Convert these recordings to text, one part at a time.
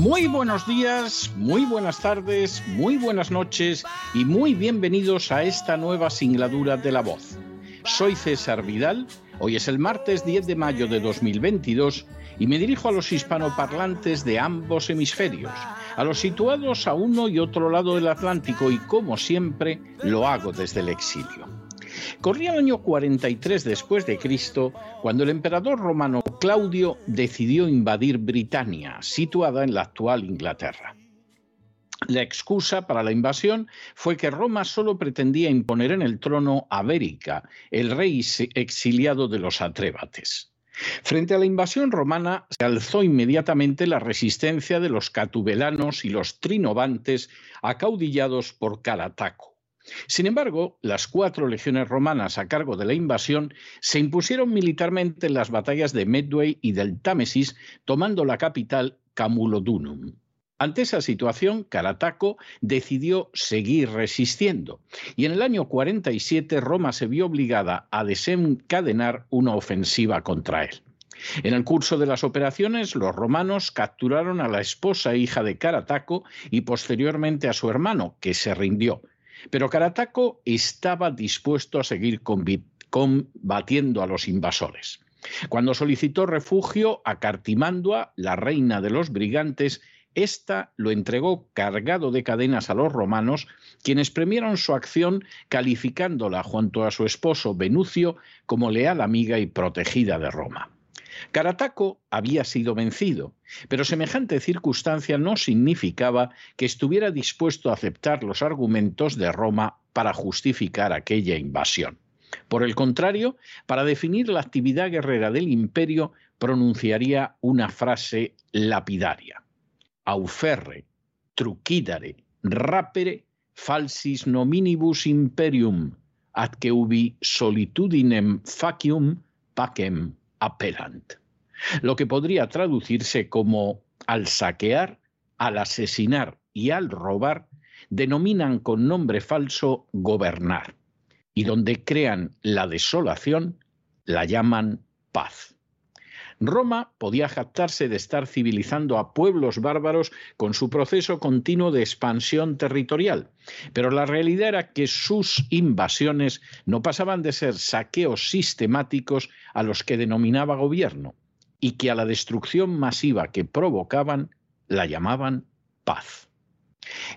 Muy buenos días, muy buenas tardes, muy buenas noches y muy bienvenidos a esta nueva singladura de La Voz. Soy César Vidal, hoy es el martes 10 de mayo de 2022 y me dirijo a los hispanoparlantes de ambos hemisferios, a los situados a uno y otro lado del Atlántico y como siempre lo hago desde el exilio. Corría el año 43 después de Cristo cuando el emperador romano Claudio decidió invadir Britania, situada en la actual Inglaterra. La excusa para la invasión fue que Roma solo pretendía imponer en el trono a Bérica, el rey exiliado de los atrébates. Frente a la invasión romana se alzó inmediatamente la resistencia de los catubelanos y los trinovantes acaudillados por Carataco. Sin embargo, las cuatro legiones romanas a cargo de la invasión se impusieron militarmente en las batallas de Medway y del Támesis, tomando la capital Camulodunum. Ante esa situación, Carataco decidió seguir resistiendo y en el año 47 Roma se vio obligada a desencadenar una ofensiva contra él. En el curso de las operaciones, los romanos capturaron a la esposa e hija de Carataco y posteriormente a su hermano, que se rindió. Pero Carataco estaba dispuesto a seguir combatiendo a los invasores. Cuando solicitó refugio a Cartimandua, la reina de los brigantes, ésta lo entregó cargado de cadenas a los romanos, quienes premiaron su acción calificándola junto a su esposo Venucio como leal amiga y protegida de Roma. Carataco había sido vencido, pero semejante circunstancia no significaba que estuviera dispuesto a aceptar los argumentos de Roma para justificar aquella invasión. Por el contrario, para definir la actividad guerrera del imperio, pronunciaría una frase lapidaria. Auferre, trucidare, rapere, falsis nominibus imperium, ad que ubi solitudinem facium pacem lo que podría traducirse como al saquear, al asesinar y al robar, denominan con nombre falso gobernar, y donde crean la desolación, la llaman paz. Roma podía jactarse de estar civilizando a pueblos bárbaros con su proceso continuo de expansión territorial, pero la realidad era que sus invasiones no pasaban de ser saqueos sistemáticos a los que denominaba gobierno, y que a la destrucción masiva que provocaban la llamaban paz.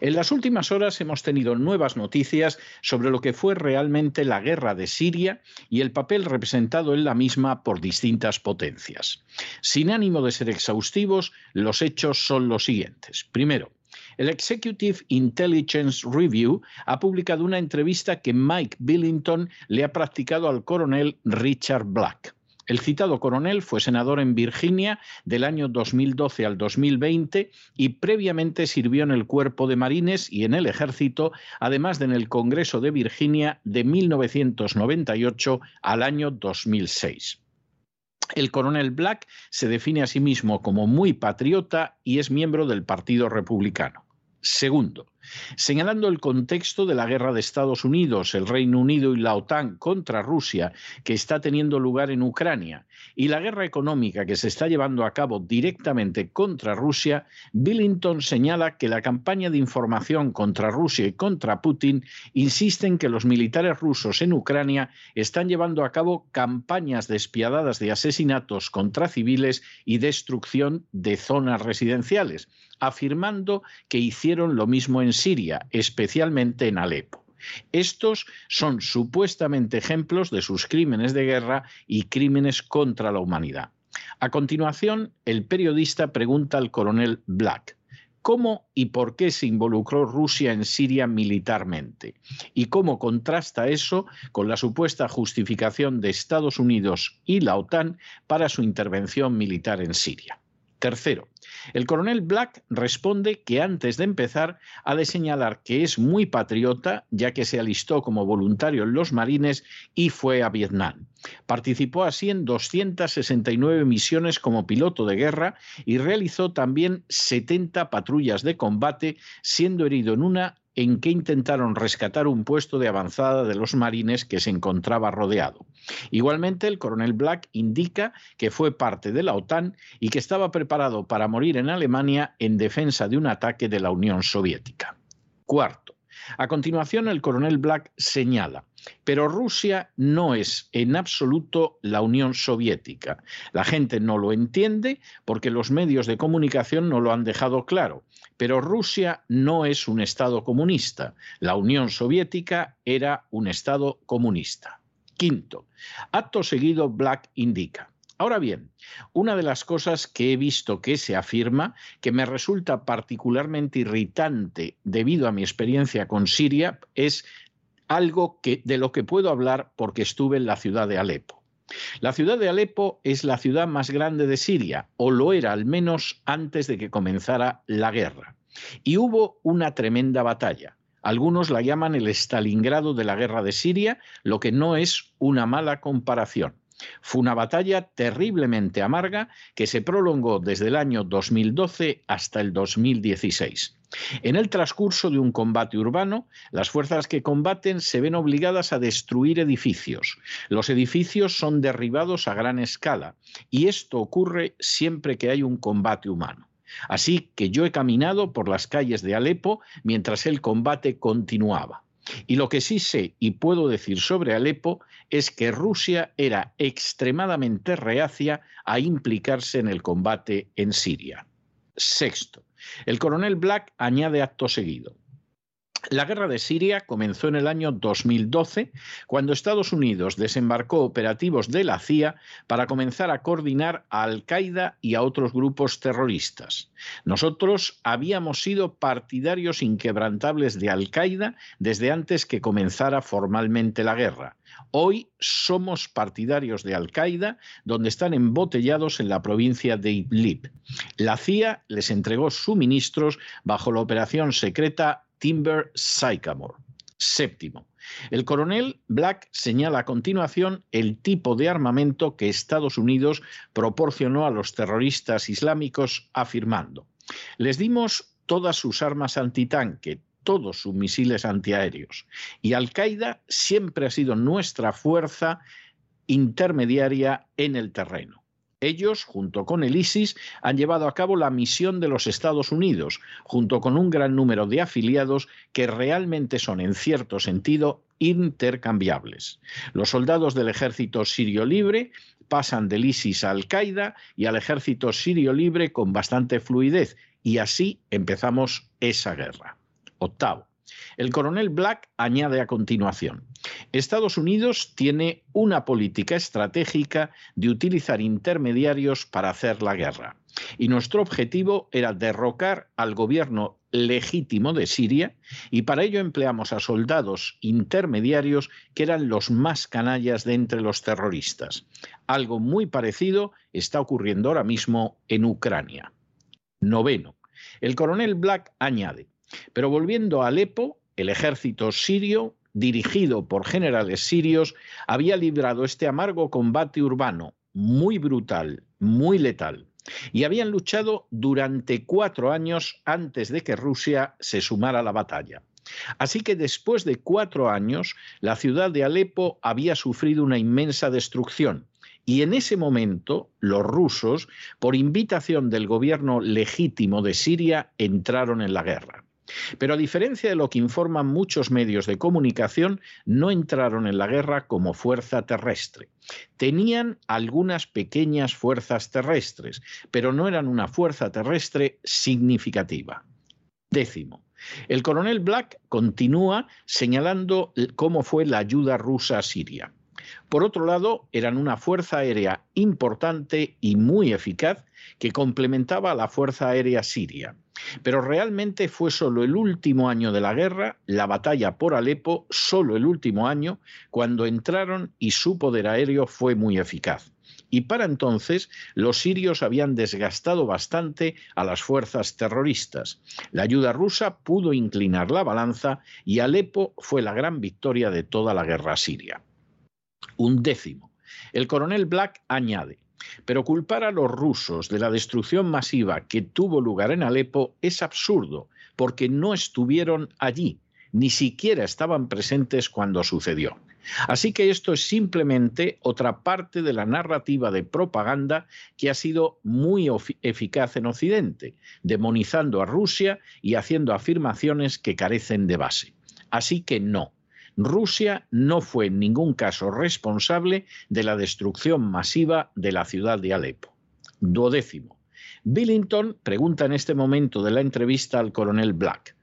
En las últimas horas hemos tenido nuevas noticias sobre lo que fue realmente la guerra de Siria y el papel representado en la misma por distintas potencias. Sin ánimo de ser exhaustivos, los hechos son los siguientes. Primero, el Executive Intelligence Review ha publicado una entrevista que Mike Billington le ha practicado al coronel Richard Black. El citado coronel fue senador en Virginia del año 2012 al 2020 y previamente sirvió en el Cuerpo de Marines y en el Ejército, además de en el Congreso de Virginia de 1998 al año 2006. El coronel Black se define a sí mismo como muy patriota y es miembro del Partido Republicano. Segundo, señalando el contexto de la guerra de Estados Unidos, el Reino Unido y la OTAN contra Rusia que está teniendo lugar en Ucrania y la guerra económica que se está llevando a cabo directamente contra Rusia, Billington señala que la campaña de información contra Rusia y contra Putin insiste en que los militares rusos en Ucrania están llevando a cabo campañas despiadadas de asesinatos contra civiles y destrucción de zonas residenciales afirmando que hicieron lo mismo en Siria, especialmente en Alepo. Estos son supuestamente ejemplos de sus crímenes de guerra y crímenes contra la humanidad. A continuación, el periodista pregunta al coronel Black, ¿Cómo y por qué se involucró Rusia en Siria militarmente? ¿Y cómo contrasta eso con la supuesta justificación de Estados Unidos y la OTAN para su intervención militar en Siria? Tercero, el coronel Black responde que antes de empezar ha de señalar que es muy patriota, ya que se alistó como voluntario en los marines y fue a Vietnam. Participó así en 269 misiones como piloto de guerra y realizó también 70 patrullas de combate, siendo herido en una en que intentaron rescatar un puesto de avanzada de los marines que se encontraba rodeado. Igualmente, el coronel Black indica que fue parte de la OTAN y que estaba preparado para morir en Alemania en defensa de un ataque de la Unión Soviética. Cuarto, a continuación, el coronel Black señala, pero Rusia no es en absoluto la Unión Soviética. La gente no lo entiende porque los medios de comunicación no lo han dejado claro. Pero Rusia no es un Estado comunista. La Unión Soviética era un Estado comunista. Quinto, acto seguido Black indica. Ahora bien, una de las cosas que he visto que se afirma, que me resulta particularmente irritante debido a mi experiencia con Siria, es algo que, de lo que puedo hablar porque estuve en la ciudad de Alepo. La ciudad de Alepo es la ciudad más grande de Siria, o lo era al menos antes de que comenzara la guerra. Y hubo una tremenda batalla. Algunos la llaman el Stalingrado de la guerra de Siria, lo que no es una mala comparación. Fue una batalla terriblemente amarga que se prolongó desde el año 2012 hasta el 2016. En el transcurso de un combate urbano, las fuerzas que combaten se ven obligadas a destruir edificios. Los edificios son derribados a gran escala y esto ocurre siempre que hay un combate humano. Así que yo he caminado por las calles de Alepo mientras el combate continuaba. Y lo que sí sé y puedo decir sobre Alepo es que Rusia era extremadamente reacia a implicarse en el combate en Siria. Sexto, el coronel Black añade acto seguido. La guerra de Siria comenzó en el año 2012, cuando Estados Unidos desembarcó operativos de la CIA para comenzar a coordinar a Al-Qaeda y a otros grupos terroristas. Nosotros habíamos sido partidarios inquebrantables de Al-Qaeda desde antes que comenzara formalmente la guerra. Hoy somos partidarios de Al-Qaeda, donde están embotellados en la provincia de Idlib. La CIA les entregó suministros bajo la operación secreta Timber Sycamore. Séptimo. El coronel Black señala a continuación el tipo de armamento que Estados Unidos proporcionó a los terroristas islámicos, afirmando, les dimos todas sus armas antitanque, todos sus misiles antiaéreos, y Al-Qaeda siempre ha sido nuestra fuerza intermediaria en el terreno. Ellos, junto con el ISIS, han llevado a cabo la misión de los Estados Unidos, junto con un gran número de afiliados que realmente son, en cierto sentido, intercambiables. Los soldados del ejército sirio libre pasan del ISIS a Al-Qaeda y al ejército sirio libre con bastante fluidez, y así empezamos esa guerra. Octavo. El coronel Black añade a continuación, Estados Unidos tiene una política estratégica de utilizar intermediarios para hacer la guerra. Y nuestro objetivo era derrocar al gobierno legítimo de Siria y para ello empleamos a soldados intermediarios que eran los más canallas de entre los terroristas. Algo muy parecido está ocurriendo ahora mismo en Ucrania. Noveno. El coronel Black añade, pero volviendo a Alepo, el ejército sirio, dirigido por generales sirios, había librado este amargo combate urbano, muy brutal, muy letal, y habían luchado durante cuatro años antes de que Rusia se sumara a la batalla. Así que después de cuatro años, la ciudad de Alepo había sufrido una inmensa destrucción. Y en ese momento, los rusos, por invitación del gobierno legítimo de Siria, entraron en la guerra. Pero a diferencia de lo que informan muchos medios de comunicación, no entraron en la guerra como fuerza terrestre. Tenían algunas pequeñas fuerzas terrestres, pero no eran una fuerza terrestre significativa. Décimo. El coronel Black continúa señalando cómo fue la ayuda rusa a Siria. Por otro lado, eran una fuerza aérea importante y muy eficaz que complementaba a la Fuerza Aérea Siria. Pero realmente fue solo el último año de la guerra, la batalla por Alepo, solo el último año, cuando entraron y su poder aéreo fue muy eficaz. Y para entonces los sirios habían desgastado bastante a las fuerzas terroristas. La ayuda rusa pudo inclinar la balanza y Alepo fue la gran victoria de toda la guerra siria. Un décimo. El coronel Black añade, pero culpar a los rusos de la destrucción masiva que tuvo lugar en Alepo es absurdo, porque no estuvieron allí, ni siquiera estaban presentes cuando sucedió. Así que esto es simplemente otra parte de la narrativa de propaganda que ha sido muy eficaz en Occidente, demonizando a Rusia y haciendo afirmaciones que carecen de base. Así que no, Rusia no fue en ningún caso responsable de la destrucción masiva de la ciudad de Alepo. Duodécimo. Billington pregunta en este momento de la entrevista al coronel Black.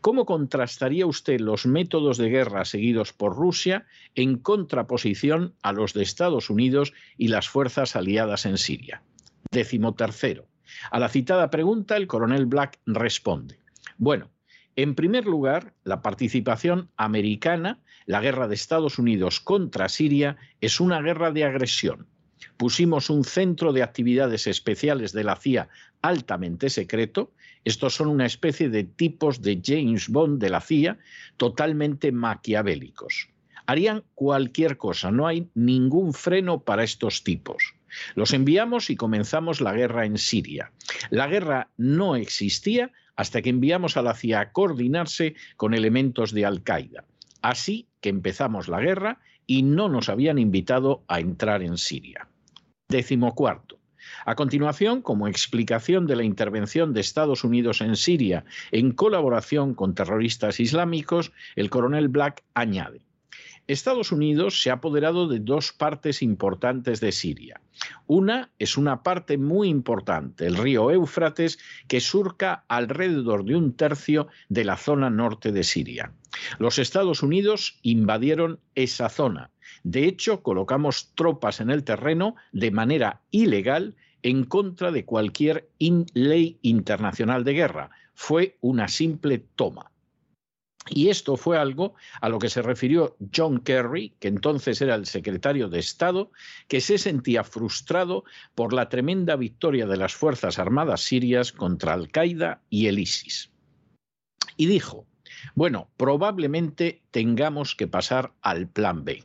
¿Cómo contrastaría usted los métodos de guerra seguidos por Rusia en contraposición a los de Estados Unidos y las fuerzas aliadas en Siria? Décimo tercero. A la citada pregunta, el coronel Black responde. Bueno, en primer lugar, la participación americana, la guerra de Estados Unidos contra Siria, es una guerra de agresión. Pusimos un centro de actividades especiales de la CIA altamente secreto. Estos son una especie de tipos de James Bond de la CIA totalmente maquiavélicos. Harían cualquier cosa, no hay ningún freno para estos tipos. Los enviamos y comenzamos la guerra en Siria. La guerra no existía hasta que enviamos a la CIA a coordinarse con elementos de Al-Qaeda. Así que empezamos la guerra y no nos habían invitado a entrar en Siria. Décimo cuarto. A continuación, como explicación de la intervención de Estados Unidos en Siria en colaboración con terroristas islámicos, el coronel Black añade, Estados Unidos se ha apoderado de dos partes importantes de Siria. Una es una parte muy importante, el río Éufrates, que surca alrededor de un tercio de la zona norte de Siria. Los Estados Unidos invadieron esa zona. De hecho, colocamos tropas en el terreno de manera ilegal en contra de cualquier ley internacional de guerra. Fue una simple toma. Y esto fue algo a lo que se refirió John Kerry, que entonces era el secretario de Estado, que se sentía frustrado por la tremenda victoria de las Fuerzas Armadas sirias contra Al-Qaeda y el ISIS. Y dijo, bueno, probablemente tengamos que pasar al plan B.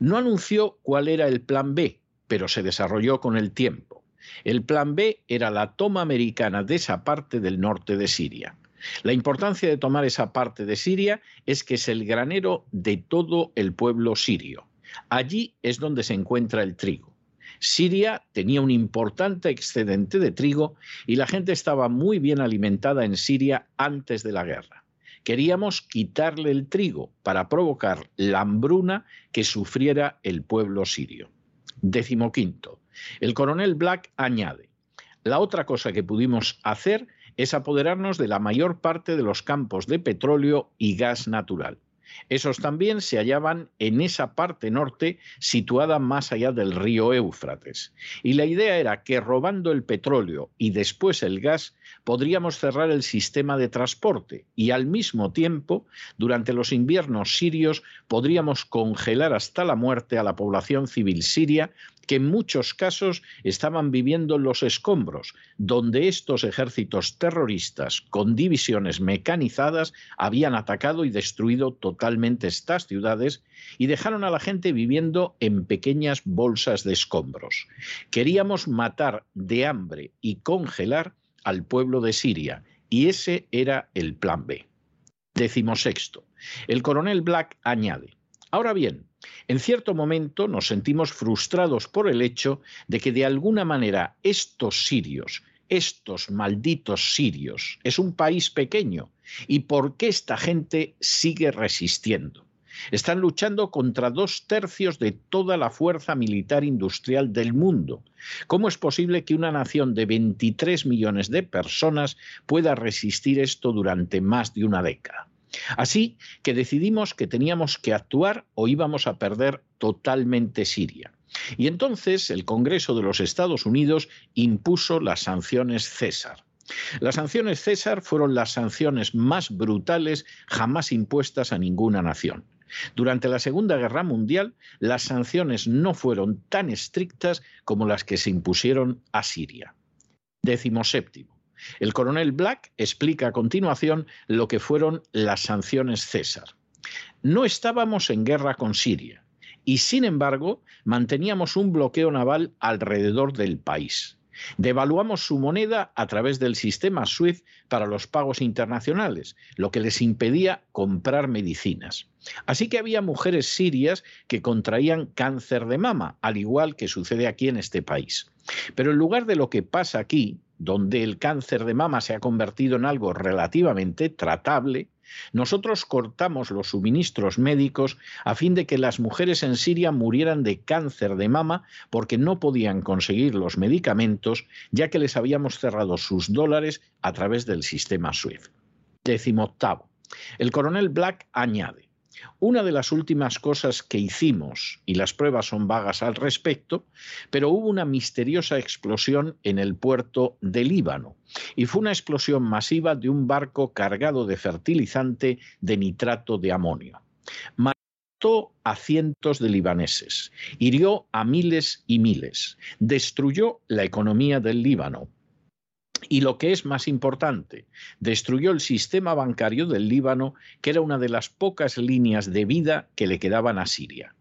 No anunció cuál era el plan B, pero se desarrolló con el tiempo. El plan B era la toma americana de esa parte del norte de Siria. La importancia de tomar esa parte de Siria es que es el granero de todo el pueblo sirio. Allí es donde se encuentra el trigo. Siria tenía un importante excedente de trigo y la gente estaba muy bien alimentada en Siria antes de la guerra. Queríamos quitarle el trigo para provocar la hambruna que sufriera el pueblo sirio. Décimo quinto. El coronel Black añade, la otra cosa que pudimos hacer es apoderarnos de la mayor parte de los campos de petróleo y gas natural. Esos también se hallaban en esa parte norte situada más allá del río Éufrates. Y la idea era que robando el petróleo y después el gas podríamos cerrar el sistema de transporte y al mismo tiempo, durante los inviernos sirios, podríamos congelar hasta la muerte a la población civil siria que en muchos casos estaban viviendo los escombros, donde estos ejércitos terroristas con divisiones mecanizadas habían atacado y destruido totalmente estas ciudades y dejaron a la gente viviendo en pequeñas bolsas de escombros. Queríamos matar de hambre y congelar al pueblo de Siria, y ese era el plan B. Décimo sexto. El coronel Black añade, Ahora bien, en cierto momento nos sentimos frustrados por el hecho de que de alguna manera estos sirios, estos malditos sirios, es un país pequeño. ¿Y por qué esta gente sigue resistiendo? Están luchando contra dos tercios de toda la fuerza militar industrial del mundo. ¿Cómo es posible que una nación de 23 millones de personas pueda resistir esto durante más de una década? Así que decidimos que teníamos que actuar o íbamos a perder totalmente Siria. Y entonces el Congreso de los Estados Unidos impuso las sanciones César. Las sanciones César fueron las sanciones más brutales jamás impuestas a ninguna nación. Durante la Segunda Guerra Mundial, las sanciones no fueron tan estrictas como las que se impusieron a Siria. Décimo séptimo. El coronel Black explica a continuación lo que fueron las sanciones César. No estábamos en guerra con Siria y, sin embargo, manteníamos un bloqueo naval alrededor del país. Devaluamos su moneda a través del sistema SWIFT para los pagos internacionales, lo que les impedía comprar medicinas. Así que había mujeres sirias que contraían cáncer de mama, al igual que sucede aquí en este país. Pero en lugar de lo que pasa aquí, donde el cáncer de mama se ha convertido en algo relativamente tratable, nosotros cortamos los suministros médicos a fin de que las mujeres en Siria murieran de cáncer de mama porque no podían conseguir los medicamentos ya que les habíamos cerrado sus dólares a través del sistema SWIFT. Décimo octavo. El coronel Black añade, una de las últimas cosas que hicimos, y las pruebas son vagas al respecto, pero hubo una misteriosa explosión en el puerto de Líbano, y fue una explosión masiva de un barco cargado de fertilizante de nitrato de amonio. Mató a cientos de libaneses, hirió a miles y miles, destruyó la economía del Líbano, y lo que es más importante, destruyó el sistema bancario del Líbano, que era una de las pocas líneas de vida que le quedaban a Siria.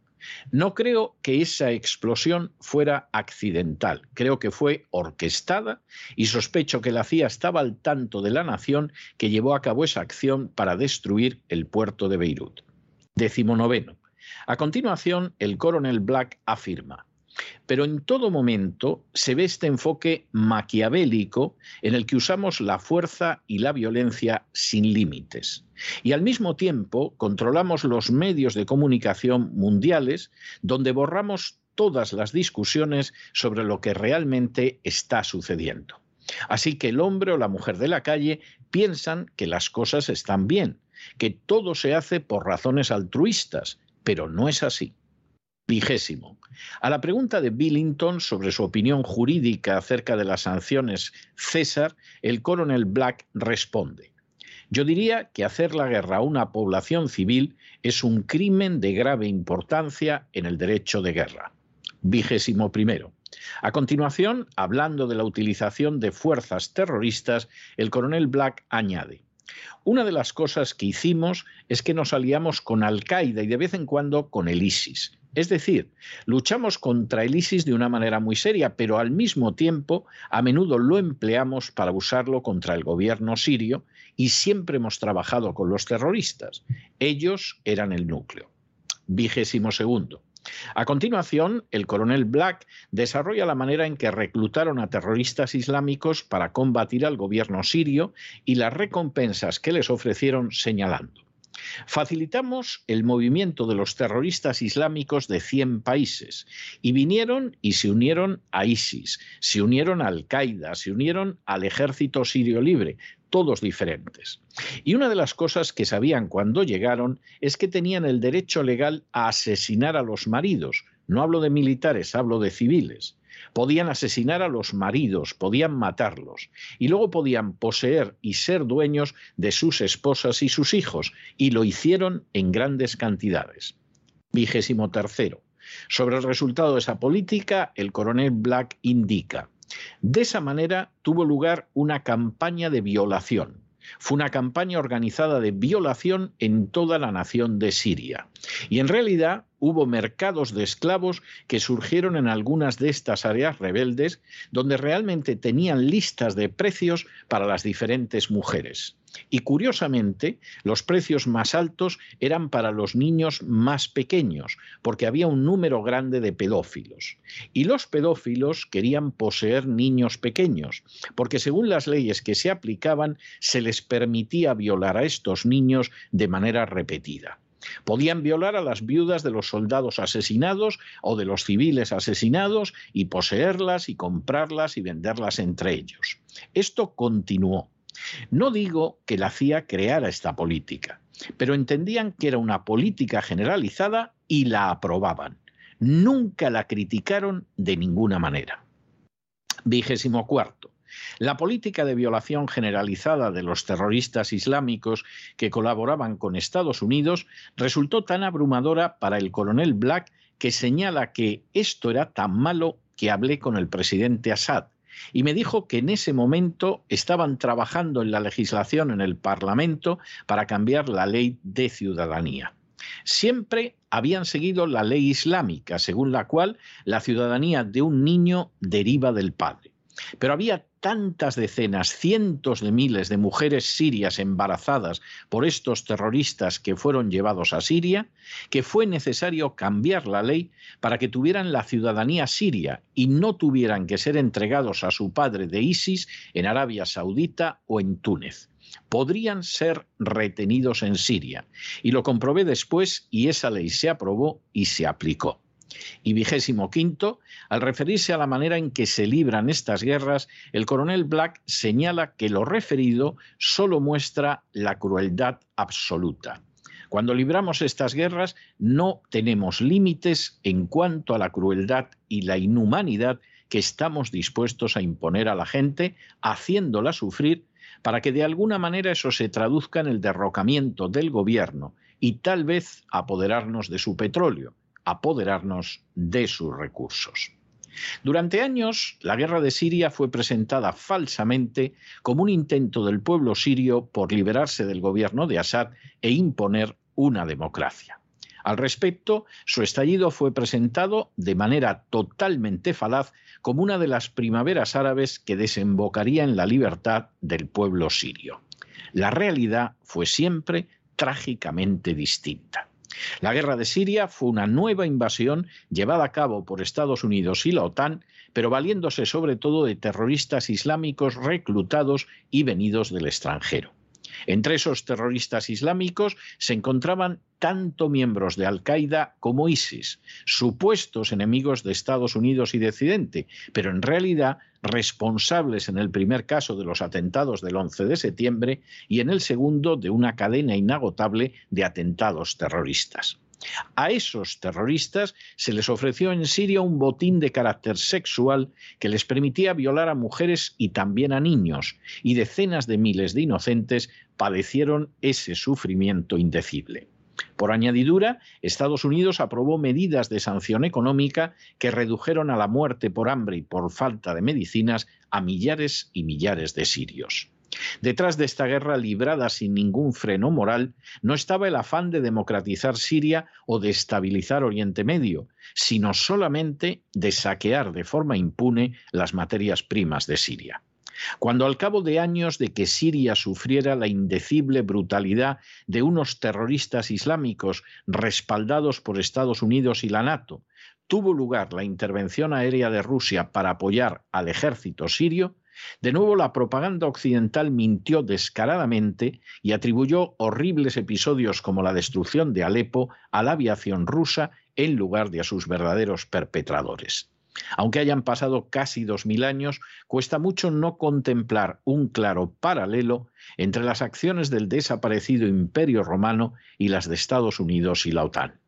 No creo que esa explosión fuera accidental, creo que fue orquestada y sospecho que la CIA estaba al tanto de la nación que llevó a cabo esa acción para destruir el puerto de Beirut. Décimo noveno. A continuación, el coronel Black afirma, pero en todo momento se ve este enfoque maquiavélico en el que usamos la fuerza y la violencia sin límites. Y al mismo tiempo controlamos los medios de comunicación mundiales donde borramos todas las discusiones sobre lo que realmente está sucediendo. Así que el hombre o la mujer de la calle piensan que las cosas están bien, que todo se hace por razones altruistas, pero no es así. Vigésimo. A la pregunta de Billington sobre su opinión jurídica acerca de las sanciones César, el coronel Black responde. Yo diría que hacer la guerra a una población civil es un crimen de grave importancia en el derecho de guerra. Vigésimo primero. A continuación, hablando de la utilización de fuerzas terroristas, el coronel Black añade, una de las cosas que hicimos es que nos aliamos con Al-Qaeda y de vez en cuando con el ISIS. Es decir, luchamos contra el ISIS de una manera muy seria, pero al mismo tiempo a menudo lo empleamos para usarlo contra el gobierno sirio y siempre hemos trabajado con los terroristas. Ellos eran el núcleo. Vigésimo segundo. A continuación, el coronel Black desarrolla la manera en que reclutaron a terroristas islámicos para combatir al gobierno sirio y las recompensas que les ofrecieron señalando. Facilitamos el movimiento de los terroristas islámicos de 100 países y vinieron y se unieron a ISIS, se unieron a Al-Qaeda, se unieron al ejército sirio libre, todos diferentes. Y una de las cosas que sabían cuando llegaron es que tenían el derecho legal a asesinar a los maridos. No hablo de militares, hablo de civiles podían asesinar a los maridos, podían matarlos, y luego podían poseer y ser dueños de sus esposas y sus hijos, y lo hicieron en grandes cantidades. Vigésimo tercero. Sobre el resultado de esa política, el coronel Black indica, de esa manera tuvo lugar una campaña de violación fue una campaña organizada de violación en toda la nación de Siria. Y en realidad hubo mercados de esclavos que surgieron en algunas de estas áreas rebeldes, donde realmente tenían listas de precios para las diferentes mujeres. Y curiosamente, los precios más altos eran para los niños más pequeños, porque había un número grande de pedófilos. Y los pedófilos querían poseer niños pequeños, porque según las leyes que se aplicaban, se les permitía violar a estos niños de manera repetida. Podían violar a las viudas de los soldados asesinados o de los civiles asesinados y poseerlas y comprarlas y venderlas entre ellos. Esto continuó. No digo que la CIA creara esta política, pero entendían que era una política generalizada y la aprobaban. Nunca la criticaron de ninguna manera. Vigésimo cuarto. La política de violación generalizada de los terroristas islámicos que colaboraban con Estados Unidos resultó tan abrumadora para el coronel Black que señala que esto era tan malo que hablé con el presidente Assad y me dijo que en ese momento estaban trabajando en la legislación en el Parlamento para cambiar la ley de ciudadanía. Siempre habían seguido la ley islámica, según la cual la ciudadanía de un niño deriva del padre. Pero había tantas decenas, cientos de miles de mujeres sirias embarazadas por estos terroristas que fueron llevados a Siria, que fue necesario cambiar la ley para que tuvieran la ciudadanía siria y no tuvieran que ser entregados a su padre de ISIS en Arabia Saudita o en Túnez. Podrían ser retenidos en Siria. Y lo comprobé después y esa ley se aprobó y se aplicó. Y vigésimo quinto, al referirse a la manera en que se libran estas guerras, el coronel Black señala que lo referido solo muestra la crueldad absoluta. Cuando libramos estas guerras no tenemos límites en cuanto a la crueldad y la inhumanidad que estamos dispuestos a imponer a la gente, haciéndola sufrir, para que de alguna manera eso se traduzca en el derrocamiento del gobierno y tal vez apoderarnos de su petróleo apoderarnos de sus recursos. Durante años, la guerra de Siria fue presentada falsamente como un intento del pueblo sirio por liberarse del gobierno de Assad e imponer una democracia. Al respecto, su estallido fue presentado de manera totalmente falaz como una de las primaveras árabes que desembocaría en la libertad del pueblo sirio. La realidad fue siempre trágicamente distinta. La guerra de Siria fue una nueva invasión llevada a cabo por Estados Unidos y la OTAN, pero valiéndose sobre todo de terroristas islámicos reclutados y venidos del extranjero. Entre esos terroristas islámicos se encontraban tanto miembros de Al-Qaeda como ISIS, supuestos enemigos de Estados Unidos y de Occidente, pero en realidad responsables en el primer caso de los atentados del 11 de septiembre y en el segundo de una cadena inagotable de atentados terroristas. A esos terroristas se les ofreció en Siria un botín de carácter sexual que les permitía violar a mujeres y también a niños, y decenas de miles de inocentes padecieron ese sufrimiento indecible. Por añadidura, Estados Unidos aprobó medidas de sanción económica que redujeron a la muerte por hambre y por falta de medicinas a millares y millares de sirios. Detrás de esta guerra librada sin ningún freno moral no estaba el afán de democratizar Siria o de estabilizar Oriente Medio, sino solamente de saquear de forma impune las materias primas de Siria. Cuando al cabo de años de que Siria sufriera la indecible brutalidad de unos terroristas islámicos respaldados por Estados Unidos y la NATO, tuvo lugar la intervención aérea de Rusia para apoyar al ejército sirio, de nuevo la propaganda occidental mintió descaradamente y atribuyó horribles episodios como la destrucción de Alepo a la aviación rusa en lugar de a sus verdaderos perpetradores. Aunque hayan pasado casi dos mil años, cuesta mucho no contemplar un claro paralelo entre las acciones del desaparecido Imperio romano y las de Estados Unidos y la OTAN.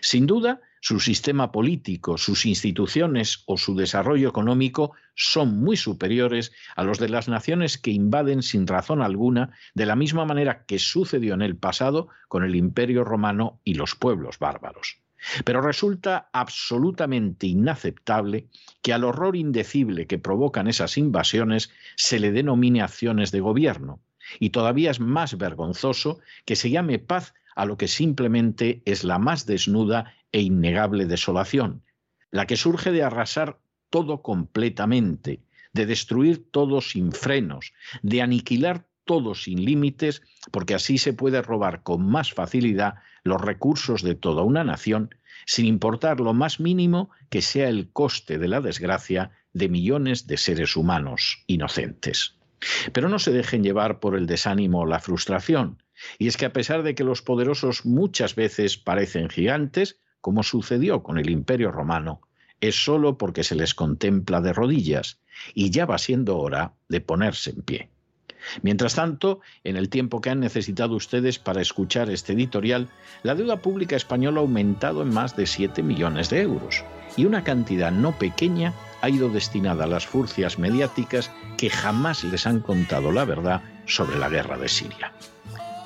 Sin duda, su sistema político, sus instituciones o su desarrollo económico son muy superiores a los de las naciones que invaden sin razón alguna, de la misma manera que sucedió en el pasado con el Imperio romano y los pueblos bárbaros. Pero resulta absolutamente inaceptable que al horror indecible que provocan esas invasiones se le denomine acciones de gobierno, y todavía es más vergonzoso que se llame paz a lo que simplemente es la más desnuda e innegable desolación, la que surge de arrasar todo completamente, de destruir todo sin frenos, de aniquilar todo sin límites, porque así se puede robar con más facilidad los recursos de toda una nación, sin importar lo más mínimo que sea el coste de la desgracia de millones de seres humanos inocentes. Pero no se dejen llevar por el desánimo o la frustración. Y es que a pesar de que los poderosos muchas veces parecen gigantes, como sucedió con el Imperio Romano, es solo porque se les contempla de rodillas y ya va siendo hora de ponerse en pie. Mientras tanto, en el tiempo que han necesitado ustedes para escuchar este editorial, la deuda pública española ha aumentado en más de 7 millones de euros y una cantidad no pequeña ha ido destinada a las furcias mediáticas que jamás les han contado la verdad sobre la guerra de Siria.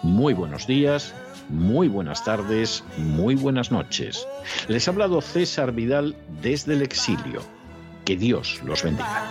Muy buenos días, muy buenas tardes, muy buenas noches. Les ha hablado César Vidal desde el exilio. Que Dios los bendiga.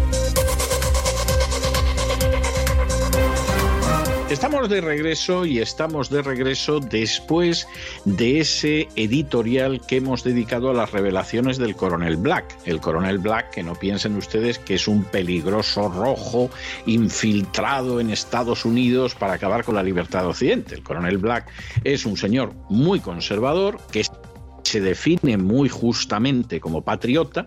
Estamos de regreso y estamos de regreso después de ese editorial que hemos dedicado a las revelaciones del coronel Black. El coronel Black, que no piensen ustedes que es un peligroso rojo infiltrado en Estados Unidos para acabar con la libertad de Occidente. El coronel Black es un señor muy conservador que se define muy justamente como patriota,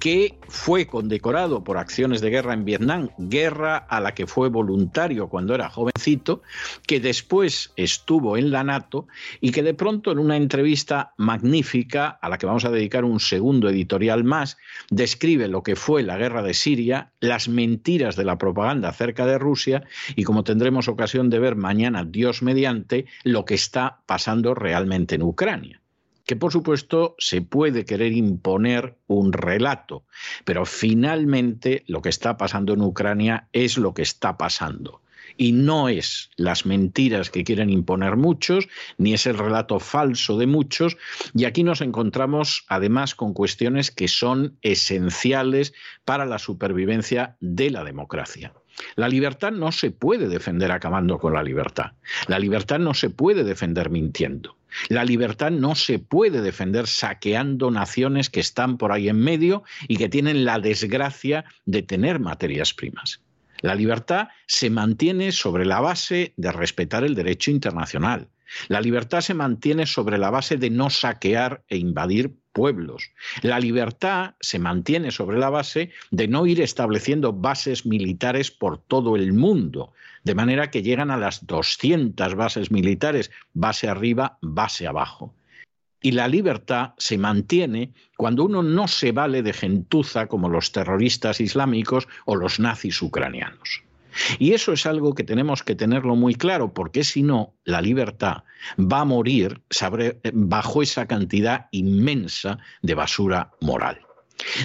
que fue condecorado por acciones de guerra en Vietnam, guerra a la que fue voluntario cuando era jovencito, que después estuvo en la NATO y que de pronto en una entrevista magnífica, a la que vamos a dedicar un segundo editorial más, describe lo que fue la guerra de Siria, las mentiras de la propaganda acerca de Rusia y como tendremos ocasión de ver mañana, Dios mediante, lo que está pasando realmente en Ucrania que por supuesto se puede querer imponer un relato, pero finalmente lo que está pasando en Ucrania es lo que está pasando. Y no es las mentiras que quieren imponer muchos, ni es el relato falso de muchos. Y aquí nos encontramos además con cuestiones que son esenciales para la supervivencia de la democracia. La libertad no se puede defender acabando con la libertad. La libertad no se puede defender mintiendo. La libertad no se puede defender saqueando naciones que están por ahí en medio y que tienen la desgracia de tener materias primas. La libertad se mantiene sobre la base de respetar el derecho internacional. La libertad se mantiene sobre la base de no saquear e invadir pueblos. La libertad se mantiene sobre la base de no ir estableciendo bases militares por todo el mundo, de manera que llegan a las 200 bases militares, base arriba, base abajo. Y la libertad se mantiene cuando uno no se vale de gentuza como los terroristas islámicos o los nazis ucranianos. Y eso es algo que tenemos que tenerlo muy claro, porque si no, la libertad va a morir bajo esa cantidad inmensa de basura moral.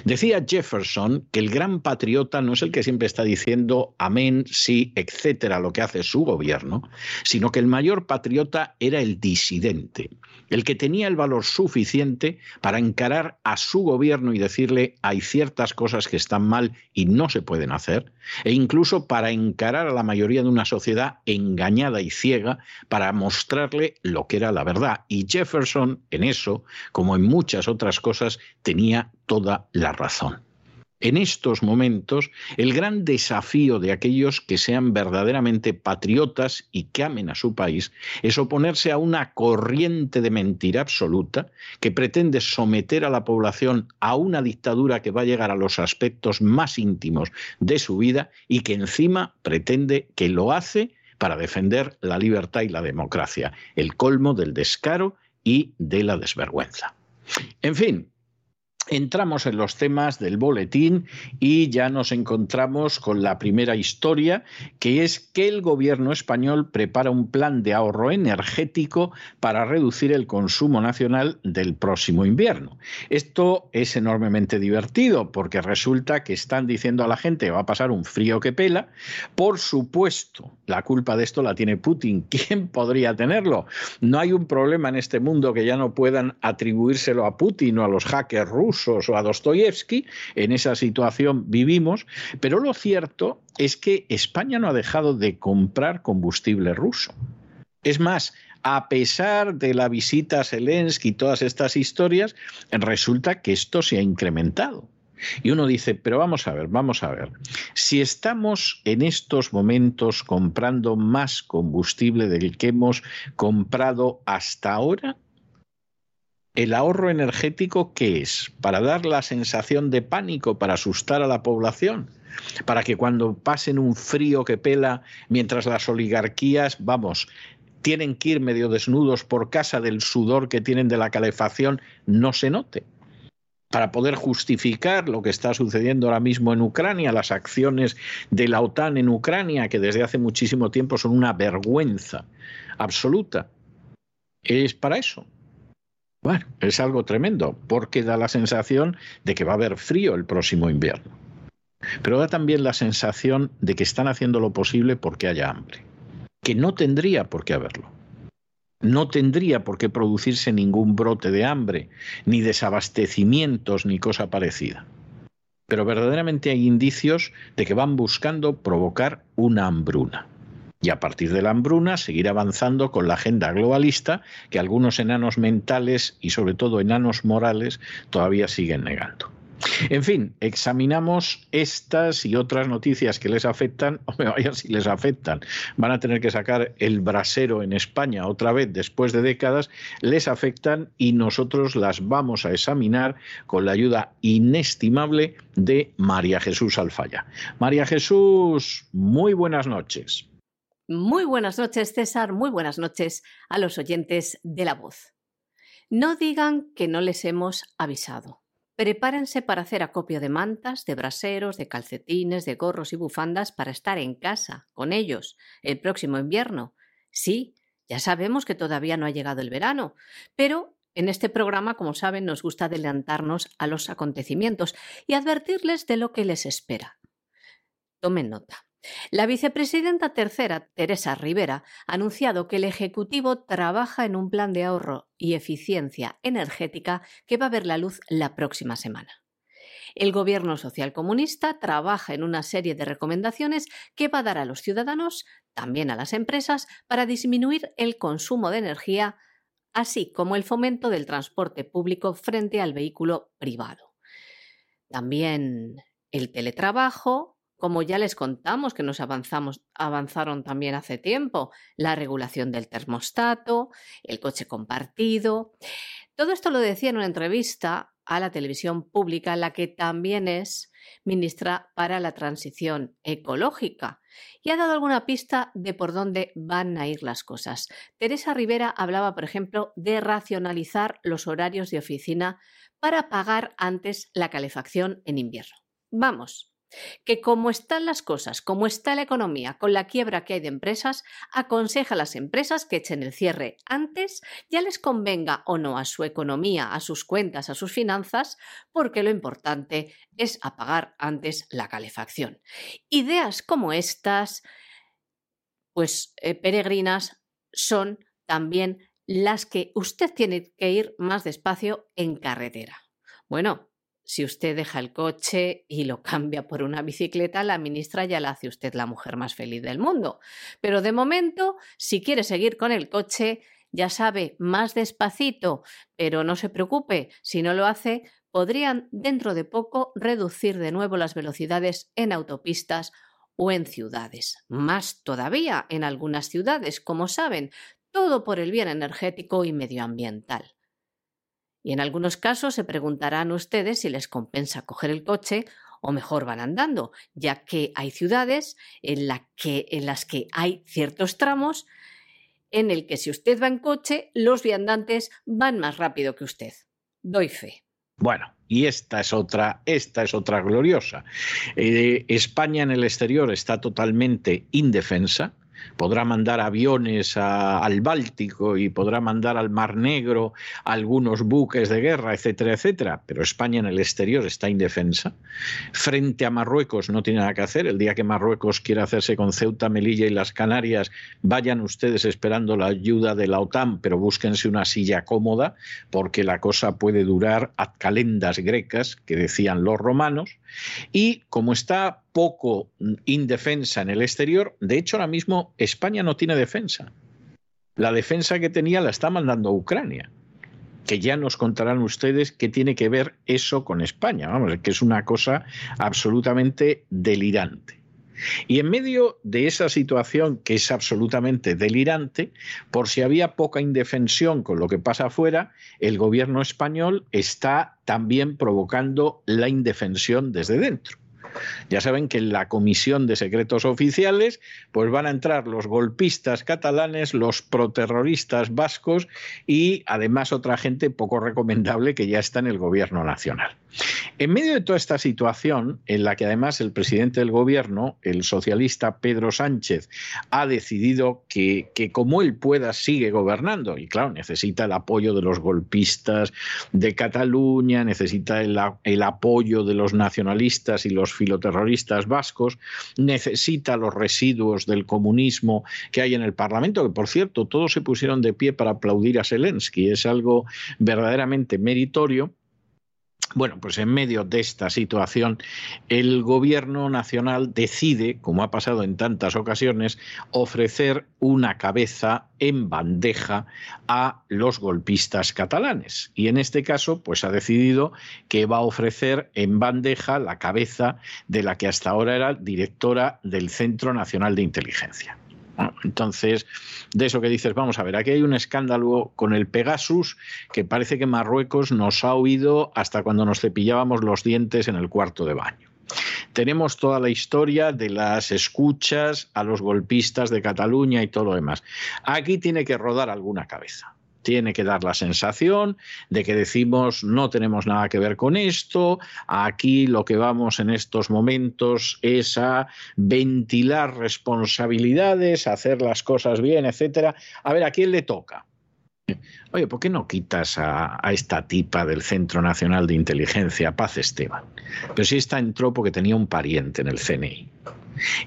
Decía Jefferson que el gran patriota no es el que siempre está diciendo amén, sí, etcétera, lo que hace su gobierno, sino que el mayor patriota era el disidente, el que tenía el valor suficiente para encarar a su gobierno y decirle hay ciertas cosas que están mal y no se pueden hacer, e incluso para encarar a la mayoría de una sociedad engañada y ciega para mostrarle lo que era la verdad. Y Jefferson en eso, como en muchas otras cosas, tenía toda la razón. En estos momentos, el gran desafío de aquellos que sean verdaderamente patriotas y que amen a su país es oponerse a una corriente de mentira absoluta que pretende someter a la población a una dictadura que va a llegar a los aspectos más íntimos de su vida y que encima pretende que lo hace para defender la libertad y la democracia, el colmo del descaro y de la desvergüenza. En fin, Entramos en los temas del boletín y ya nos encontramos con la primera historia, que es que el gobierno español prepara un plan de ahorro energético para reducir el consumo nacional del próximo invierno. Esto es enormemente divertido porque resulta que están diciendo a la gente va a pasar un frío que pela. Por supuesto, la culpa de esto la tiene Putin. ¿Quién podría tenerlo? No hay un problema en este mundo que ya no puedan atribuírselo a Putin o a los hackers rusos o a Dostoyevsky, en esa situación vivimos, pero lo cierto es que España no ha dejado de comprar combustible ruso. Es más, a pesar de la visita a Zelensky y todas estas historias, resulta que esto se ha incrementado. Y uno dice, pero vamos a ver, vamos a ver, si estamos en estos momentos comprando más combustible del que hemos comprado hasta ahora, ¿el ahorro energético qué es? ¿Para dar la sensación de pánico, para asustar a la población? Para que cuando pasen un frío que pela mientras las oligarquías, vamos, tienen que ir medio desnudos por casa del sudor que tienen de la calefacción, no se note. Para poder justificar lo que está sucediendo ahora mismo en Ucrania, las acciones de la OTAN en Ucrania, que desde hace muchísimo tiempo son una vergüenza absoluta. Es para eso. Bueno, es algo tremendo, porque da la sensación de que va a haber frío el próximo invierno. Pero da también la sensación de que están haciendo lo posible porque haya hambre que no tendría por qué haberlo. No tendría por qué producirse ningún brote de hambre, ni desabastecimientos, ni cosa parecida. Pero verdaderamente hay indicios de que van buscando provocar una hambruna. Y a partir de la hambruna seguir avanzando con la agenda globalista que algunos enanos mentales y sobre todo enanos morales todavía siguen negando. En fin, examinamos estas y otras noticias que les afectan, o vaya si les afectan, van a tener que sacar el brasero en España otra vez después de décadas, les afectan y nosotros las vamos a examinar con la ayuda inestimable de María Jesús Alfaya. María Jesús, muy buenas noches. Muy buenas noches, César, muy buenas noches a los oyentes de la voz. No digan que no les hemos avisado. Prepárense para hacer acopio de mantas, de braseros, de calcetines, de gorros y bufandas para estar en casa con ellos el próximo invierno. Sí, ya sabemos que todavía no ha llegado el verano, pero en este programa, como saben, nos gusta adelantarnos a los acontecimientos y advertirles de lo que les espera. Tomen nota. La vicepresidenta tercera, Teresa Rivera, ha anunciado que el Ejecutivo trabaja en un plan de ahorro y eficiencia energética que va a ver la luz la próxima semana. El Gobierno socialcomunista trabaja en una serie de recomendaciones que va a dar a los ciudadanos, también a las empresas, para disminuir el consumo de energía, así como el fomento del transporte público frente al vehículo privado. También el teletrabajo, como ya les contamos que nos avanzaron también hace tiempo, la regulación del termostato, el coche compartido. Todo esto lo decía en una entrevista a la televisión pública, la que también es ministra para la transición ecológica, y ha dado alguna pista de por dónde van a ir las cosas. Teresa Rivera hablaba, por ejemplo, de racionalizar los horarios de oficina para pagar antes la calefacción en invierno. Vamos, que como están las cosas, como está la economía, con la quiebra que hay de empresas, aconseja a las empresas que echen el cierre antes, ya les convenga o no a su economía, a sus cuentas, a sus finanzas, porque lo importante es apagar antes la calefacción. Ideas como estas, pues eh, peregrinas, son también las que usted tiene que ir más despacio en carretera. Bueno, si usted deja el coche y lo cambia por una bicicleta, la ministra ya la hace usted la mujer más feliz del mundo. Pero de momento, si quiere seguir con el coche, ya sabe, más despacito, pero no se preocupe, si no lo hace, podrían dentro de poco reducir de nuevo las velocidades en autopistas o en ciudades. Más todavía en algunas ciudades, como saben, todo por el bien energético y medioambiental. Y en algunos casos se preguntarán ustedes si les compensa coger el coche o mejor van andando, ya que hay ciudades en, que, en las que hay ciertos tramos en el que si usted va en coche, los viandantes van más rápido que usted. Doy fe. Bueno, y esta es otra, esta es otra gloriosa. Eh, España en el exterior está totalmente indefensa podrá mandar aviones al Báltico y podrá mandar al Mar Negro algunos buques de guerra, etcétera, etcétera, pero España en el exterior está indefensa. Frente a Marruecos no tiene nada que hacer. El día que Marruecos quiera hacerse con Ceuta, Melilla y las Canarias, vayan ustedes esperando la ayuda de la OTAN, pero búsquense una silla cómoda, porque la cosa puede durar a calendas grecas, que decían los romanos. Y como está poco indefensa en el exterior, de hecho ahora mismo España no tiene defensa. La defensa que tenía la está mandando a Ucrania que ya nos contarán ustedes qué tiene que ver eso con España, vamos, que es una cosa absolutamente delirante. Y en medio de esa situación que es absolutamente delirante, por si había poca indefensión con lo que pasa afuera, el gobierno español está también provocando la indefensión desde dentro. Ya saben que en la Comisión de Secretos Oficiales pues van a entrar los golpistas catalanes, los proterroristas vascos y además otra gente poco recomendable que ya está en el gobierno nacional. En medio de toda esta situación, en la que además el presidente del gobierno, el socialista Pedro Sánchez, ha decidido que, como él pueda sigue gobernando, y claro, necesita el apoyo de los golpistas de Cataluña, necesita el, el apoyo de los nacionalistas y los filoterroristas vascos, necesita los residuos del comunismo que hay en el Parlamento, que por cierto todos se pusieron de pie para aplaudir a Zelensky, es algo verdaderamente meritorio. Bueno, pues en medio de esta situación, el gobierno nacional decide, como ha pasado en tantas ocasiones, ofrecer una cabeza en bandeja a los golpistas catalanes. Y en este caso, pues ha decidido que va a ofrecer en bandeja la cabeza de la que hasta ahora era directora del Centro Nacional de Inteligencia. Entonces, de eso que dices, vamos a ver, aquí hay un escándalo con el Pegasus que parece que Marruecos nos ha oído hasta cuando nos cepillábamos los dientes en el cuarto de baño. Tenemos toda la historia de las escuchas a los golpistas de Cataluña y todo lo demás. Aquí tiene que rodar alguna cabeza tiene que dar la sensación de que decimos no tenemos nada que ver con esto, aquí lo que vamos en estos momentos es a ventilar responsabilidades, hacer las cosas bien, etcétera. A ver, ¿a quién le toca? Oye, ¿por qué no quitas a, esta tipa del Centro Nacional de Inteligencia, Paz Esteban? Pero si esta entró porque tenía un pariente en el CNI.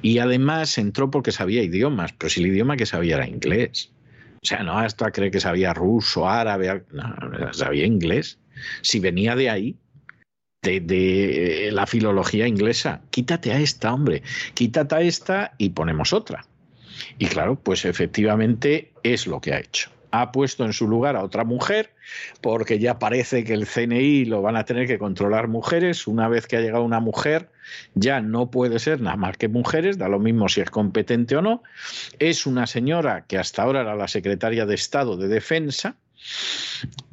Y además entró porque sabía idiomas, pero si el idioma que sabía era inglés. O sea, no hasta cree que sabía ruso, árabe, no, sabía inglés. Si venía de ahí, de, la filología inglesa, quítate a esta, hombre, quítate a esta y ponemos otra. Y claro, pues efectivamente es lo que ha hecho ha puesto en su lugar a otra mujer, porque ya parece que el CNI lo van a tener que controlar mujeres. Una vez que ha llegado una mujer, ya no puede ser nada más que mujeres, da lo mismo si es competente o no. Es una señora que hasta ahora era la secretaria de Estado de Defensa,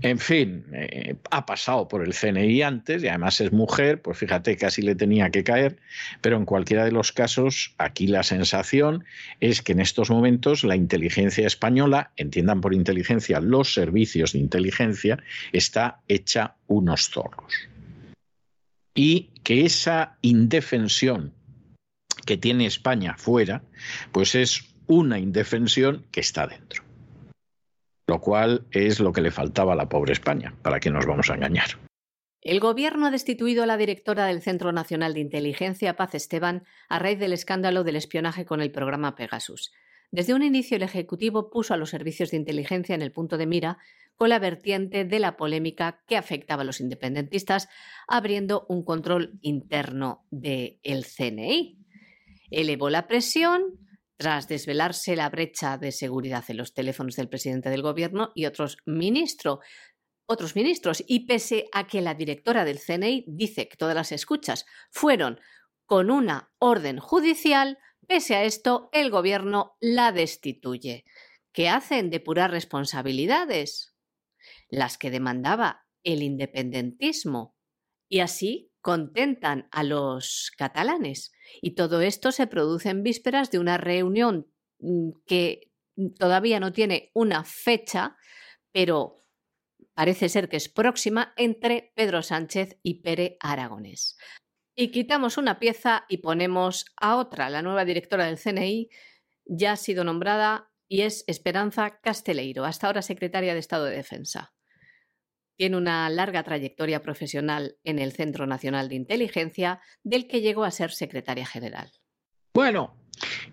en fin, eh, ha pasado por el CNI antes y además es mujer, pues fíjate, casi le tenía que caer, pero en cualquiera de los casos, aquí la sensación es que en estos momentos la inteligencia española, entiendan por inteligencia los servicios de inteligencia, está hecha unos zorros. Y que esa indefensión que tiene España fuera, pues es una indefensión que está dentro lo cual es lo que le faltaba a la pobre España, para que nos vamos a engañar. El Gobierno ha destituido a la directora del Centro Nacional de Inteligencia, Paz Esteban, a raíz del escándalo del espionaje con el programa Pegasus. Desde un inicio, el Ejecutivo puso a los servicios de inteligencia en el punto de mira con la vertiente de la polémica que afectaba a los independentistas, abriendo un control interno del CNI. Elevó la presión, tras desvelarse la brecha de seguridad en los teléfonos del presidente del gobierno y otros ministros. Otros ministros, y pese a que la directora del CNI dice que todas las escuchas fueron con una orden judicial, pese a esto, el gobierno la destituye. ¿Qué hacen? Depurar responsabilidades, las que demandaba el independentismo. Y así contentan a los catalanes. Y todo esto se produce en vísperas de una reunión mm, que todavía no tiene una fecha, pero parece ser que es próxima entre Pedro Sánchez y Pere Aragonés. Y quitamos una pieza y ponemos a otra, la nueva directora del CNI, ya ha sido nombrada y es Esperanza Casteleiro, hasta ahora secretaria de Estado de Defensa. Tiene una larga trayectoria profesional en el Centro Nacional de Inteligencia, del que llegó a ser secretaria general. Bueno,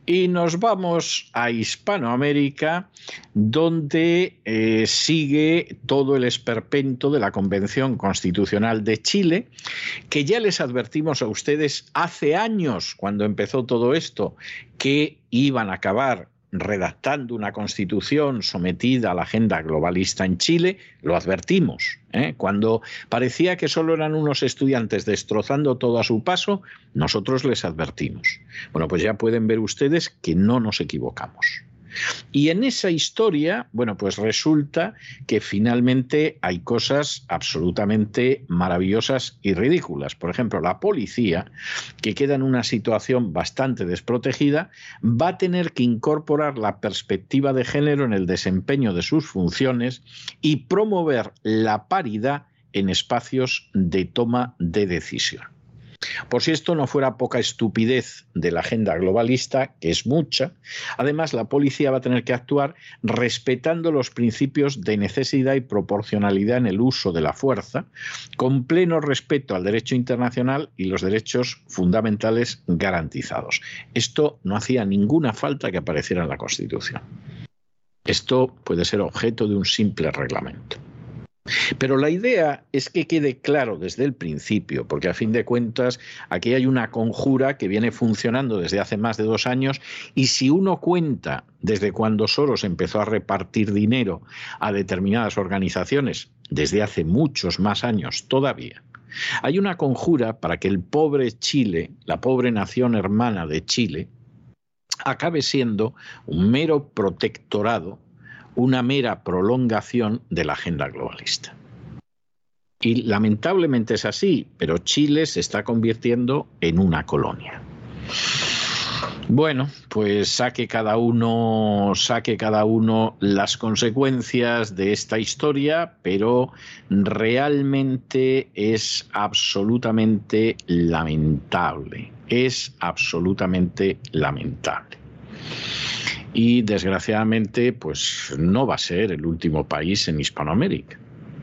y nos vamos a Hispanoamérica, donde eh, sigue todo el esperpento de la Convención Constitucional de Chile, que ya les advertimos a ustedes hace años, cuando empezó todo esto, que iban a acabar redactando una constitución sometida a la agenda globalista en Chile, lo advertimos. ¿eh? Cuando parecía que solo eran unos estudiantes destrozando todo a su paso, nosotros les advertimos. Bueno, pues ya pueden ver ustedes que no nos equivocamos. Y en esa historia, bueno, pues resulta que finalmente hay cosas absolutamente maravillosas y ridículas. Por ejemplo, la policía, que queda en una situación bastante desprotegida, va a tener que incorporar la perspectiva de género en el desempeño de sus funciones y promover la paridad en espacios de toma de decisión. Por si esto no fuera poca estupidez de la agenda globalista, que es mucha, además la policía va a tener que actuar respetando los principios de necesidad y proporcionalidad en el uso de la fuerza, con pleno respeto al derecho internacional y los derechos fundamentales garantizados. Esto no hacía ninguna falta que apareciera en la Constitución. Esto puede ser objeto de un simple reglamento. Pero la idea es que quede claro desde el principio, porque a fin de cuentas aquí hay una conjura que viene funcionando desde hace más de dos años y si uno cuenta desde cuando Soros empezó a repartir dinero a determinadas organizaciones, desde hace muchos más años todavía, hay una conjura para que el pobre Chile, la pobre nación hermana de Chile, acabe siendo un mero protectorado una mera prolongación de la agenda globalista. Y lamentablemente es así, pero Chile se está convirtiendo en una colonia. Bueno, pues saque cada uno, saque cada uno las consecuencias de esta historia, pero realmente es absolutamente lamentable. Es absolutamente lamentable y desgraciadamente pues no va a ser el último país en Hispanoamérica.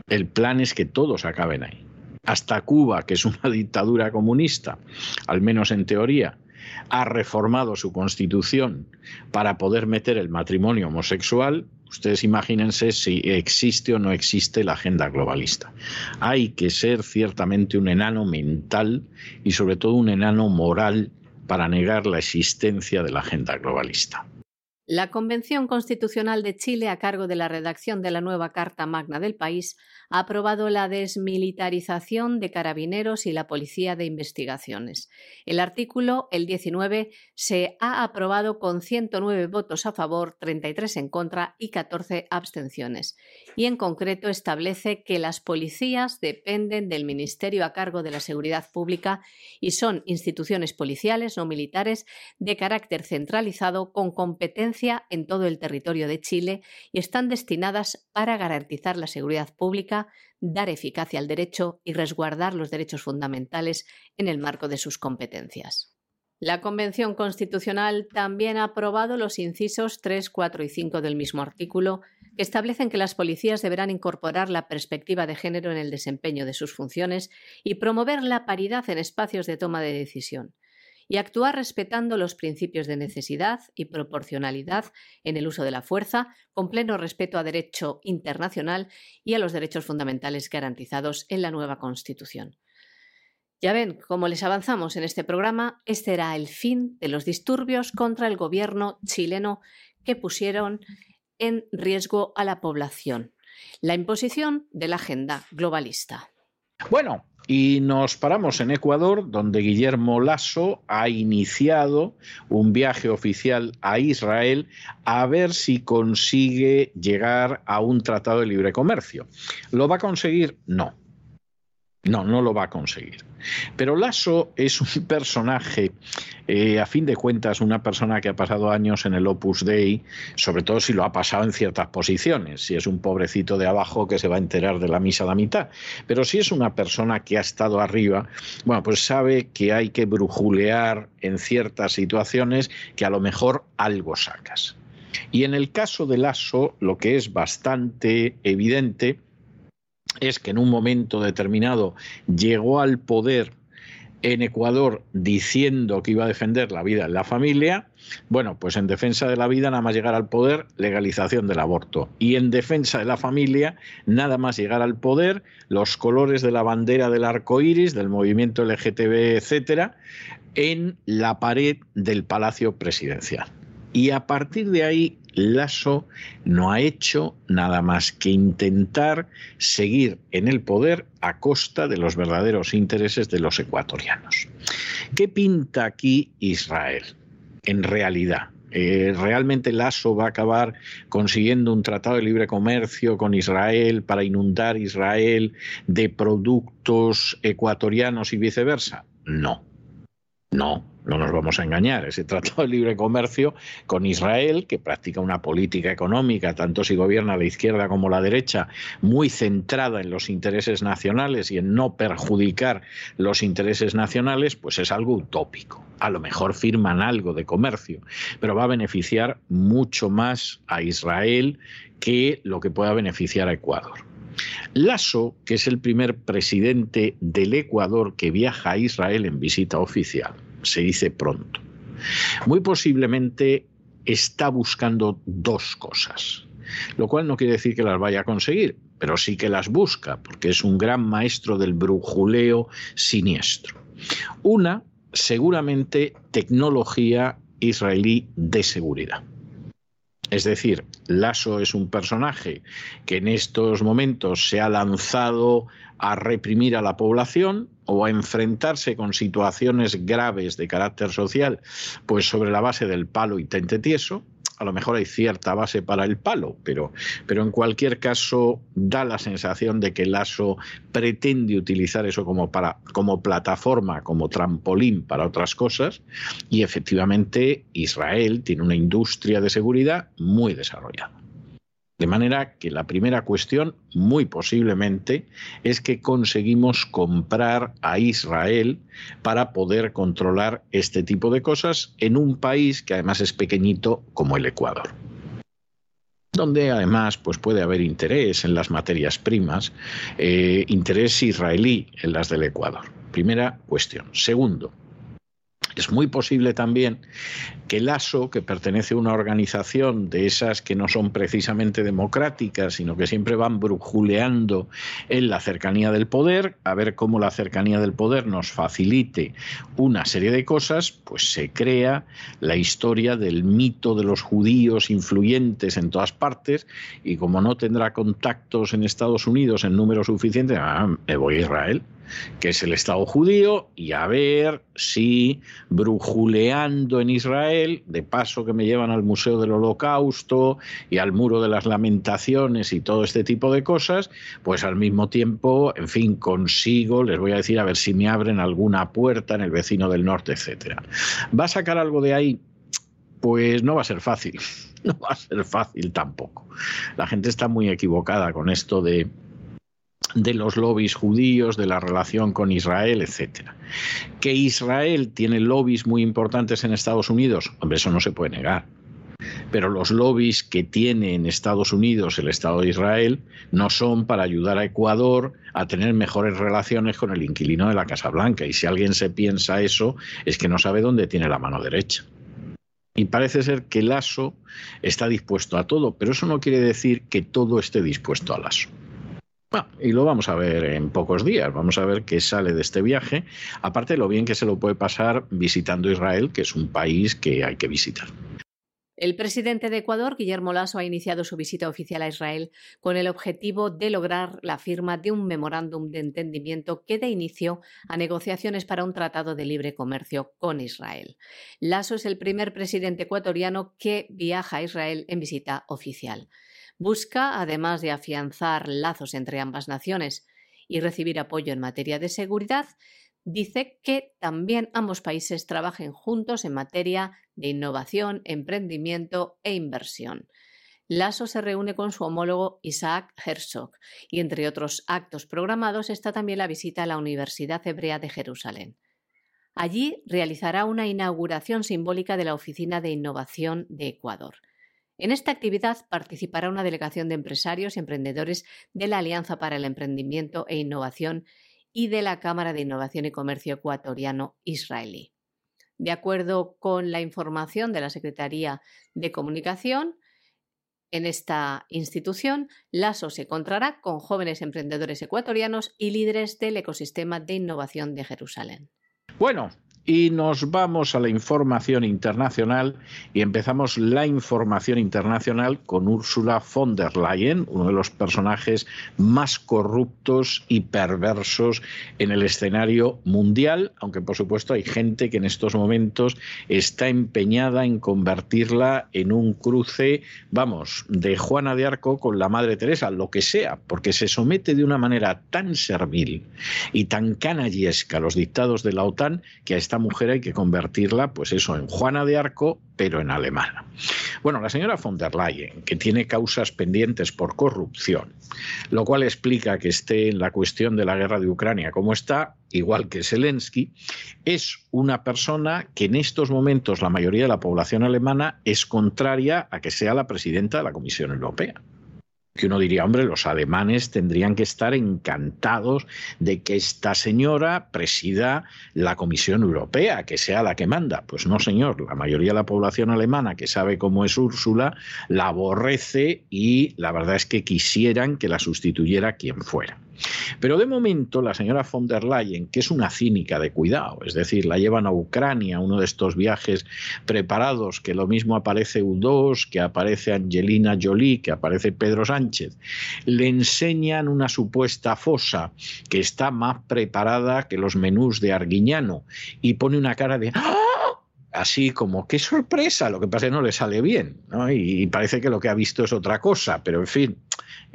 El plan es que todos acaben ahí. Hasta Cuba, que es una dictadura comunista, al menos en teoría, ha reformado su constitución para poder meter el matrimonio homosexual, ustedes imagínense si existe o no existe la agenda globalista. Hay que ser ciertamente un enano mental y sobre todo un enano moral para negar la existencia de la agenda globalista. La Convención Constitucional de Chile, a cargo de la redacción de la nueva Carta Magna del país, ha aprobado la desmilitarización de carabineros y la Policía de Investigaciones. El artículo, el 19, se ha aprobado con 109 votos a favor, 33 en contra y 14 abstenciones. Y en concreto establece que las policías dependen del Ministerio a cargo de la Seguridad Pública y son instituciones policiales no militares de carácter centralizado con competencia en todo el territorio de Chile y están destinadas para garantizar la seguridad pública dar eficacia al derecho y resguardar los derechos fundamentales en el marco de sus competencias. La Convención Constitucional también ha aprobado los incisos 3, 4 y 5 del mismo artículo, que establecen que las policías deberán incorporar la perspectiva de género en el desempeño de sus funciones y promover la paridad en espacios de toma de decisión, y actuar respetando los principios de necesidad y proporcionalidad en el uso de la fuerza, con pleno respeto a derecho internacional y a los derechos fundamentales garantizados en la nueva Constitución. Ya ven, como les avanzamos en este programa, este era el fin de los disturbios contra el gobierno chileno que pusieron en riesgo a la población. La imposición de la agenda globalista. Bueno, y nos paramos en Ecuador, donde Guillermo Lasso ha iniciado un viaje oficial a Israel a ver si consigue llegar a un tratado de libre comercio. ¿Lo va a conseguir? No. No, no lo va a conseguir. Pero Lasso es un personaje, eh, a fin de cuentas, una persona que ha pasado años en el Opus Dei, sobre todo si lo ha pasado en ciertas posiciones, si es un pobrecito de abajo que se va a enterar de la misa a la mitad. Pero si es una persona que ha estado arriba, bueno, pues sabe que hay que brujulear en ciertas situaciones que a lo mejor algo sacas. Y en el caso de Lasso, lo que es bastante evidente es que en un momento determinado llegó al poder en Ecuador diciendo que iba a defender la vida en la familia, bueno, pues en defensa de la vida nada más llegar al poder, legalización del aborto. Y en defensa de la familia, nada más llegar al poder, los colores de la bandera del arco iris, del movimiento LGTB, etcétera, en la pared del Palacio Presidencial. Y a partir de ahí Lasso no ha hecho nada más que intentar seguir en el poder a costa de los verdaderos intereses de los ecuatorianos. ¿Qué pinta aquí Israel? En realidad, eh, ¿Realmente Lasso va a acabar consiguiendo un tratado de libre comercio con Israel para inundar Israel de productos ecuatorianos y viceversa? No, no, no nos vamos a engañar. Ese tratado de libre comercio con Israel, que practica una política económica, tanto si gobierna la izquierda como la derecha, muy centrada en los intereses nacionales y en no perjudicar los intereses nacionales, pues es algo utópico. A lo mejor firman algo de comercio, pero va a beneficiar mucho más a Israel que lo que pueda beneficiar a Ecuador. Lasso, que es el primer presidente del Ecuador que viaja a Israel en visita oficial, se dice pronto, muy posiblemente está buscando dos cosas, lo cual no quiere decir que las vaya a conseguir, pero sí que las busca, porque es un gran maestro del brujuleo siniestro. Una, seguramente, tecnología israelí de seguridad. Es decir, Lasso es un personaje que en estos momentos se ha lanzado a reprimir a la población o a enfrentarse con situaciones graves de carácter social, pues sobre la base del palo y tente tieso, a lo mejor hay cierta base para el palo, pero, pero en cualquier caso da la sensación de que el ASO pretende utilizar eso como, para, como plataforma, como trampolín para otras cosas, y efectivamente Israel tiene una industria de seguridad muy desarrollada. De manera que la primera cuestión, muy posiblemente, es que conseguimos comprar a Israel para poder controlar este tipo de cosas en un país que además es pequeñito como el Ecuador donde además pues puede haber interés en las materias primas, eh, interés israelí en las del Ecuador. Primera cuestión. Segundo, es muy posible también que el ASO, que pertenece a una organización de esas que no son precisamente democráticas, sino que siempre van brujuleando en la cercanía del poder, a ver cómo la cercanía del poder nos facilite una serie de cosas, pues se crea la historia del mito de los judíos influyentes en todas partes y como no tendrá contactos en Estados Unidos en número suficiente, ah, me voy a Israel que es el Estado judío, y a ver si brujuleando en Israel, de paso que me llevan al Museo del Holocausto y al Muro de las Lamentaciones y todo este tipo de cosas, pues al mismo tiempo, en fin, consigo, les voy a decir a ver si me abren alguna puerta en el vecino del norte, etcétera. ¿Va a sacar algo de ahí? Pues no va a ser fácil, no va a ser fácil tampoco. La gente está muy equivocada con esto de de los lobbies judíos, de la relación con Israel, etcétera. Que Israel tiene lobbies muy importantes en Estados Unidos, hombre, eso no se puede negar. Pero los lobbies que tiene en Estados Unidos el Estado de Israel no son para ayudar a Ecuador a tener mejores relaciones con el inquilino de la Casa Blanca. Y si alguien se piensa eso, es que no sabe dónde tiene la mano derecha. Y parece ser que el ASO está dispuesto a todo, pero eso no quiere decir que todo esté dispuesto al ASO y lo vamos a ver en pocos días, vamos a ver qué sale de este viaje, aparte de lo bien que se lo puede pasar visitando Israel, que es un país que hay que visitar. El presidente de Ecuador, Guillermo Lasso, ha iniciado su visita oficial a Israel con el objetivo de lograr la firma de un memorándum de entendimiento que dé inicio a negociaciones para un tratado de libre comercio con Israel. Lasso es el primer presidente ecuatoriano que viaja a Israel en visita oficial busca, además de afianzar lazos entre ambas naciones y recibir apoyo en materia de seguridad, dice que también ambos países trabajen juntos en materia de innovación, emprendimiento e inversión. Lasso se reúne con su homólogo Isaac Herzog y entre otros actos programados está también la visita a la Universidad Hebrea de Jerusalén. Allí realizará una inauguración simbólica de la Oficina de Innovación de Ecuador. En esta actividad participará una delegación de empresarios y emprendedores de la Alianza para el Emprendimiento e Innovación y de la Cámara de Innovación y Comercio Ecuatoriano Israelí. De acuerdo con la información de la Secretaría de Comunicación, en esta institución, LASO se encontrará con jóvenes emprendedores ecuatorianos y líderes del ecosistema de innovación de Jerusalén. Bueno, y nos vamos a la información internacional y empezamos la información internacional con Ursula von der Leyen, uno de los personajes más corruptos y perversos en el escenario mundial, aunque por supuesto hay gente que en estos momentos está empeñada en convertirla en un cruce, vamos, de Juana de Arco con la Madre Teresa, lo que sea, porque se somete de una manera tan servil y tan canallesca a los dictados de la OTAN que a esta mujer hay que convertirla, pues eso, en Juana de Arco, pero en alemana. Bueno, la señora von der Leyen, que tiene causas pendientes por corrupción, lo cual explica que esté en la cuestión de la guerra de Ucrania como está, igual que Zelensky, es una persona que en estos momentos la mayoría de la población alemana es contraria a que sea la presidenta de la Comisión Europea que uno diría, hombre, los alemanes tendrían que estar encantados de que esta señora presida la Comisión Europea, que sea la que manda. Pues no, señor, la mayoría de la población alemana que sabe cómo es Úrsula la aborrece y la verdad es que quisieran que la sustituyera quien fuera. Pero de momento la señora von der Leyen, que es una cínica de cuidado, es decir, la llevan a Ucrania, uno de estos viajes preparados, que lo mismo aparece U2, que aparece Angelina Jolie, que aparece Pedro Sánchez, le enseñan una supuesta fosa que está más preparada que los menús de Arguiñano y pone una cara de... ¡Ah! Así como qué sorpresa, lo que pasa es que no le sale bien, ¿no? y, parece que lo que ha visto es otra cosa, pero en fin,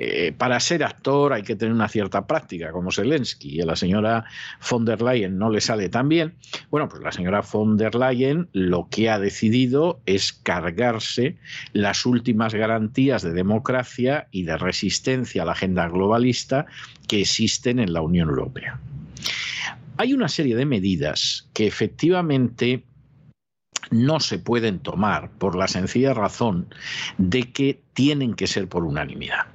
eh, para ser actor hay que tener una cierta práctica, como Zelensky, y a la señora von der Leyen no le sale tan bien. Bueno, pues la señora von der Leyen lo que ha decidido es cargarse las últimas garantías de democracia y de resistencia a la agenda globalista que existen en la Unión Europea. Hay una serie de medidas que efectivamente no se pueden tomar por la sencilla razón de que tienen que ser por unanimidad.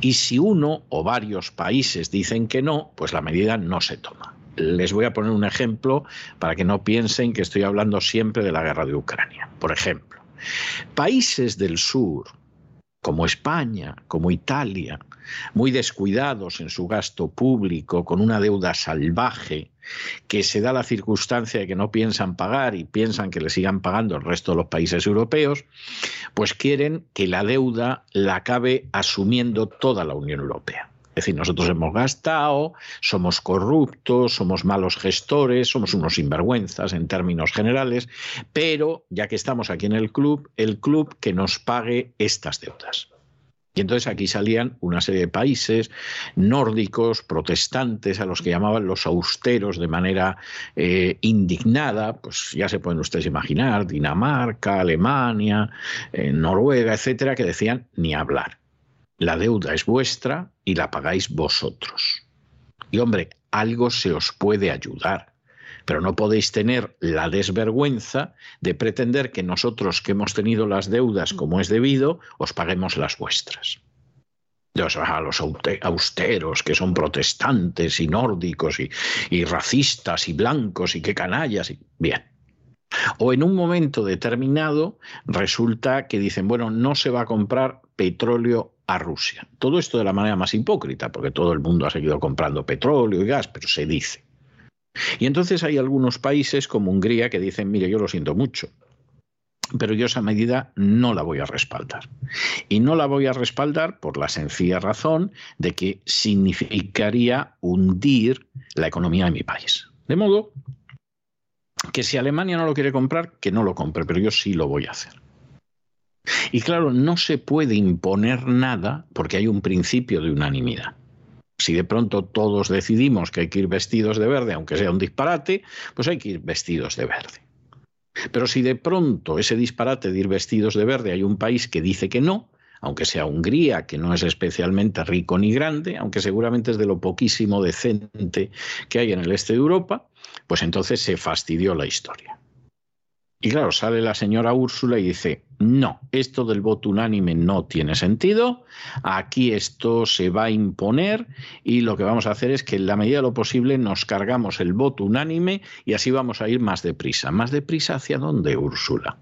Y si uno o varios países dicen que no, pues la medida no se toma. Les voy a poner un ejemplo para que no piensen que estoy hablando siempre de la guerra de Ucrania. Por ejemplo, países del sur, como España, como Italia, muy descuidados en su gasto público, con una deuda salvaje, que se da la circunstancia de que no piensan pagar y piensan que le sigan pagando el resto de los países europeos, pues quieren que la deuda la acabe asumiendo toda la Unión Europea. Es decir, nosotros hemos gastado, somos corruptos, somos malos gestores, somos unos sinvergüenzas en términos generales, pero ya que estamos aquí en el club, el club que nos pague estas deudas. Y entonces aquí salían una serie de países nórdicos, protestantes, a los que llamaban los austeros de manera eh, indignada, pues ya se pueden ustedes imaginar, Dinamarca, Alemania, eh, Noruega, etcétera, que decían ni hablar. La deuda es vuestra y la pagáis vosotros. Y hombre, algo se os puede ayudar pero no podéis tener la desvergüenza de pretender que nosotros que hemos tenido las deudas como es debido, os paguemos las vuestras. A los austeros que son protestantes y nórdicos y, racistas y blancos y qué canallas. Y... Bien, o en un momento determinado resulta que dicen, bueno, no se va a comprar petróleo a Rusia. Todo esto de la manera más hipócrita, porque todo el mundo ha seguido comprando petróleo y gas, pero se dice. Y entonces hay algunos países como Hungría que dicen, mire, yo lo siento mucho, pero yo esa medida no la voy a respaldar. Y no la voy a respaldar por la sencilla razón de que significaría hundir la economía de mi país. De modo que si Alemania no lo quiere comprar, que no lo compre, pero yo sí lo voy a hacer. Y claro, no se puede imponer nada porque hay un principio de unanimidad. Si de pronto todos decidimos que hay que ir vestidos de verde, aunque sea un disparate, pues hay que ir vestidos de verde. Pero si de pronto ese disparate de ir vestidos de verde hay un país que dice que no, aunque sea Hungría, que no es especialmente rico ni grande, aunque seguramente es de lo poquísimo decente que hay en el este de Europa, pues entonces se fastidió la historia. Y claro, sale la señora Úrsula y dice, no, esto del voto unánime no tiene sentido, aquí esto se va a imponer y lo que vamos a hacer es que en la medida de lo posible nos cargamos el voto unánime y así vamos a ir más deprisa. ¿Más deprisa hacia dónde, Úrsula?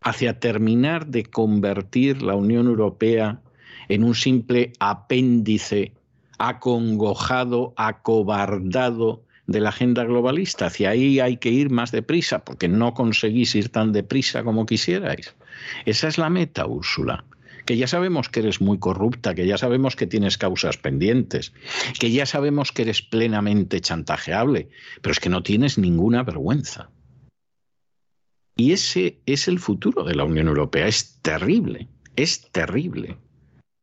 Hacia terminar de convertir la Unión Europea en un simple apéndice acongojado, acobardado de la agenda globalista. Hacia ahí hay que ir más deprisa, porque no conseguís ir tan deprisa como quisierais. Esa es la meta, Úrsula. Que ya sabemos que eres muy corrupta, que ya sabemos que tienes causas pendientes, que ya sabemos que eres plenamente chantajeable, pero es que no tienes ninguna vergüenza. Y ese es el futuro de la Unión Europea. Es terrible, es terrible.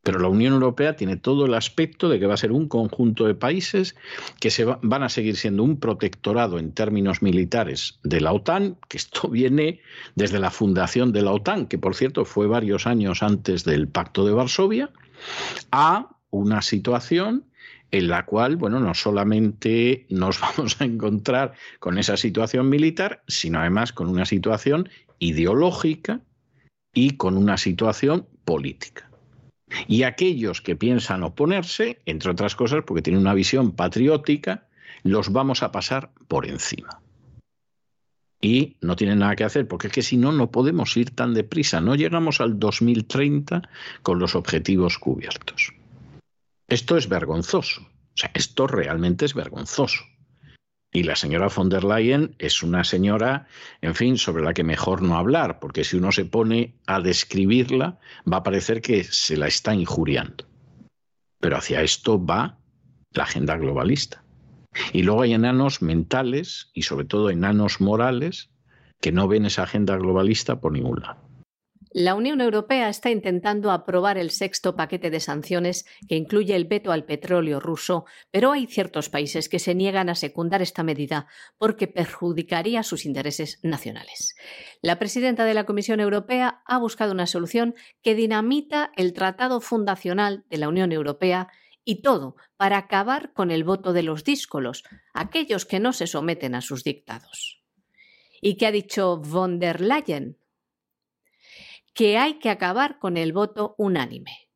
Pero la Unión Europea tiene todo el aspecto de que va a ser un conjunto de países que se van a seguir siendo un protectorado en términos militares de la OTAN, que esto viene desde la fundación de la OTAN, que por cierto fue varios años antes del Pacto de Varsovia, a una situación en la cual, bueno, no solamente nos vamos a encontrar con esa situación militar, sino además con una situación ideológica y con una situación política. Y aquellos que piensan oponerse, entre otras cosas porque tienen una visión patriótica, los vamos a pasar por encima. Y no tienen nada que hacer, porque es que si no, no podemos ir tan deprisa. No llegamos al 2030 con los objetivos cubiertos. Esto es vergonzoso. O sea, esto realmente es vergonzoso. Y la señora von der Leyen es una señora, en fin, sobre la que mejor no hablar, porque si uno se pone a describirla, va a parecer que se la está injuriando. Pero hacia esto va la agenda globalista. Y luego hay enanos mentales y sobre todo enanos morales que no ven esa agenda globalista por ningún lado. La Unión Europea está intentando aprobar el sexto paquete de sanciones que incluye el veto al petróleo ruso, pero hay ciertos países que se niegan a secundar esta medida porque perjudicaría sus intereses nacionales. La presidenta de la Comisión Europea ha buscado una solución que dinamita el tratado fundacional de la Unión Europea y todo para acabar con el voto de los díscolos, aquellos que no se someten a sus dictados. ¿Y qué ha dicho von der Leyen? Que hay que acabar con el voto unánime.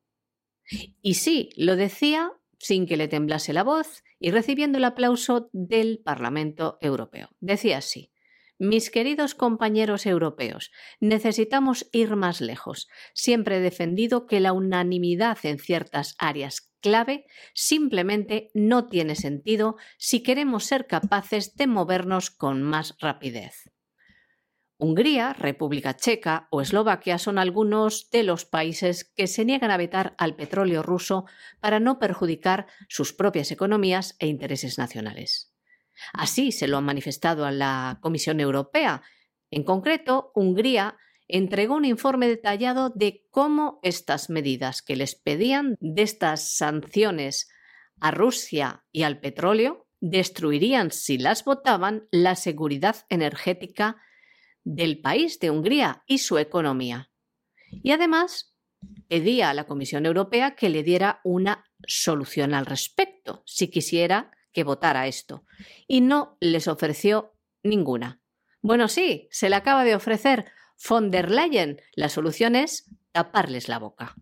Y sí, lo decía sin que le temblase la voz y recibiendo el aplauso del Parlamento Europeo. Decía así. Mis queridos compañeros europeos, necesitamos ir más lejos. Siempre he defendido que la unanimidad en ciertas áreas clave simplemente no tiene sentido si queremos ser capaces de movernos con más rapidez. Hungría, República Checa o Eslovaquia son algunos de los países que se niegan a vetar al petróleo ruso para no perjudicar sus propias economías e intereses nacionales. Así se lo han manifestado a la Comisión Europea. En concreto, Hungría entregó un informe detallado de cómo estas medidas que les pedían de estas sanciones a Rusia y al petróleo destruirían, si las votaban, la seguridad energética del país de Hungría y su economía. Y además pedía a la Comisión Europea que le diera una solución al respecto, si quisiera que votara esto. Y no les ofreció ninguna. Bueno, sí, se le acaba de ofrecer von der Leyen. La solución es taparles la boca.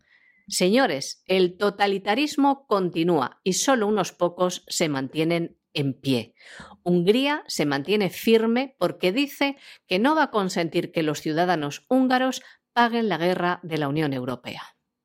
Señores, el totalitarismo continúa y solo unos pocos se mantienen en pie. Hungría se mantiene firme porque dice que no va a consentir que los ciudadanos húngaros paguen la guerra de la Unión Europea.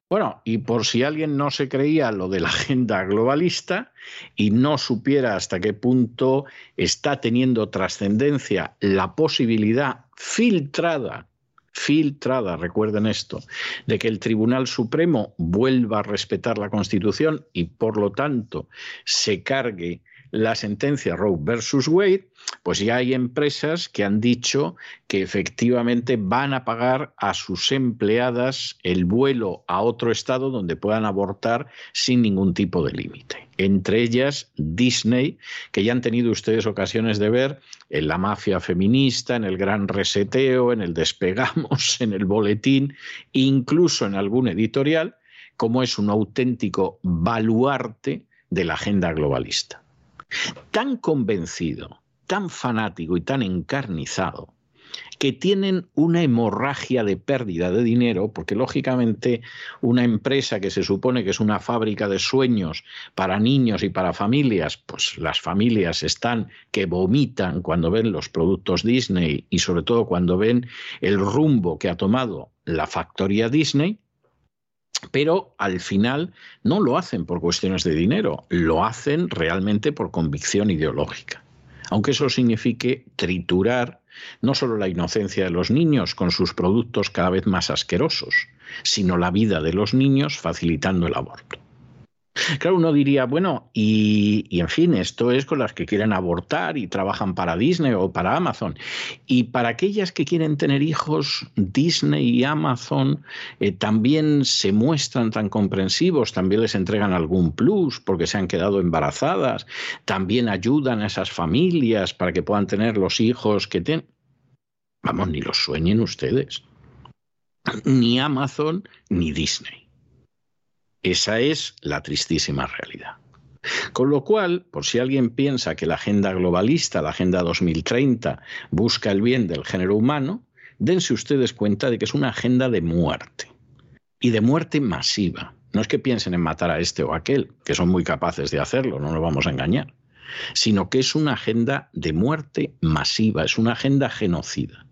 Bueno, y por si alguien no se creía lo de la agenda globalista y no supiera hasta qué punto está teniendo trascendencia la posibilidad filtrada, filtrada, recuerden esto, de que el Tribunal Supremo vuelva a respetar la Constitución y por lo tanto se cargue la sentencia Roe versus Wade, pues ya hay empresas que han dicho que efectivamente van a pagar a sus empleadas el vuelo a otro estado donde puedan abortar sin ningún tipo de límite. Entre ellas Disney, que ya han tenido ustedes ocasiones de ver en la mafia feminista, en el gran reseteo, en el despegamos, en el boletín, incluso en algún editorial, como es un auténtico baluarte de la agenda globalista. Tan convencido, tan fanático y tan encarnizado que tienen una hemorragia de pérdida de dinero, porque lógicamente una empresa que se supone que es una fábrica de sueños para niños y para familias, pues las familias están que vomitan cuando ven los productos Disney y sobre todo cuando ven el rumbo que ha tomado la factoría Disney, pero al final no lo hacen por cuestiones de dinero, lo hacen realmente por convicción ideológica. Aunque eso signifique triturar no solo la inocencia de los niños con sus productos cada vez más asquerosos, sino la vida de los niños facilitando el aborto. Claro, uno diría, bueno, y, en fin, esto es con las que quieren abortar y trabajan para Disney o para Amazon. Y para aquellas que quieren tener hijos, Disney y Amazon eh, también se muestran tan comprensivos, también les entregan algún plus porque se han quedado embarazadas, también ayudan a esas familias para que puedan tener los hijos que tienen. Vamos, ni los sueñen ustedes. Ni Amazon ni Disney. Esa es la tristísima realidad. Con lo cual, por si alguien piensa que la agenda globalista, la agenda 2030, busca el bien del género humano, dense ustedes cuenta de que es una agenda de muerte. Y de muerte masiva. No es que piensen en matar a este o aquel, que son muy capaces de hacerlo, no nos vamos a engañar, sino que es una agenda de muerte masiva, es una agenda genocida.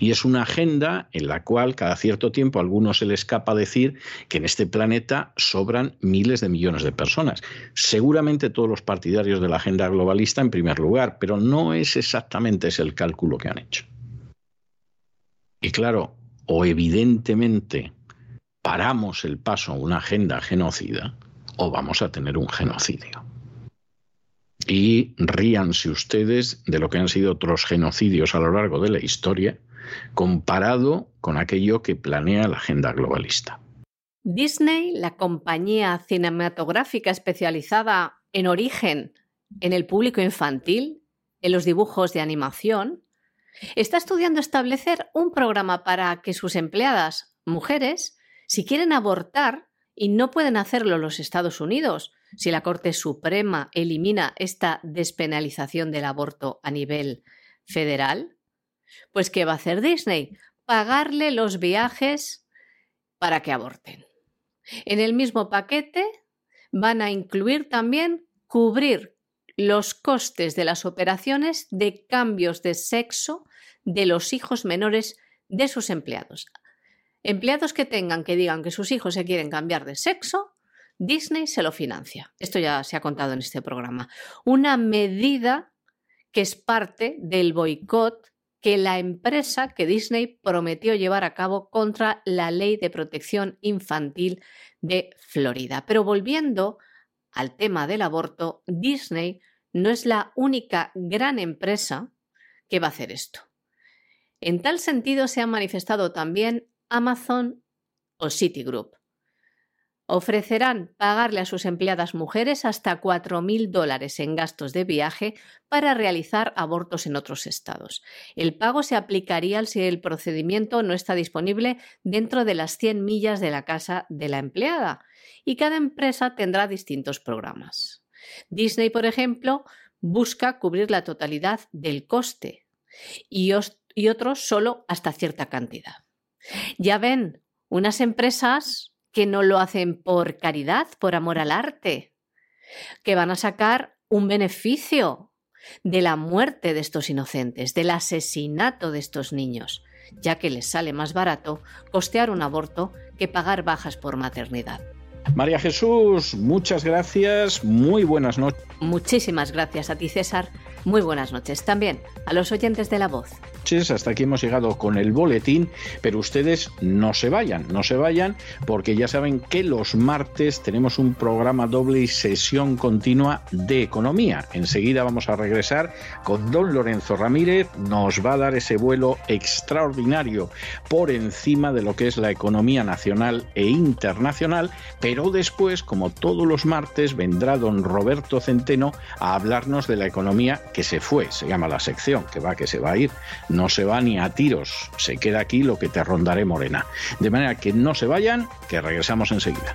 Y es una agenda en la cual cada cierto tiempo a algunos se le escapa decir que en este planeta sobran miles de millones de personas. Seguramente todos los partidarios de la agenda globalista en primer lugar, pero no es exactamente ese el cálculo que han hecho. Y claro, o evidentemente paramos el paso a una agenda genocida, o vamos a tener un genocidio. Y ríanse ustedes de lo que han sido otros genocidios a lo largo de la historia, comparado con aquello que planea la agenda globalista. Disney, la compañía cinematográfica especializada en origen en el público infantil, en los dibujos de animación, está estudiando establecer un programa para que sus empleadas, mujeres, si quieren abortar y no pueden hacerlo en los Estados Unidos, si la Corte Suprema elimina esta despenalización del aborto a nivel federal, pues ¿qué va a hacer Disney? Pagarle los viajes para que aborten. En el mismo paquete van a incluir también cubrir los costes de las operaciones de cambios de sexo de los hijos menores de sus empleados. Empleados que tengan que digan que sus hijos se quieren cambiar de sexo, Disney se lo financia. Esto ya se ha contado en este programa. Una medida que es parte del boicot que la empresa que Disney prometió llevar a cabo contra la ley de protección infantil de Florida. Pero volviendo al tema del aborto, Disney no es la única gran empresa que va a hacer esto. En tal sentido se han manifestado también Amazon o Citigroup ofrecerán pagarle a sus empleadas mujeres hasta 4.000 dólares en gastos de viaje para realizar abortos en otros estados. El pago se aplicaría si el procedimiento no está disponible dentro de las 100 millas de la casa de la empleada y cada empresa tendrá distintos programas. Disney, por ejemplo, busca cubrir la totalidad del coste y, y otros solo hasta cierta cantidad. Ya ven, unas empresas que no lo hacen por caridad, por amor al arte, que van a sacar un beneficio de la muerte de estos inocentes, del asesinato de estos niños, ya que les sale más barato costear un aborto que pagar bajas por maternidad. María Jesús, muchas gracias, muy buenas noches. Muchísimas gracias a ti, César, muy buenas noches también a los oyentes de la voz. Hasta aquí hemos llegado con el boletín, pero ustedes no se vayan, no se vayan, porque ya saben que los martes tenemos un programa doble y sesión continua de economía. Enseguida vamos a regresar con don Lorenzo Ramírez, nos va a dar ese vuelo extraordinario por encima de lo que es la economía nacional e internacional, pero después, como todos los martes, vendrá don Roberto Centeno a hablarnos de la economía que se fue, se llama la sección, que va, que se va a ir, se va ni a tiros, se queda aquí lo que te rondaré morena. De manera que no se vayan, que regresamos enseguida.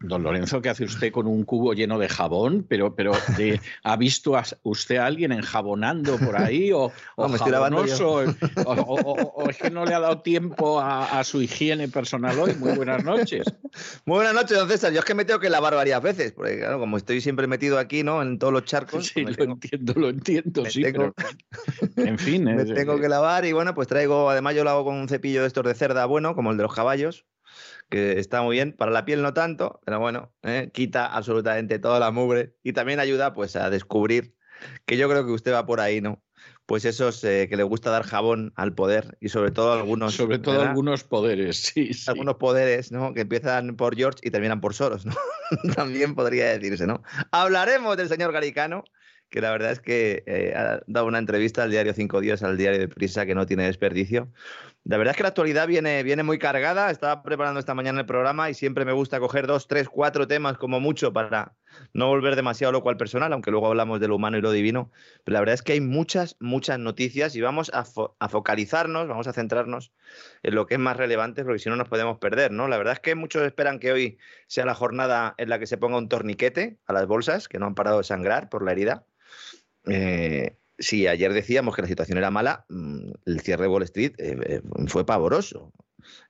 Don Lorenzo, ¿qué hace usted con un cubo lleno de jabón? Pero, pero ¿ha visto usted a alguien enjabonando por ahí? ¿O, o, o, es que no le ha dado tiempo a, su higiene personal hoy? Muy buenas noches. Muy buenas noches, don César. Yo es que me tengo que lavar varias veces, porque claro, como estoy siempre metido aquí, ¿no? En todos los charcos. Sí, pues lo entiendo, lo entiendo, sí. Tengo... en fin. me tengo que lavar y bueno, pues traigo, además yo lo hago con un cepillo de estos de cerda bueno, como el de los caballos que está muy bien. Para la piel no tanto, pero bueno, ¿eh? quita absolutamente toda la mugre y también ayuda pues a descubrir que yo creo que usted va por ahí, ¿no? Pues esos eh, que le gusta dar jabón al poder y sobre todo algunos... Sobre todo algunos poderes, sí, Algunos poderes, ¿no? Que empiezan por George y terminan por Soros, ¿no? También podría decirse, ¿no? Hablaremos del señor Garicano, que la verdad es que eh, ha dado una entrevista al diario Cinco Días, al diario de Prisa, que no tiene desperdicio. La verdad es que la actualidad viene, viene muy cargada. Estaba preparando esta mañana el programa y siempre me gusta coger dos, tres, cuatro temas como mucho para no volver demasiado loco al personal, aunque luego hablamos de lo humano y lo divino. Pero la verdad es que hay muchas, muchas noticias y vamos a, focalizarnos, vamos a centrarnos en lo que es más relevante, porque si no nos podemos perder, ¿no? La verdad es que muchos esperan que hoy sea la jornada en la que se ponga un torniquete a las bolsas, que no han parado de sangrar por la herida. Eh, si ayer decíamos que la situación era mala, mm, el cierre de Wall Street eh, eh, fue pavoroso.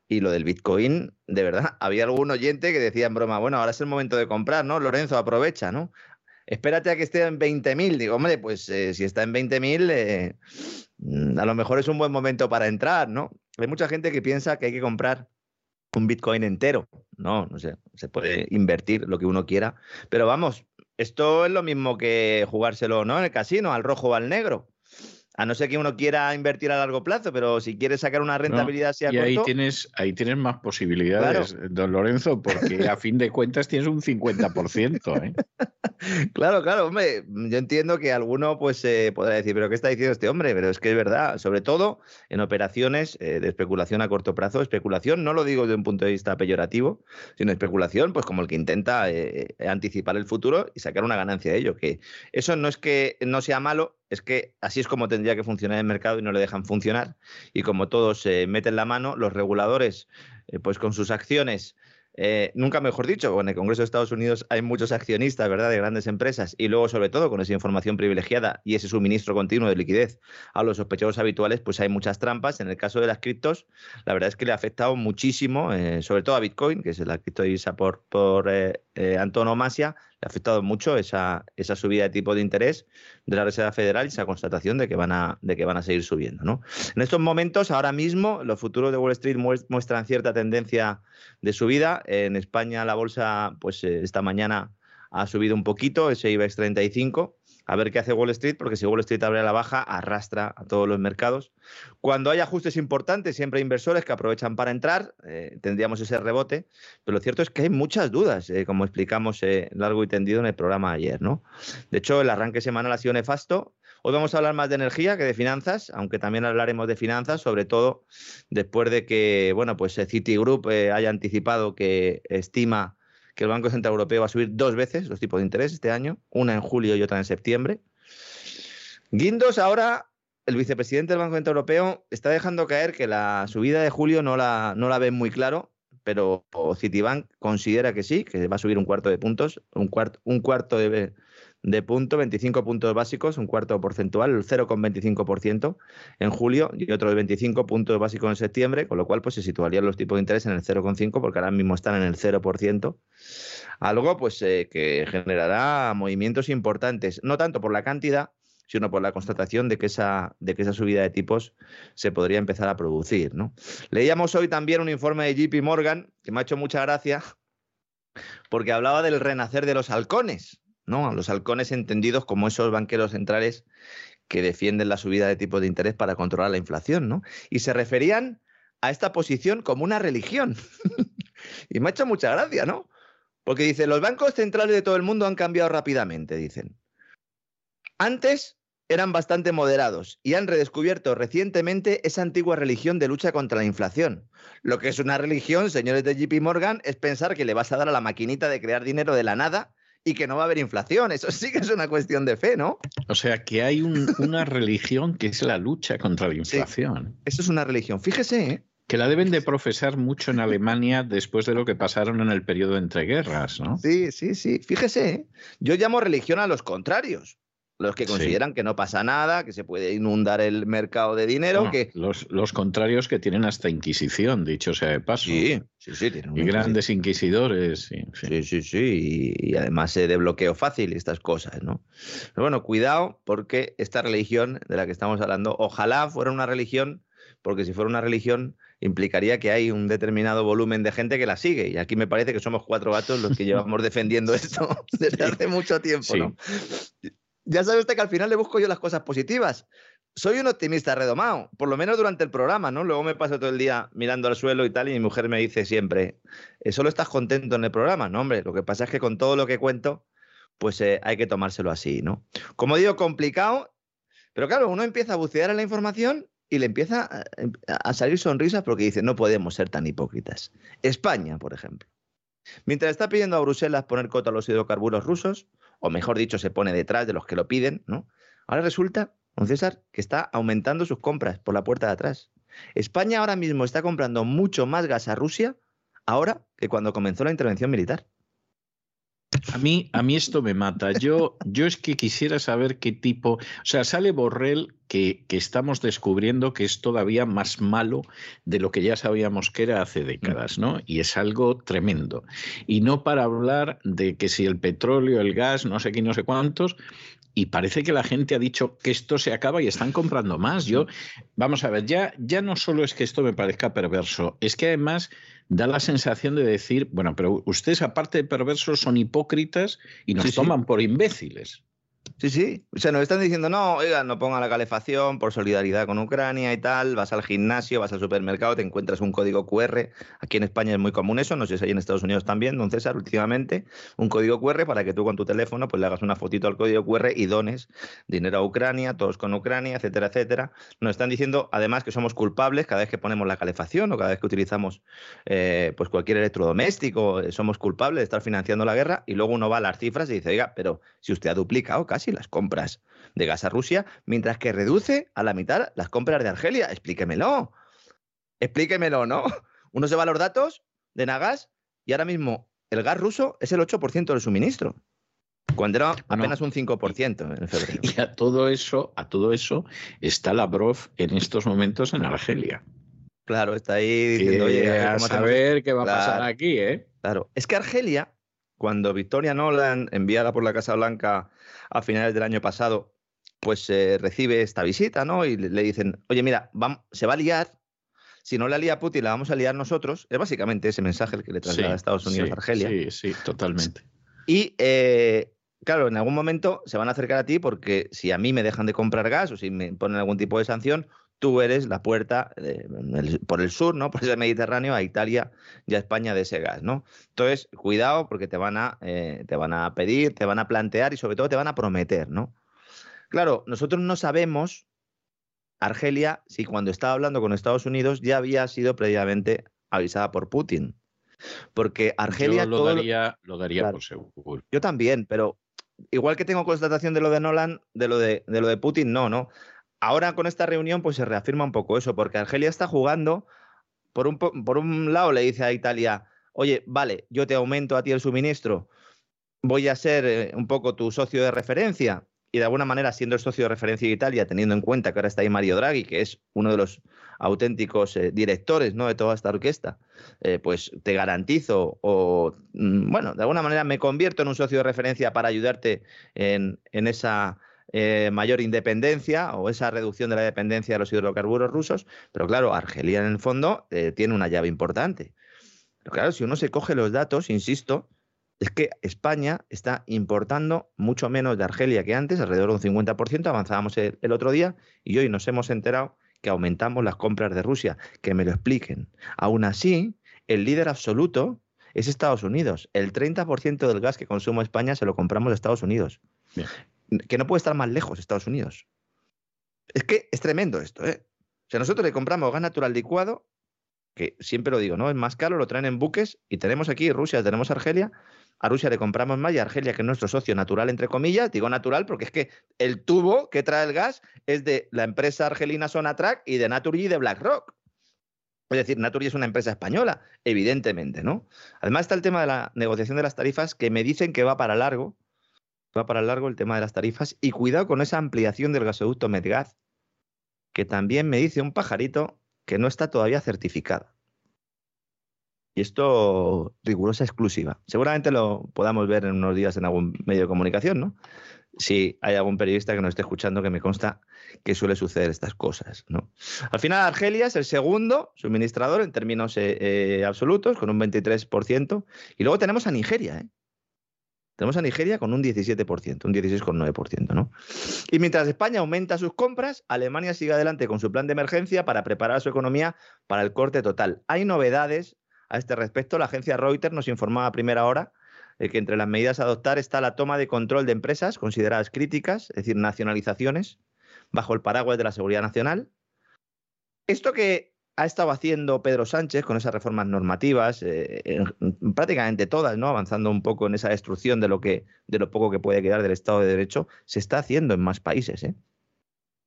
Y lo del Bitcoin, de verdad, había algún oyente que decía en broma, bueno, ahora es el momento de comprar, ¿no? Lorenzo, aprovecha, ¿no? Espérate a que esté en 20.000. Digo, hombre, pues eh, si está en 20.000, mm, a lo mejor es un buen momento para entrar, ¿no? Hay mucha gente que piensa que hay que comprar un Bitcoin entero. No, no sé, se puede invertir lo que uno quiera. Pero vamos, esto es lo mismo que jugárselo, ¿no? En el casino, al rojo o al negro. A no ser que uno quiera invertir a largo plazo, pero si quiere sacar una rentabilidad así a y ahí tienes, ahí tienes más posibilidades, don Lorenzo, porque a fin de cuentas tienes un 50%. ¿eh? claro, claro, hombre. Yo entiendo que alguno pues eh, podrá decir, pero ¿qué está diciendo este hombre? Pero es que es verdad, sobre todo en operaciones eh, de especulación a corto plazo. Especulación no lo digo desde un punto de vista peyorativo, sino especulación, pues como el que intenta anticipar el futuro y sacar una ganancia de ello. Que eso no es que no sea malo, es que así es como tendría que funcionar el mercado y no le dejan funcionar. Y como todos se meten la mano, los reguladores, eh, pues con sus acciones, eh, nunca mejor dicho, en el Congreso de Estados Unidos hay muchos accionistas, ¿verdad?, de grandes empresas y luego, sobre todo, con esa información privilegiada y ese suministro continuo de liquidez a los sospechosos habituales, pues hay muchas trampas. En el caso de las criptos, la verdad es que le ha afectado muchísimo, eh, sobre todo a Bitcoin, que es la criptodivisa por, por antonomasia, le ha afectado mucho esa, esa subida de tipo de interés de la Reserva Federal y esa constatación de que van a, de que van a seguir subiendo. En estos momentos, ahora mismo, los futuros de Wall Street muestran cierta tendencia de subida. En España la bolsa, pues eh, esta mañana ha subido un poquito, ese IBEX 35 a ver qué hace Wall Street, porque si Wall Street abre a la baja, arrastra a todos los mercados. Cuando hay ajustes importantes, siempre hay inversores que aprovechan para entrar, eh, tendríamos ese rebote, pero lo cierto es que hay muchas dudas, eh, como explicamos eh, largo y tendido en el programa ayer. ¿no? De hecho, el arranque semanal ha sido nefasto. Hoy vamos a hablar más de energía que de finanzas, aunque también hablaremos de finanzas, sobre todo después de que bueno, pues Citigroup haya anticipado que estima que el Banco Central Europeo va a subir dos veces los tipos de interés este año, una en julio y otra en septiembre. Guindos ahora, el vicepresidente del Banco Central Europeo, está dejando caer que la subida de julio no la, no la ven muy claro, pero Citibank considera que sí, que va a subir un cuarto de puntos, un, cuarto, un cuarto de, de punto, 25 puntos básicos, un cuarto porcentual, el 0,25% en julio y otro de 25 puntos básicos en septiembre, con lo cual pues se situarían los tipos de interés en el 0,5 porque ahora mismo están en el 0%. Algo pues eh, que generará movimientos importantes, no tanto por la cantidad, sino por la constatación de que esa, de que esa subida de tipos se podría empezar a producir. ¿no? Leíamos hoy también un informe de JP Morgan que me ha hecho mucha gracia porque hablaba del renacer de los halcones. ¿No? Los halcones entendidos como esos banqueros centrales que defienden la subida de tipos de interés para controlar la inflación, ¿no? Y se referían a esta posición como una religión. y me ha hecho mucha gracia, ¿no? Porque dice, los bancos centrales de todo el mundo han cambiado rápidamente, dicen. Antes eran bastante moderados y han redescubierto recientemente esa antigua religión de lucha contra la inflación. Lo que es una religión, señores de JP Morgan, es pensar que le vas a dar a la maquinita de crear dinero de la nada y que no va a haber inflación. Eso sí que es una cuestión de fe, ¿no? O sea, que hay una religión que es la lucha contra la inflación. eso es una religión. Fíjese, ¿eh? Que la deben de profesar mucho en Alemania después de lo que pasaron en el periodo entre guerras, ¿no? Sí, sí, sí. Fíjese, ¿eh? yo llamo religión a los contrarios los que consideran que no pasa nada, que se puede inundar el mercado de dinero. que... Los, los, contrarios que tienen hasta Inquisición, dicho sea de paso. Sí, sí, sí. Tienen y grandes inquisidores. Sí, sí, sí. Y, además de bloqueo fácil y estas cosas, ¿no? Pero bueno, cuidado, porque esta religión de la que estamos hablando, ojalá fuera una religión, porque si fuera una religión implicaría que hay un determinado volumen de gente que la sigue. Y aquí me parece que somos cuatro gatos los que llevamos defendiendo esto desde hace mucho tiempo, ¿no? Ya sabe usted que al final le busco yo las cosas positivas. Soy un optimista redomado, por lo menos durante el programa, ¿no? Luego me paso todo el día mirando al suelo y tal, y mi mujer me dice siempre, eh, ¿solo estás contento en el programa? No, hombre, lo que pasa es que con todo lo que cuento, pues eh, hay que tomárselo así, ¿no? Como digo, complicado, pero claro, uno empieza a bucear en la información y le empieza a salir sonrisas porque dice, no podemos ser tan hipócritas. España, por ejemplo. Mientras está pidiendo a Bruselas poner cota a los hidrocarburos rusos, o mejor dicho, se pone detrás de los que lo piden, ¿no? Ahora resulta, don César, que está aumentando sus compras por la puerta de atrás. España ahora mismo está comprando mucho más gas a Rusia ahora que cuando comenzó la intervención militar. A mí, a mí esto me mata. Yo, yo es que quisiera saber qué tipo. O sea, sale Borrell que, que, estamos descubriendo que es todavía más malo de lo que ya sabíamos que era hace décadas, ¿no? Y es algo tremendo. Y no para hablar de que si el petróleo, el gas, no sé qué, no sé cuántos, y parece que la gente ha dicho que esto se acaba y están comprando más. Yo, vamos a ver, ya, ya no solo es que esto me parezca perverso, es que además da la sensación de decir, bueno, pero ustedes aparte de perversos son hipócritas y nos toman por imbéciles. Sí, sí. O sea, nos están diciendo, no, oiga, no ponga la calefacción por solidaridad con Ucrania y tal. Vas al gimnasio, vas al supermercado, te encuentras un código QR. Aquí en España es muy común eso, no sé si hay en Estados Unidos también, don César, últimamente. Un código QR para que tú con tu teléfono pues le hagas una fotito al código QR y dones dinero a Ucrania, todos con Ucrania, etcétera, etcétera. Nos están diciendo además que somos culpables cada vez que ponemos la calefacción o cada vez que utilizamos eh, pues cualquier electrodoméstico, eh, somos culpables de estar financiando la guerra y luego uno va a las cifras y dice, oiga, pero si usted ha duplicado casi las compras de gas a Rusia, mientras que reduce a la mitad las compras de Argelia. Explíquemelo. Explíquemelo, ¿no? Uno se va a los datos de Nagas y ahora mismo el gas ruso es el 8% del suministro. Cuando era apenas un 5% en febrero. Y a todo eso, a todo eso está Lavrov en estos momentos en Argelia. Claro, está ahí diciendo, oye, a saber qué va a pasar aquí, ¿eh? Claro, es que Argelia, cuando Victoria Nolan, enviada por la Casa Blanca a finales del año pasado, pues eh, recibe esta visita, ¿no? Y le, dicen, oye, mira, se va a liar, si no la lía Putin, la vamos a liar nosotros. Es básicamente ese mensaje el que le traslada a Estados Unidos a Argelia. Sí, sí, totalmente. Y eh, claro, en algún momento se van a acercar a ti porque si a mí me dejan de comprar gas o si me ponen algún tipo de sanción, tú eres la puerta por el sur, ¿no? Por ese Mediterráneo a Italia y a España de ese gas, ¿no? Entonces, cuidado porque te van a, eh, te van a pedir, te van a plantear y sobre todo te van a prometer, ¿no? Claro, nosotros no sabemos, Argelia, si cuando estaba hablando con Estados Unidos ya había sido previamente avisada por Putin. Porque Argelia... Yo lo daría, lo daría por seguro. Yo también, pero igual que tengo constatación de lo de Nolan, de lo de, de lo de Putin, no, ¿no? Ahora con esta reunión pues se reafirma un poco eso, porque Argelia está jugando, por un, por un lado le dice a Italia, oye, vale, yo te aumento a ti el suministro, voy a ser eh, un poco tu socio de referencia, y de alguna manera siendo el socio de referencia de Italia, teniendo en cuenta que ahora está ahí Mario Draghi, que es uno de los auténticos eh, directores ¿no? de toda esta orquesta, eh, pues te garantizo o, mm, bueno, de alguna manera me convierto en un socio de referencia para ayudarte en, en esa eh, mayor independencia o esa reducción de la dependencia de los hidrocarburos rusos, pero claro, Argelia en el fondo eh, tiene una llave importante. Pero claro, si uno se coge los datos, insisto, es que España está importando mucho menos de Argelia que antes, alrededor de un 50%, avanzábamos el, otro día y hoy nos hemos enterado que aumentamos las compras de Rusia, que me lo expliquen. Aún así, el líder absoluto es Estados Unidos. El 30% del gas que consume España se lo compramos a Estados Unidos. Bien que no puede estar más lejos Estados Unidos. Es que es tremendo esto, ¿eh? O sea, nosotros le compramos gas natural licuado, que siempre lo digo, ¿no? Es más caro, lo traen en buques, y tenemos aquí Rusia, tenemos Argelia. A Rusia le compramos más y a Argelia, que es nuestro socio natural, entre comillas, digo natural porque es que el tubo que trae el gas es de la empresa argelina Sonatrach y de Naturgy y de BlackRock. Es decir, Naturgy es una empresa española, evidentemente, ¿no? Además está el tema de la negociación de las tarifas que me dicen que va para largo, va para largo el tema de las tarifas y cuidado con esa ampliación del gasoducto Medgaz, que también me dice un pajarito que no está todavía certificada. Y esto rigurosa exclusiva. Seguramente lo podamos ver en unos días en algún medio de comunicación, ¿no? Si hay algún periodista que nos esté escuchando, que me consta que suele suceder estas cosas, ¿no? Al final, Argelia es el segundo suministrador en términos eh, eh, absolutos, con un 23%. Y luego tenemos a Nigeria, ¿eh? Tenemos a Nigeria con un 17%, un 16,9%, ¿no? Y mientras España aumenta sus compras, Alemania sigue adelante con su plan de emergencia para preparar su economía para el corte total. Hay novedades a este respecto. La agencia Reuters nos informaba a primera hora de que entre las medidas a adoptar está la toma de control de empresas consideradas críticas, es decir, nacionalizaciones, bajo el paraguas de la seguridad nacional. Esto que ha estado haciendo Pedro Sánchez con esas reformas normativas, eh, prácticamente todas, ¿no? Avanzando un poco en esa destrucción de lo que, de lo poco que puede quedar del Estado de Derecho, se está haciendo en más países, ¿eh?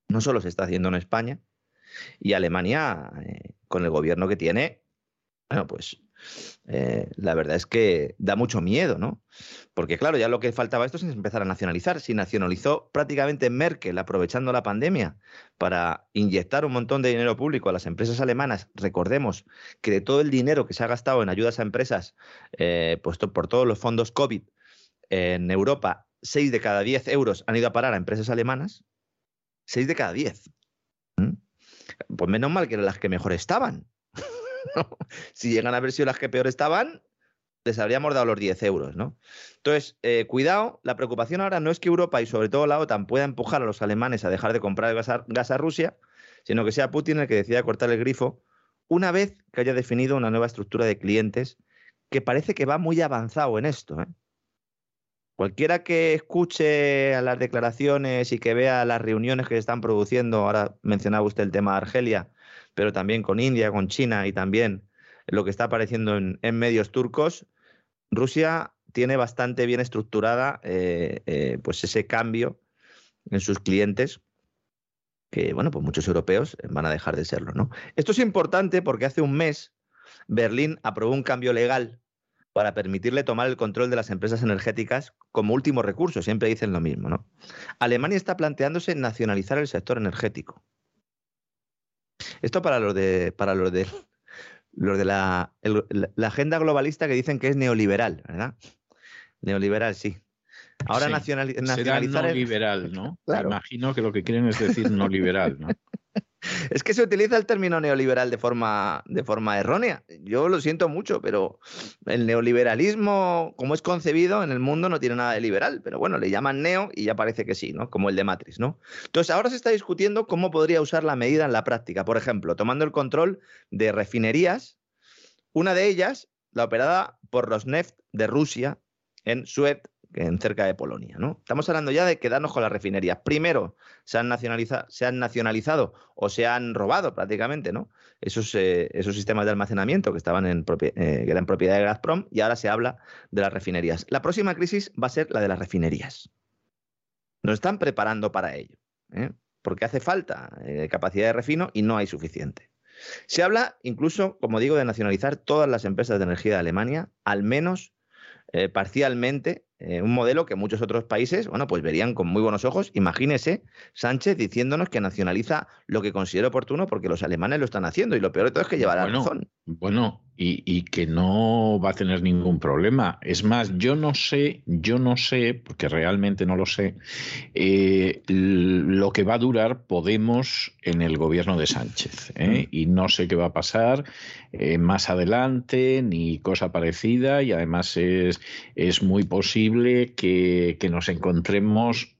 No solo se está haciendo en España y Alemania, eh, con el gobierno que tiene, bueno, pues eh, la verdad es que da mucho miedo, ¿no? Porque claro, ya lo que faltaba esto es empezar a nacionalizar. Si nacionalizó prácticamente Merkel aprovechando la pandemia para inyectar un montón de dinero público a las empresas alemanas, recordemos que de todo el dinero que se ha gastado en ayudas a empresas eh, puesto por todos los fondos COVID en Europa, 6 de cada 10 euros han ido a parar a empresas alemanas. 6 de cada 10. ¿Mm? Pues menos mal que eran las que mejor estaban. si llegan a haber sido las que peor estaban, les habríamos dado los 10 euros, ¿no? Entonces, eh, cuidado, la preocupación ahora no es que Europa y sobre todo la OTAN pueda empujar a los alemanes a dejar de comprar gas a, Rusia, sino que sea Putin el que decida cortar el grifo una vez que haya definido una nueva estructura de clientes que parece que va muy avanzado en esto. ¿eh? Cualquiera que escuche a las declaraciones y que vea las reuniones que se están produciendo, ahora mencionaba usted el tema de Argelia, pero también con India, con China y también lo que está apareciendo en, medios turcos, Rusia tiene bastante bien estructurada eh, eh, pues ese cambio en sus clientes que, bueno, pues muchos europeos van a dejar de serlo, ¿no? Esto es importante porque hace un mes Berlín aprobó un cambio legal para permitirle tomar el control de las empresas energéticas como último recurso, siempre dicen lo mismo, ¿no? Alemania está planteándose nacionalizar el sector energético. Esto para los de, para los de, los de la, la, agenda globalista que dicen que es neoliberal, ¿verdad? Neoliberal, sí. Ahora nacionalizar. no liberal, ¿no? Imagino que lo que quieren es decir no liberal, ¿no? Es que se utiliza el término neoliberal de forma, de forma errónea. Yo lo siento mucho, pero el neoliberalismo, como es concebido en el mundo, no tiene nada de liberal. Pero bueno, le llaman neo y ya parece que sí, ¿no? Como el de Matrix, ¿no? Entonces, ahora se está discutiendo cómo podría usar la medida en la práctica. Por ejemplo, tomando el control de refinerías, una de ellas, la operada por Rosneft de Rusia en Suez, en cerca de Polonia. ¿no? Estamos hablando ya de quedarnos con las refinerías. Primero, se han, nacionalizado, se han nacionalizado o se han robado prácticamente ¿no? esos, eh, esos sistemas de almacenamiento que, estaban en eh, que eran propiedad de Gazprom y ahora se habla de las refinerías. La próxima crisis va a ser la de las refinerías. Nos están preparando para ello, ¿eh? porque hace falta capacidad de refino y no hay suficiente. Se habla incluso, como digo, de nacionalizar todas las empresas de energía de Alemania, al menos parcialmente eh, un modelo que muchos otros países, bueno, pues verían con muy buenos ojos. Imagínese Sánchez diciéndonos que nacionaliza lo que considera oportuno porque los alemanes lo están haciendo y lo peor de todo es que llevará razón. Bueno, y, que no va a tener ningún problema. Es más, yo no sé, yo no sé, porque realmente no lo sé, eh, lo que va a durar Podemos en el gobierno de Sánchez. ¿eh? Y no sé qué va a pasar eh, más adelante, ni cosa parecida, y además es, es muy posible que, que nos encontremos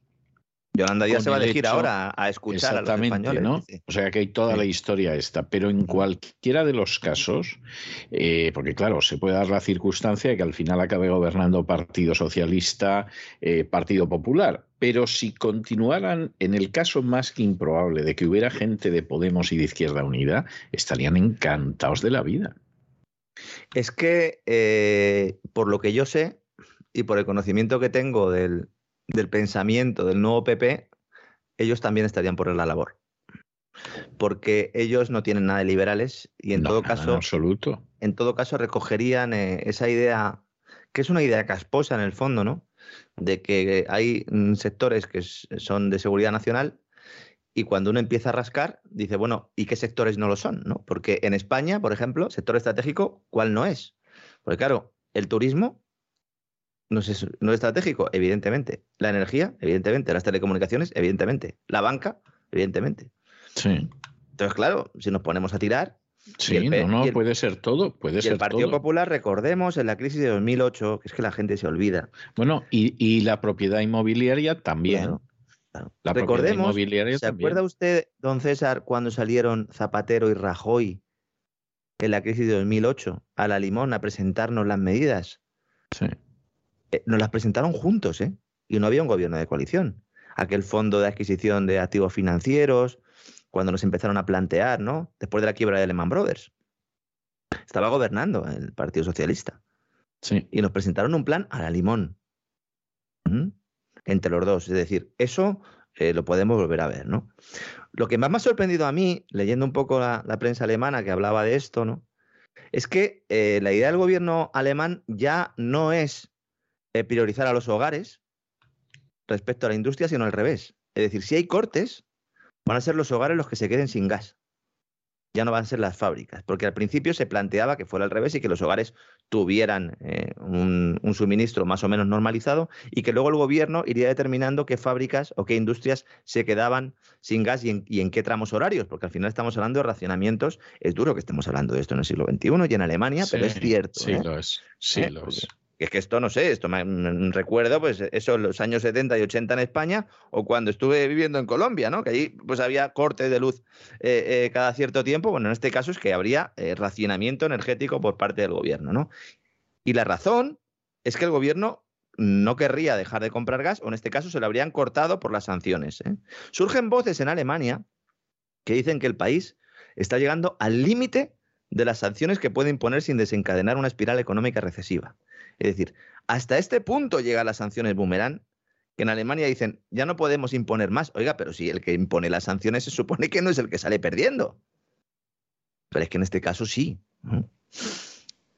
Yolanda Díaz se va a elegir ahora a escuchar a los españoles. ¿no? O sea que hay toda la historia esta. Pero en cualquiera de los casos, eh, porque claro, se puede dar la circunstancia de que al final acabe gobernando Partido Socialista, eh, Partido Popular. Pero si continuaran, en el caso más que improbable de que hubiera gente de Podemos y de Izquierda Unida, estarían encantados de la vida. Es que, eh, por lo que yo sé y por el conocimiento que tengo del, del pensamiento del nuevo PP, ellos también estarían por la labor. Porque ellos no tienen nada de liberales y en todo caso. En absoluto. En todo caso, recogerían eh, esa idea, que es una idea casposa en el fondo, ¿no? De que hay mm, sectores que son de seguridad nacional y cuando uno empieza a rascar, dice, bueno, ¿y qué sectores no lo son? ¿no? Porque en España, por ejemplo, sector estratégico, ¿cuál no es? Porque claro, el turismo no es, no estratégico, evidentemente. La energía, evidentemente. Las telecomunicaciones, evidentemente. La banca, evidentemente. Sí. Entonces, claro, si nos ponemos a tirar. Sí, no, no, puede ser todo. Puede y el Partido Popular, recordemos, en la crisis de 2008, que es que la gente se olvida. Bueno, y, la propiedad inmobiliaria también. La recordemos, inmobiliaria ¿se acuerda usted, don César, cuando salieron Zapatero y Rajoy en la crisis de 2008 a la Limón a presentarnos las medidas? Sí. Eh, nos las presentaron juntos, ¿eh? Y no había un gobierno de coalición. Aquel fondo de adquisición de activos financieros, cuando nos empezaron a plantear, ¿no? Después de la quiebra de Lehman Brothers. Estaba gobernando el Partido Socialista. Sí. Y nos presentaron un plan a la limón. ¿Mm? Entre los dos. Es decir, eso eh, lo podemos volver a ver, ¿no? Lo que más me ha sorprendido a mí, leyendo un poco la, prensa alemana que hablaba de esto, ¿no? Es que eh, la idea del gobierno alemán ya no es eh, priorizar a los hogares respecto a la industria, sino al revés. Es decir, si hay cortes, van a ser los hogares los que se queden sin gas. Ya no van a ser las fábricas, porque al principio se planteaba que fuera al revés y que los hogares tuvieran eh, un, suministro más o menos normalizado y que luego el gobierno iría determinando qué fábricas o qué industrias se quedaban sin gas y en, qué tramos horarios, porque al final estamos hablando de racionamientos. Es duro que estemos hablando de esto en el siglo XXI y en Alemania, pero es cierto. Sí, lo es. Sí, lo es es que esto no sé, esto me, recuerdo, pues eso, los años 70 y 80 en España, o cuando estuve viviendo en Colombia, ¿no? Que allí pues había cortes de luz eh, eh, cada cierto tiempo. Bueno, en este caso es que habría eh, racionamiento energético por parte del gobierno, ¿no? Y la razón es que el gobierno no querría dejar de comprar gas, o en este caso se lo habrían cortado por las sanciones. Surgen voces en Alemania que dicen que el país está llegando al límite de las sanciones que puede imponer sin desencadenar una espiral económica recesiva. Es decir, hasta este punto llegan las sanciones boomerang, que en Alemania dicen, ya no podemos imponer más. Oiga, pero si el que impone las sanciones se supone que no es el que sale perdiendo. Pero es que en este caso sí.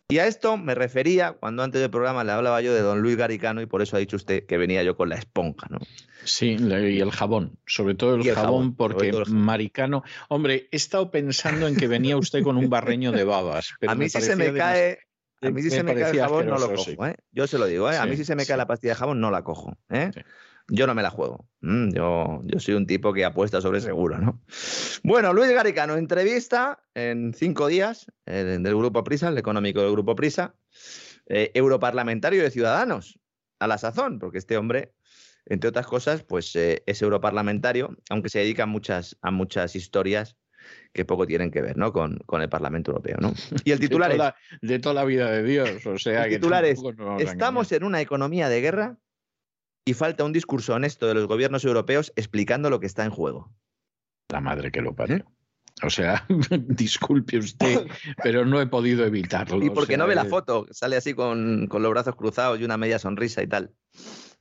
Y a esto me refería cuando antes del programa le hablaba yo de don Luis Garicano y por eso ha dicho usted que venía yo con la esponja, ¿no? Sí, y el jabón, sobre todo el, jabón, porque Maricano, hombre, he estado pensando en que venía usted con un barreño de babas. a mí sí se me cae, a mí si se me cae el jabón no lo cojo, ¿eh? Yo se lo digo, ¿eh? a mí si se me cae la pastilla de jabón no la cojo, ¿eh? yo no me la juego. Mm, yo, yo soy un tipo que apuesta sobre seguro, ¿no? Bueno, Luis Garicano, entrevista en cinco días eh, del Grupo Prisa, el económico del Grupo Prisa, europarlamentario de Ciudadanos, a la sazón, porque este hombre, entre otras cosas, pues es europarlamentario, aunque se dedica a muchas, a muchas historias que poco tienen que ver ¿no? con, con el Parlamento Europeo. ¿no? Y el titular de toda, es... de toda la vida de Dios. O sea, el que titular es, estamos en una economía de guerra y falta un discurso honesto de los gobiernos europeos explicando lo que está en juego. La madre que lo parió. ¿Eh? O sea, disculpe usted, pero no he podido evitarlo. Y o porque sea, no ve la foto, sale así con, con los brazos cruzados y una media sonrisa y tal.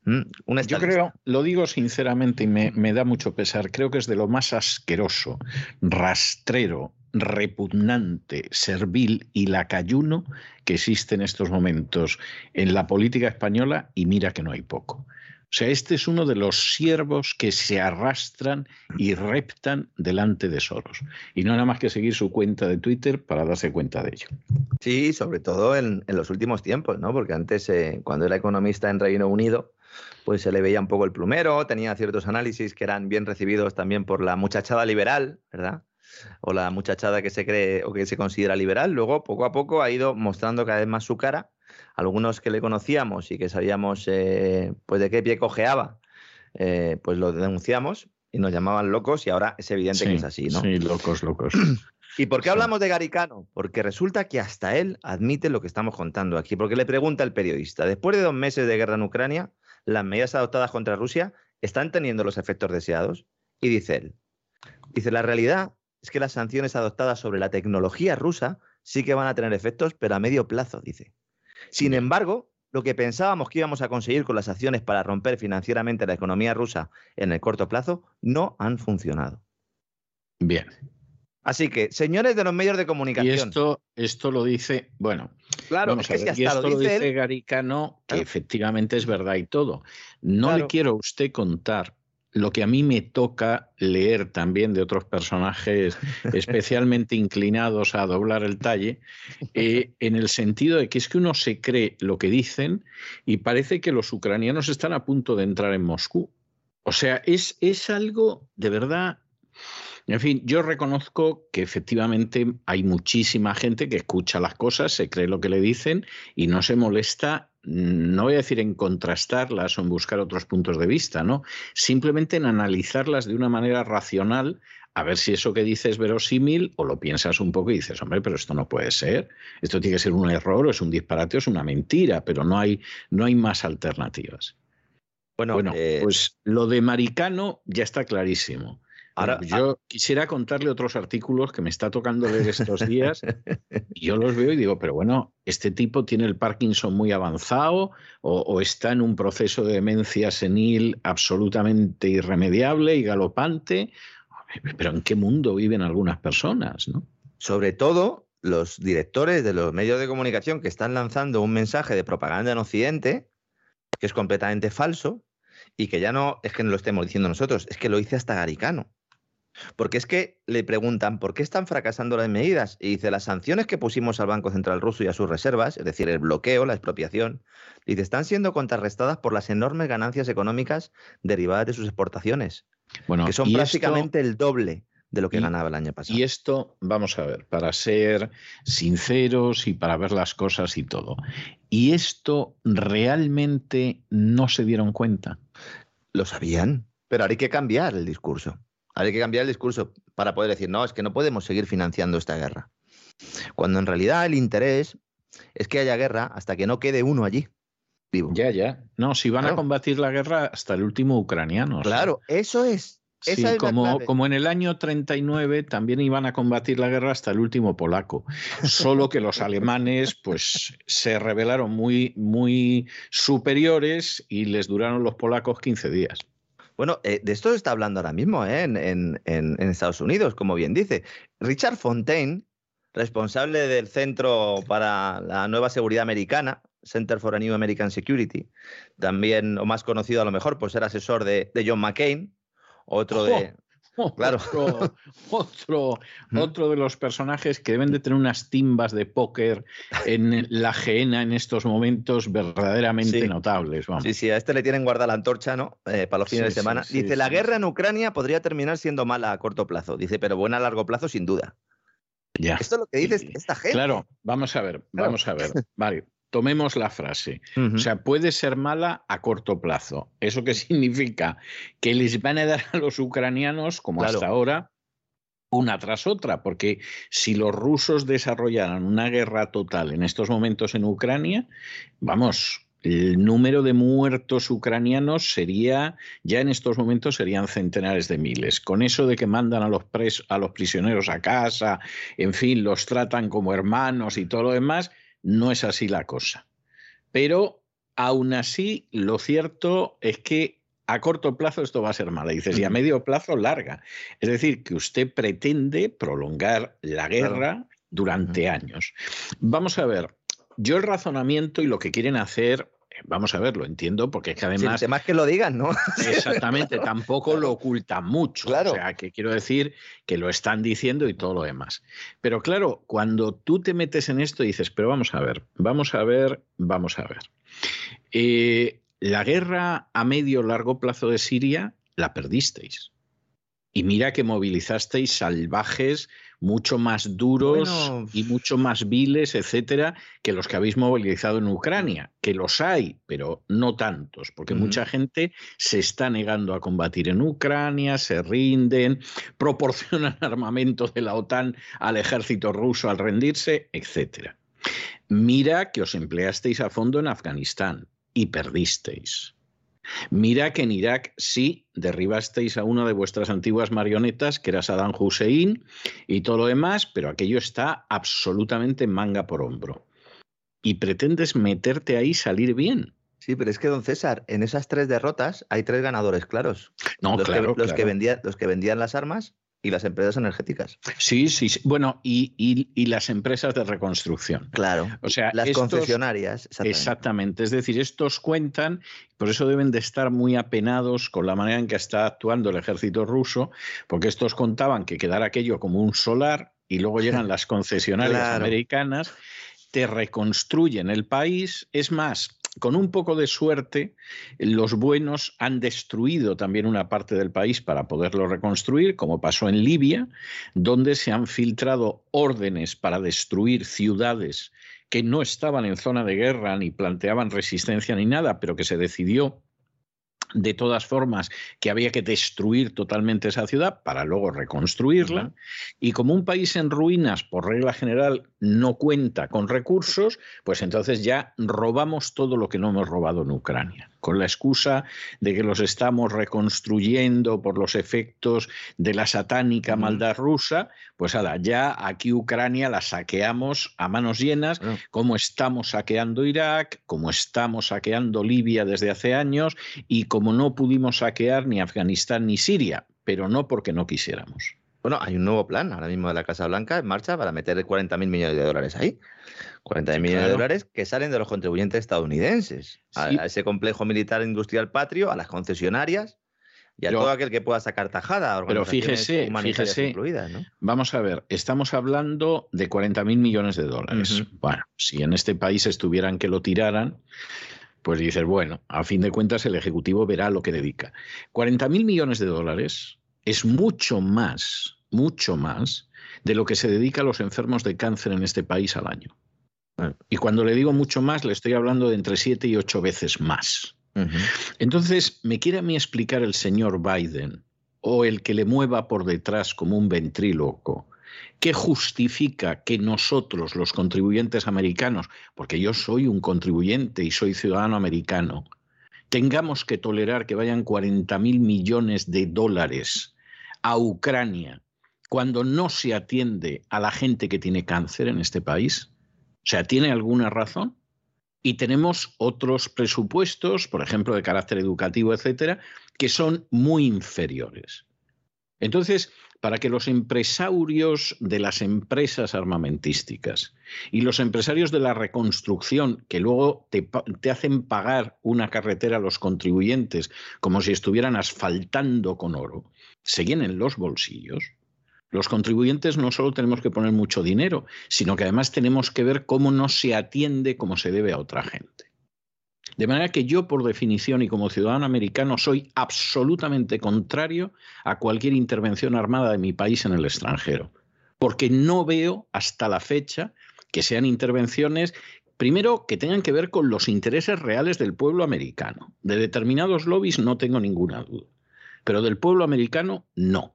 Mm, Yo creo, lo digo sinceramente y me, me da mucho pesar, creo que es de lo más asqueroso, rastrero, repugnante, servil y lacayuno que existe en estos momentos en la política española y mira que no hay poco. O sea, este es uno de los siervos que se arrastran y reptan delante de Soros. Y no nada más que seguir su cuenta de Twitter para darse cuenta de ello. Sí, sobre todo en, en los últimos tiempos, ¿no? Porque antes, eh, cuando era economista en Reino Unido, pues se le veía un poco el plumero, tenía ciertos análisis que eran bien recibidos también por la muchachada liberal, ¿verdad? O la muchachada que se cree o que se considera liberal. Luego, poco a poco, ha ido mostrando cada vez más su cara. Algunos que le conocíamos y que sabíamos eh, pues de qué pie cojeaba, eh, pues lo denunciamos y nos llamaban locos y ahora es evidente que es así, ¿no? Sí, locos, locos. ¿Y por qué Sí. hablamos de Garicano? Porque resulta que hasta él admite lo que estamos contando aquí, porque le pregunta el periodista, después de dos meses de guerra en Ucrania, ¿las medidas adoptadas contra Rusia están teniendo los efectos deseados? Y dice él, dice, la realidad es que las sanciones adoptadas sobre la tecnología rusa sí que van a tener efectos, pero a medio plazo, dice. Sin embargo, lo que pensábamos que íbamos a conseguir con las acciones para romper financieramente la economía rusa en el corto plazo no han funcionado. Bien. Así que, señores de los medios de Y comunicación, esto, esto lo dice, bueno, Claro, Vamos es a que ver, si y esto lo dice Garicano, que Claro. efectivamente es verdad y todo. No Claro. le quiero a usted contar lo que a mí me toca leer también de otros personajes especialmente inclinados a doblar el talle, eh, en el sentido de que es que uno se cree lo que dicen y parece que los ucranianos están a punto de entrar en Moscú. O sea, es, es algo de verdad en fin, yo reconozco que efectivamente hay muchísima gente que escucha las cosas, se cree lo que le dicen y no se molesta, mm, no voy a decir en contrastarlas o en buscar otros puntos de vista, ¿no? Simplemente en analizarlas de una manera racional, a ver si eso que dices es verosímil o lo piensas un poco y dices, hombre, pero esto no puede ser, esto tiene que ser un error o es un disparate o es una mentira, pero no hay, no hay más alternativas. bueno, Bueno, eh, pues lo de Maricano ya está clarísimo. Ahora, yo quisiera contarle otros artículos que me está tocando leer estos días y yo los veo y digo, pero bueno, este tipo tiene el Parkinson muy avanzado o, o está en un proceso de demencia senil absolutamente irremediable y galopante. Pero ¿en qué mundo viven algunas personas? ¿no? sobre todo los directores de los medios de comunicación que están lanzando un mensaje de propaganda en Occidente que es completamente falso y que ya no es que no lo estemos diciendo nosotros, es que lo dice hasta Garicano. Porque es que le preguntan por qué están fracasando las medidas y dice las sanciones que pusimos al Banco Central ruso y a sus reservas, es decir, el bloqueo, la expropiación, dice, están siendo contrarrestadas por las enormes ganancias económicas derivadas de sus exportaciones, Bueno, que son esto- prácticamente el doble de lo que y- ganaba el año pasado. Y esto, vamos a ver, para ser sinceros y para ver las cosas y todo. ¿Y esto realmente no se dieron cuenta? Lo sabían, pero ahora hay que cambiar el discurso. Hay que cambiar el discurso para poder decir, no, es que no podemos seguir financiando esta guerra. Cuando en realidad el interés es que haya guerra hasta que no quede uno allí, vivo. Ya, ya. No, si van a combatir la guerra hasta el último ucraniano. o sea, Claro, eso es. Esa Sí, la como, clave. como en el año 39 también iban a combatir la guerra hasta el último polaco. Solo que los alemanes pues se revelaron muy, muy superiores y les duraron los polacos 15 días. Bueno, eh, de esto se está hablando ahora mismo ¿eh? en, en- en- en Estados Unidos, como bien dice. Richard Fontaine, responsable del Centro para la Nueva Seguridad Americana, Center for a New American Security, también, o más conocido a lo mejor por ser asesor de, de John McCain, otro de, Claro. Otro, otro, otro de los personajes que deben de tener unas timbas de póker en la geena en estos momentos verdaderamente Sí. notables. Vamos. Sí, sí, a este le tienen guardada la antorcha, ¿no? Eh, para los fines Sí, de semana. sí, Dice, la guerra en Ucrania podría terminar siendo mala a corto plazo. Dice, pero buena a largo plazo, sin duda. Ya. Esto es lo que dice esta gente. Claro, vamos a ver, Claro. vamos a ver. Vale, tomemos la frase. O sea, puede ser mala a corto plazo. ¿Eso qué significa? Que les van a dar a los ucranianos, como Claro. hasta ahora, una tras otra, porque si los rusos desarrollaran una guerra total en estos momentos en Ucrania, vamos, el número de muertos ucranianos sería, ya en estos momentos serían centenares de miles. Con eso de que mandan a los, pres- a los prisioneros a casa, en fin, los tratan como hermanos y todo lo demás, no es así la cosa. Pero aún así, lo cierto es que a corto plazo esto va a ser malo. Y dices, y a medio plazo larga. Es decir, que usted pretende prolongar la guerra durante años. Vamos a ver, yo el razonamiento y lo que quieren hacer, vamos a ver, lo entiendo, porque es que además es que lo digan, ¿no? Exactamente, tampoco lo ocultan mucho. Claro. O sea, que quiero decir que lo están diciendo y todo lo demás. Pero claro, cuando tú te metes en esto y dices, pero vamos a ver, vamos a ver, vamos a ver. Eh, la guerra a medio largo plazo de Siria la perdisteis. Y mira que movilizasteis salvajes mucho más duros Bueno. y mucho más viles, etcétera, que los que habéis movilizado en Ucrania, que los hay, pero no tantos, porque mucha gente se está negando a combatir en Ucrania, se rinden, proporcionan armamento de la OTAN al ejército ruso al rendirse, etcétera. Mira que os empleasteis a fondo en Afganistán y perdisteis. Mira que en Irak sí derribasteis a una de vuestras antiguas marionetas, que era Saddam Hussein, y todo lo demás, pero aquello está absolutamente manga por hombro. Y pretendes meterte ahí y salir bien. Sí, pero es que, don César, en esas tres derrotas hay tres ganadores claros. No, los, claro, que, los, que claro. vendían, los que vendían las armas y las empresas energéticas. Sí, sí, sí. Bueno, y, y- y las empresas de reconstrucción. Claro. O sea, Las estos- concesionarias. exactamente. Exactamente. Es decir, estos cuentan, por eso deben de estar muy apenados con la manera en que está actuando el ejército ruso, porque estos contaban que quedara aquello como un solar y luego llegan las concesionarias Claro. americanas, te reconstruyen el país. Es más, con un poco de suerte, los buenos han destruido también una parte del país para poderlo reconstruir, como pasó en Libia, donde se han filtrado órdenes para destruir ciudades que no estaban en zona de guerra ni planteaban resistencia ni nada, pero que se decidió de todas formas que había que destruir totalmente esa ciudad para luego reconstruirla. Y como un país en ruinas, por regla general, no cuenta con recursos, pues entonces ya robamos todo lo que no hemos robado en Ucrania, con la excusa de que los estamos reconstruyendo por los efectos de la satánica maldad rusa, pues ya aquí Ucrania la saqueamos a manos llenas, Bueno, como estamos saqueando Irak, como estamos saqueando Libia desde hace años y como no pudimos saquear ni Afganistán ni Siria, pero no porque no quisiéramos. Bueno, hay un nuevo plan ahora mismo de la Casa Blanca en marcha para meter 40.000 millones de dólares ahí. 40.000 millones de dólares que salen de los contribuyentes estadounidenses. A, Sí. a ese complejo militar industrial patrio, a las concesionarias y a todo aquel que pueda sacar tajada. Pero fíjese, fíjese, incluidas, ¿no? Vamos a ver, estamos hablando de 40.000 millones de dólares. Bueno, si en este país estuvieran que lo tiraran, pues dices, bueno, a fin de cuentas el Ejecutivo verá lo que dedica. 40.000 millones de dólares es mucho más, mucho más de lo que se dedica a los enfermos de cáncer en este país al año. Y cuando le digo mucho más, le estoy hablando de entre 7 y 8 veces más. Entonces, ¿me quiere a mí explicar el señor Biden o el que le mueva por detrás como un ventríloco? ¿Qué justifica que nosotros, los contribuyentes americanos, porque yo soy un contribuyente y soy ciudadano americano, tengamos que tolerar que vayan 40 mil millones de dólares a Ucrania cuando no se atiende a la gente que tiene cáncer en este país? O sea, ¿tiene alguna razón? Y tenemos otros presupuestos, por ejemplo, de carácter educativo, etcétera, que son muy inferiores. Entonces, para que los empresarios de las empresas armamentísticas y los empresarios de la reconstrucción, que luego te, te, hacen pagar una carretera a los contribuyentes como si estuvieran asfaltando con oro, se llenen los bolsillos, los contribuyentes no solo tenemos que poner mucho dinero, sino que además tenemos que ver cómo no se atiende como se debe a otra gente. De manera que yo, por definición y como ciudadano americano, soy absolutamente contrario a cualquier intervención armada de mi país en el extranjero, porque no veo hasta la fecha que sean intervenciones, primero, que tengan que ver con los intereses reales del pueblo americano. De determinados lobbies no tengo ninguna duda, pero del pueblo americano no.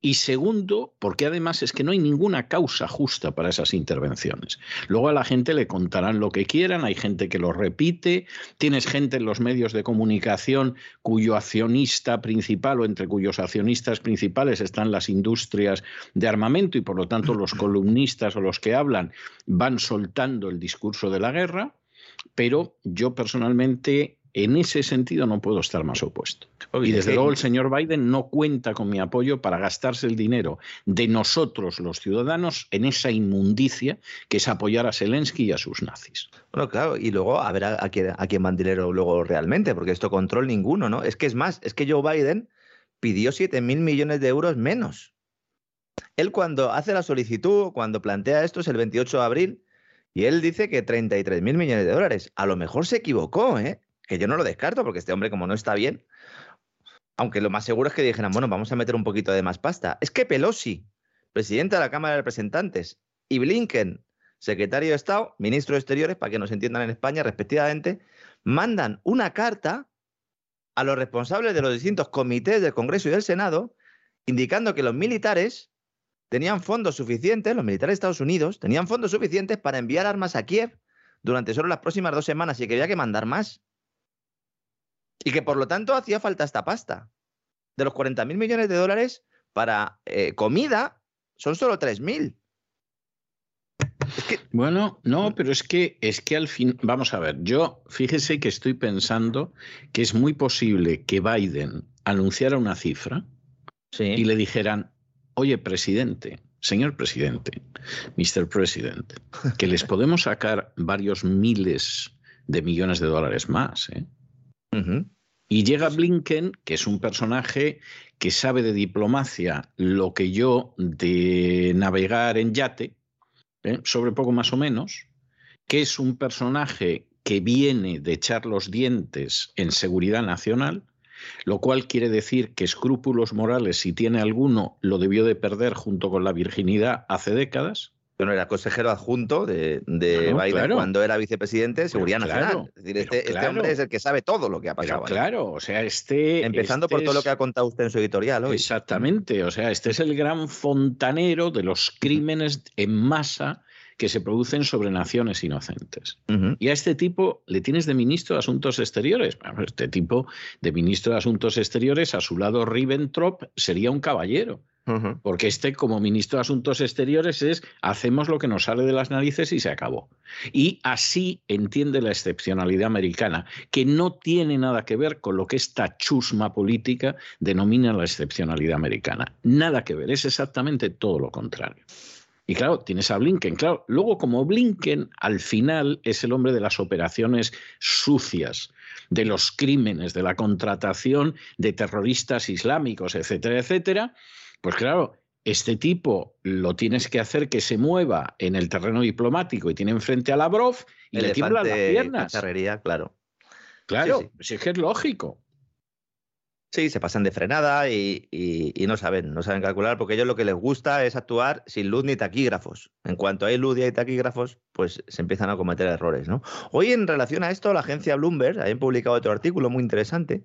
Y segundo, porque además es que no hay ninguna causa justa para esas intervenciones. Luego a la gente le contarán lo que quieran, hay gente que lo repite, tienes gente en los medios de comunicación cuyo accionista principal o entre cuyos accionistas principales están las industrias de armamento y por lo tanto los columnistas o los que hablan van soltando el discurso de la guerra, pero yo personalmente en ese sentido no puedo estar más opuesto. Y desde luego el señor Biden no cuenta con mi apoyo para gastarse el dinero de nosotros los ciudadanos en esa inmundicia que es apoyar a Zelensky y a sus nazis. Bueno, claro, y luego a ver a, quién, a quién dinero luego realmente, porque esto control ninguno, ¿no? Es que es más, es que Joe Biden pidió 7 mil millones de euros menos. Él cuando hace la solicitud, cuando plantea esto es el 28 de abril, y él dice que 33 mil millones de dólares. A lo mejor se equivocó, ¿eh? Que yo no lo descarto, porque este hombre, como no está bien, aunque lo más seguro es que dijeran, bueno, vamos a meter un poquito de más pasta. Es que Pelosi, presidenta de la Cámara de Representantes, y Blinken, secretario de Estado, ministro de Exteriores, para que nos entiendan en España respectivamente, mandan una carta a los responsables de los distintos comités del Congreso y del Senado, indicando que los militares tenían fondos suficientes, los militares de Estados Unidos tenían fondos suficientes para enviar armas a Kiev durante solo las próximas dos semanas y que había que mandar más. Y que por lo tanto hacía falta esta pasta. De los 40 mil millones de dólares para eh, comida, son solo 3 mil. Bueno, no, pero es que es que al fin, vamos a ver, yo fíjese que estoy pensando que es muy posible que Biden anunciara una cifra y le dijeran, oye, presidente, señor presidente, Mr. President, que les podemos sacar varios miles de millones de dólares más, ¿eh? Y llega Blinken, que es un personaje que sabe de diplomacia lo que yo de navegar en yate, ¿eh? sobre poco más o menos, que es un personaje que viene de echar los dientes en seguridad nacional, lo cual quiere decir que escrúpulos morales, si tiene alguno, lo debió de perder junto con la virginidad hace décadas. Bueno, era consejero adjunto de, Biden cuando era vicepresidente de Seguridad Nacional. Es decir, este, este, hombre es el que sabe todo lo que ha pasado. claro, o sea, este. Empezando por todo lo que ha contado usted en su editorial hoy. Exactamente, o sea, este es el gran fontanero de los crímenes en masa que se producen sobre naciones inocentes. Y a este tipo le tienes de ministro de Asuntos Exteriores. Este tipo de ministro de Asuntos Exteriores, a su lado Ribbentrop, sería un caballero. Porque este, como ministro de Asuntos Exteriores, es hacemos lo que nos sale de las narices y se acabó. Y así entiende la excepcionalidad americana, que no tiene nada que ver con lo que esta chusma política denomina la excepcionalidad americana. Nada que ver, es exactamente todo lo contrario. Y claro, tienes a Blinken, claro. Luego, como Blinken al final es el hombre de las operaciones sucias, de los crímenes, de la contratación de terroristas islámicos, etcétera, etcétera, pues claro, este tipo lo tienes que hacer que se mueva en el terreno diplomático y tiene enfrente a Lavrov y le tiemblan las piernas. claro. Claro, sí, es que es lógico. Sí, se pasan de frenada y, no saben, no saben calcular, porque ellos lo que les gusta es actuar sin luz ni taquígrafos. En cuanto hay luz y hay taquígrafos, pues se empiezan a cometer errores. ¿no? Hoy, en relación a esto, la agencia Bloomberg ha publicado otro artículo muy interesante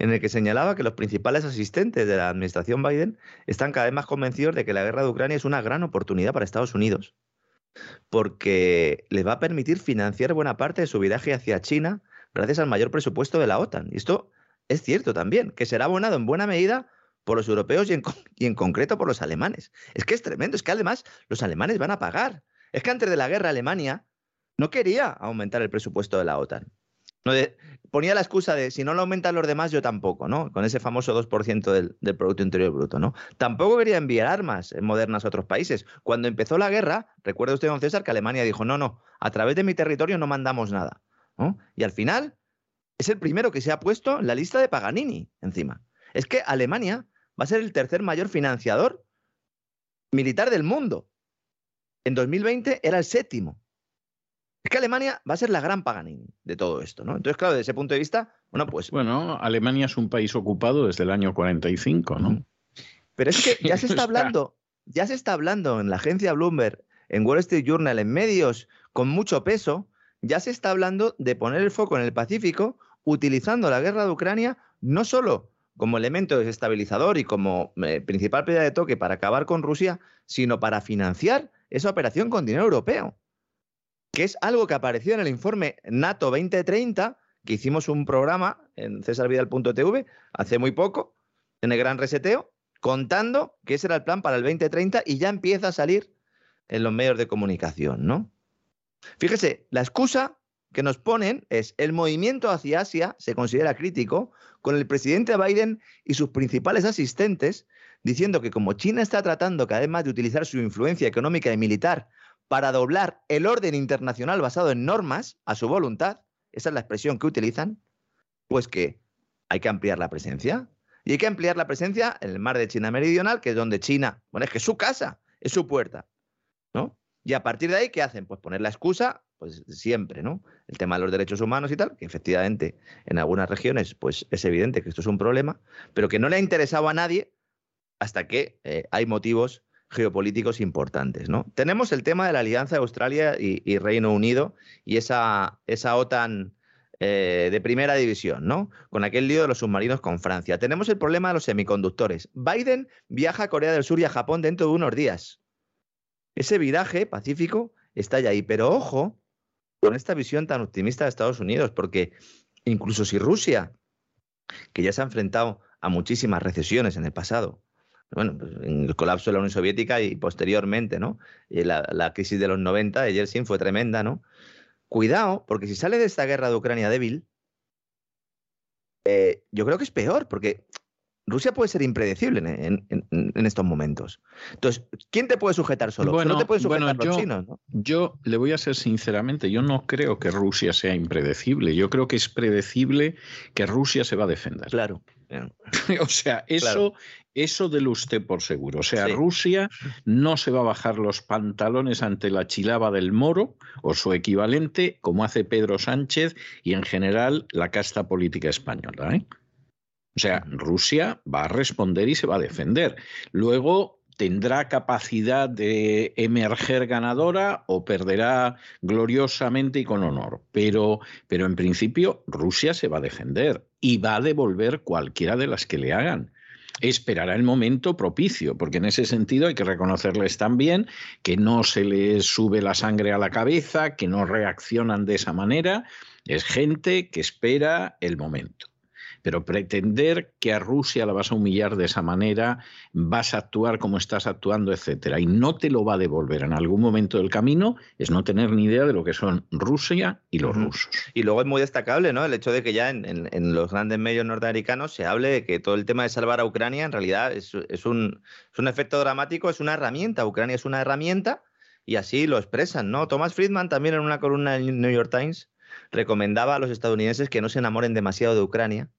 en el que señalaba que los principales asistentes de la administración Biden están cada vez más convencidos de que la guerra de Ucrania es una gran oportunidad para Estados Unidos, porque les va a permitir financiar buena parte de su viaje hacia China gracias al mayor presupuesto de la OTAN. Esto es cierto también, que será abonado en buena medida por los europeos y en, concreto por los alemanes. Es que es tremendo, es que además los alemanes van a pagar. Es que antes de la guerra Alemania no quería aumentar el presupuesto de la OTAN. ponía la excusa de si no lo aumentan los demás, yo tampoco, ¿no? Con ese famoso 2% del, del, Producto Interior Bruto, ¿no? Tampoco quería enviar armas modernas a otros países. Cuando empezó la guerra, recuerda usted, don César, que Alemania dijo, no, no, a través de mi territorio no mandamos nada. ¿no? Y al final es el primero que se ha puesto en la lista de Paganini encima. Es que Alemania va a ser el tercer mayor financiador militar del mundo. En 2020 era el séptimo. Es que Alemania va a ser la gran Paganini de todo esto, ¿no? Entonces, claro, desde ese punto de vista, bueno, pues... Bueno, Alemania es un país ocupado desde el año 45, ¿no? Pero es que ya se está hablando, ya se está hablando en la agencia Bloomberg, en Wall Street Journal, en medios con mucho peso, ya se está hablando de poner el foco en el Pacífico utilizando la guerra de Ucrania no solo como elemento desestabilizador y como eh, principal pérdida de toque para acabar con Rusia, sino para financiar esa operación con dinero europeo que es algo que apareció en el informe NATO 2030, que hicimos un programa en cesarvidal.tv hace muy poco, en el gran reseteo, contando que ese era el plan para el 2030 y ya empieza a salir en los medios de comunicación, ¿no? Fíjese, la excusa que nos ponen es el movimiento hacia Asia se considera crítico, con el presidente Biden y sus principales asistentes diciendo que como China está tratando cada vez más de utilizar su influencia económica y militar para doblar el orden internacional basado en normas a su voluntad, esa es la expresión que utilizan, pues que hay que ampliar la presencia. Y hay que ampliar la presencia en el mar de China Meridional, que es donde China, bueno, es que es su casa, es su puerta, ¿no? Y a partir de ahí, ¿qué hacen? Pues poner la excusa, pues siempre, ¿no? El tema de los derechos humanos y tal, que efectivamente en algunas regiones, pues es evidente que esto es un problema, pero que no le ha interesado a nadie hasta que eh, hay motivos geopolíticos importantes. ¿no? Tenemos el tema de la alianza de Australia y, Reino Unido y esa, esa OTAN eh, de primera división, ¿no? Con aquel lío de los submarinos con Francia. Tenemos el problema de los semiconductores. Biden viaja a Corea del Sur y a Japón dentro de unos días. Ese viraje pacífico está ya ahí. Pero ojo con esta visión tan optimista de Estados Unidos, porque incluso si Rusia, que ya se ha enfrentado a muchísimas recesiones en el pasado, bueno, pues en el colapso de la Unión Soviética y posteriormente, ¿no? Y la, crisis de los 90 de Yeltsin fue tremenda, ¿no? Cuidado, porque si sale de esta guerra de Ucrania débil, eh, yo creo que es peor, porque Rusia puede ser impredecible en, estos momentos. Entonces, ¿quién te puede sujetar solo? Bueno, no te pueden sujetar los yo, chinos, ¿no? Yo le voy a ser sinceramente, yo no creo que Rusia sea impredecible. Yo creo que es predecible que Rusia se va a defender. Claro. o sea, eso, eso de usted por seguro. O sea, Rusia no se va a bajar los pantalones ante la chilaba del moro o su equivalente, como hace Pedro Sánchez y en general la casta política española. ¿eh? O sea, Rusia va a responder y se va a defender. Luego tendrá capacidad de emerger ganadora o perderá gloriosamente y con honor. Pero, pero en principio Rusia se va a defender y va a devolver cualquiera de las que le hagan esperará el momento propicio, porque en ese sentido hay que reconocerles también que no se les sube la sangre a la cabeza, que no reaccionan de esa manera, es gente que espera el momento. Pero pretender que a Rusia la vas a humillar de esa manera, vas a actuar como estás actuando, etcétera, y no te lo va a devolver en algún momento del camino, es no tener ni idea de lo que son Rusia y los rusos. Y luego es muy destacable, ¿no? El hecho de que ya en, los grandes medios norteamericanos se hable de que todo el tema de salvar a Ucrania en realidad es, un, es un efecto dramático, es una herramienta. Ucrania es una herramienta y así lo expresan, ¿no? Thomas Friedman también en una columna del New York Times recomendaba a los estadounidenses que no se enamoren demasiado de Ucrania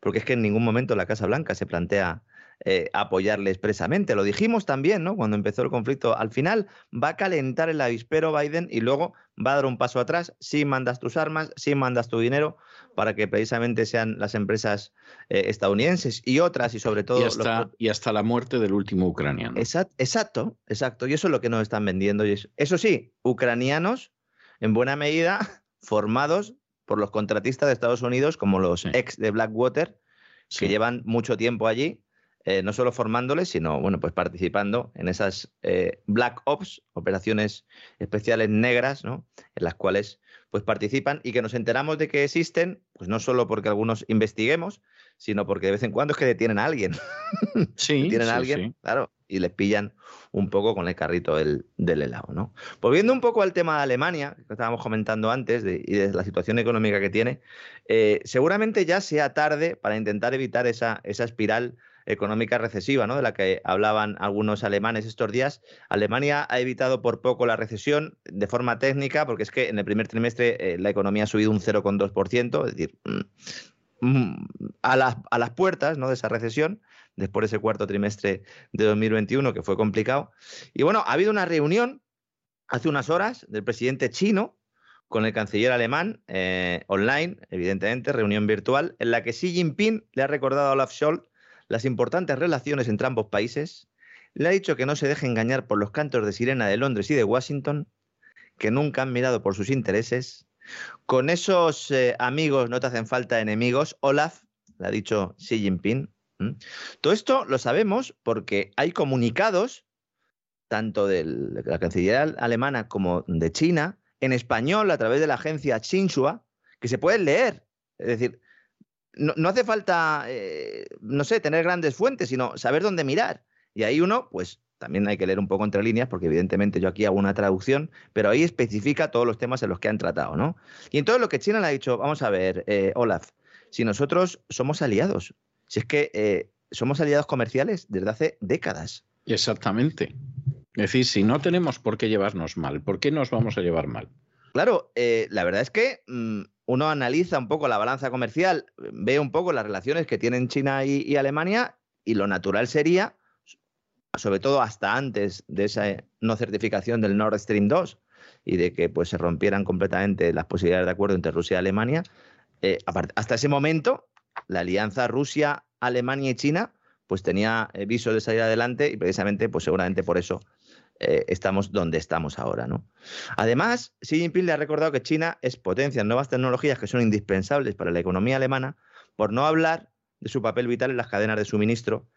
porque es que en ningún momento la Casa Blanca se plantea eh, apoyarle expresamente. Lo dijimos también, ¿no? Cuando empezó el conflicto. Al final va a calentar el avispero Biden y luego va a dar un paso atrás. Si mandas tus armas, si mandas tu dinero, para que precisamente sean las empresas eh, estadounidenses y otras y sobre todo... Y hasta, la muerte del último ucraniano. Exacto, exacto, Y eso es lo que nos están vendiendo. Eso sí, ucranianos en buena medida formados por los contratistas de Estados Unidos, como los ex de Blackwater, que llevan mucho tiempo allí, eh, no solo formándoles, sino bueno, pues participando en esas eh, Black Ops, operaciones especiales negras, ¿no? En las cuales pues participan y que nos enteramos de que existen, pues no solo porque algunos investiguemos, sino porque de vez en cuando es que detienen a alguien. Sí, detienen a alguien, claro. Y les pillan un poco con el carrito del, helado. ¿no? Volviendo un poco al tema de Alemania, que estábamos comentando antes, y de la situación económica que tiene, eh, seguramente ya sea tarde para intentar evitar esa, espiral económica recesiva, ¿no? De la que hablaban algunos alemanes estos días. Alemania ha evitado por poco la recesión de forma técnica, porque es que en el primer trimestre eh, la economía ha subido un 0,2%, es decir, mm, a, las, a las puertas ¿no? de esa recesión, después de ese cuarto trimestre de 2021, que fue complicado. Y bueno, ha habido una reunión hace unas horas del presidente chino con el canciller alemán, eh, online, evidentemente, reunión virtual, en la que Xi Jinping le ha recordado a Olaf Scholz las importantes relaciones entre ambos países, le ha dicho que no se deje engañar por los cantos de sirena de Londres y de Washington, que nunca han mirado por sus intereses. Con esos eh, amigos no te hacen falta enemigos, Olaf, le ha dicho Xi Jinping. Todo esto lo sabemos porque hay comunicados, tanto de la Cancillería alemana como de China, en español a través de la agencia Xinhua, que se pueden leer. Es decir, no, hace falta, eh, no sé, tener grandes fuentes, sino saber dónde mirar. Y ahí uno, pues también hay que leer un poco entre líneas, porque evidentemente yo aquí hago una traducción, pero ahí especifica todos los temas en los que han tratado, ¿no? Y entonces lo que China le ha dicho, vamos a ver, eh, Olaf, si nosotros somos aliados, si es que eh, somos aliados comerciales desde hace décadas. Exactamente. Es decir, si no tenemos por qué llevarnos mal, ¿por qué nos vamos a llevar mal? Claro, la verdad es que mm, uno analiza un poco la balanza comercial, ve un poco las relaciones que tienen China y, Alemania y lo natural sería, sobre todo hasta antes de esa no certificación del Nord Stream 2 y de que pues, se rompieran completamente las posibilidades de acuerdo entre Rusia y Alemania, eh, hasta ese momento la alianza Rusia, Alemania y China pues tenía eh, viso de salir adelante y precisamente pues seguramente por eso eh, estamos donde estamos ahora. ¿no? Además, Xi Jinping le ha recordado que China es potencia en nuevas tecnologías que son indispensables para la economía alemana, por no hablar de su papel vital en las cadenas de suministro,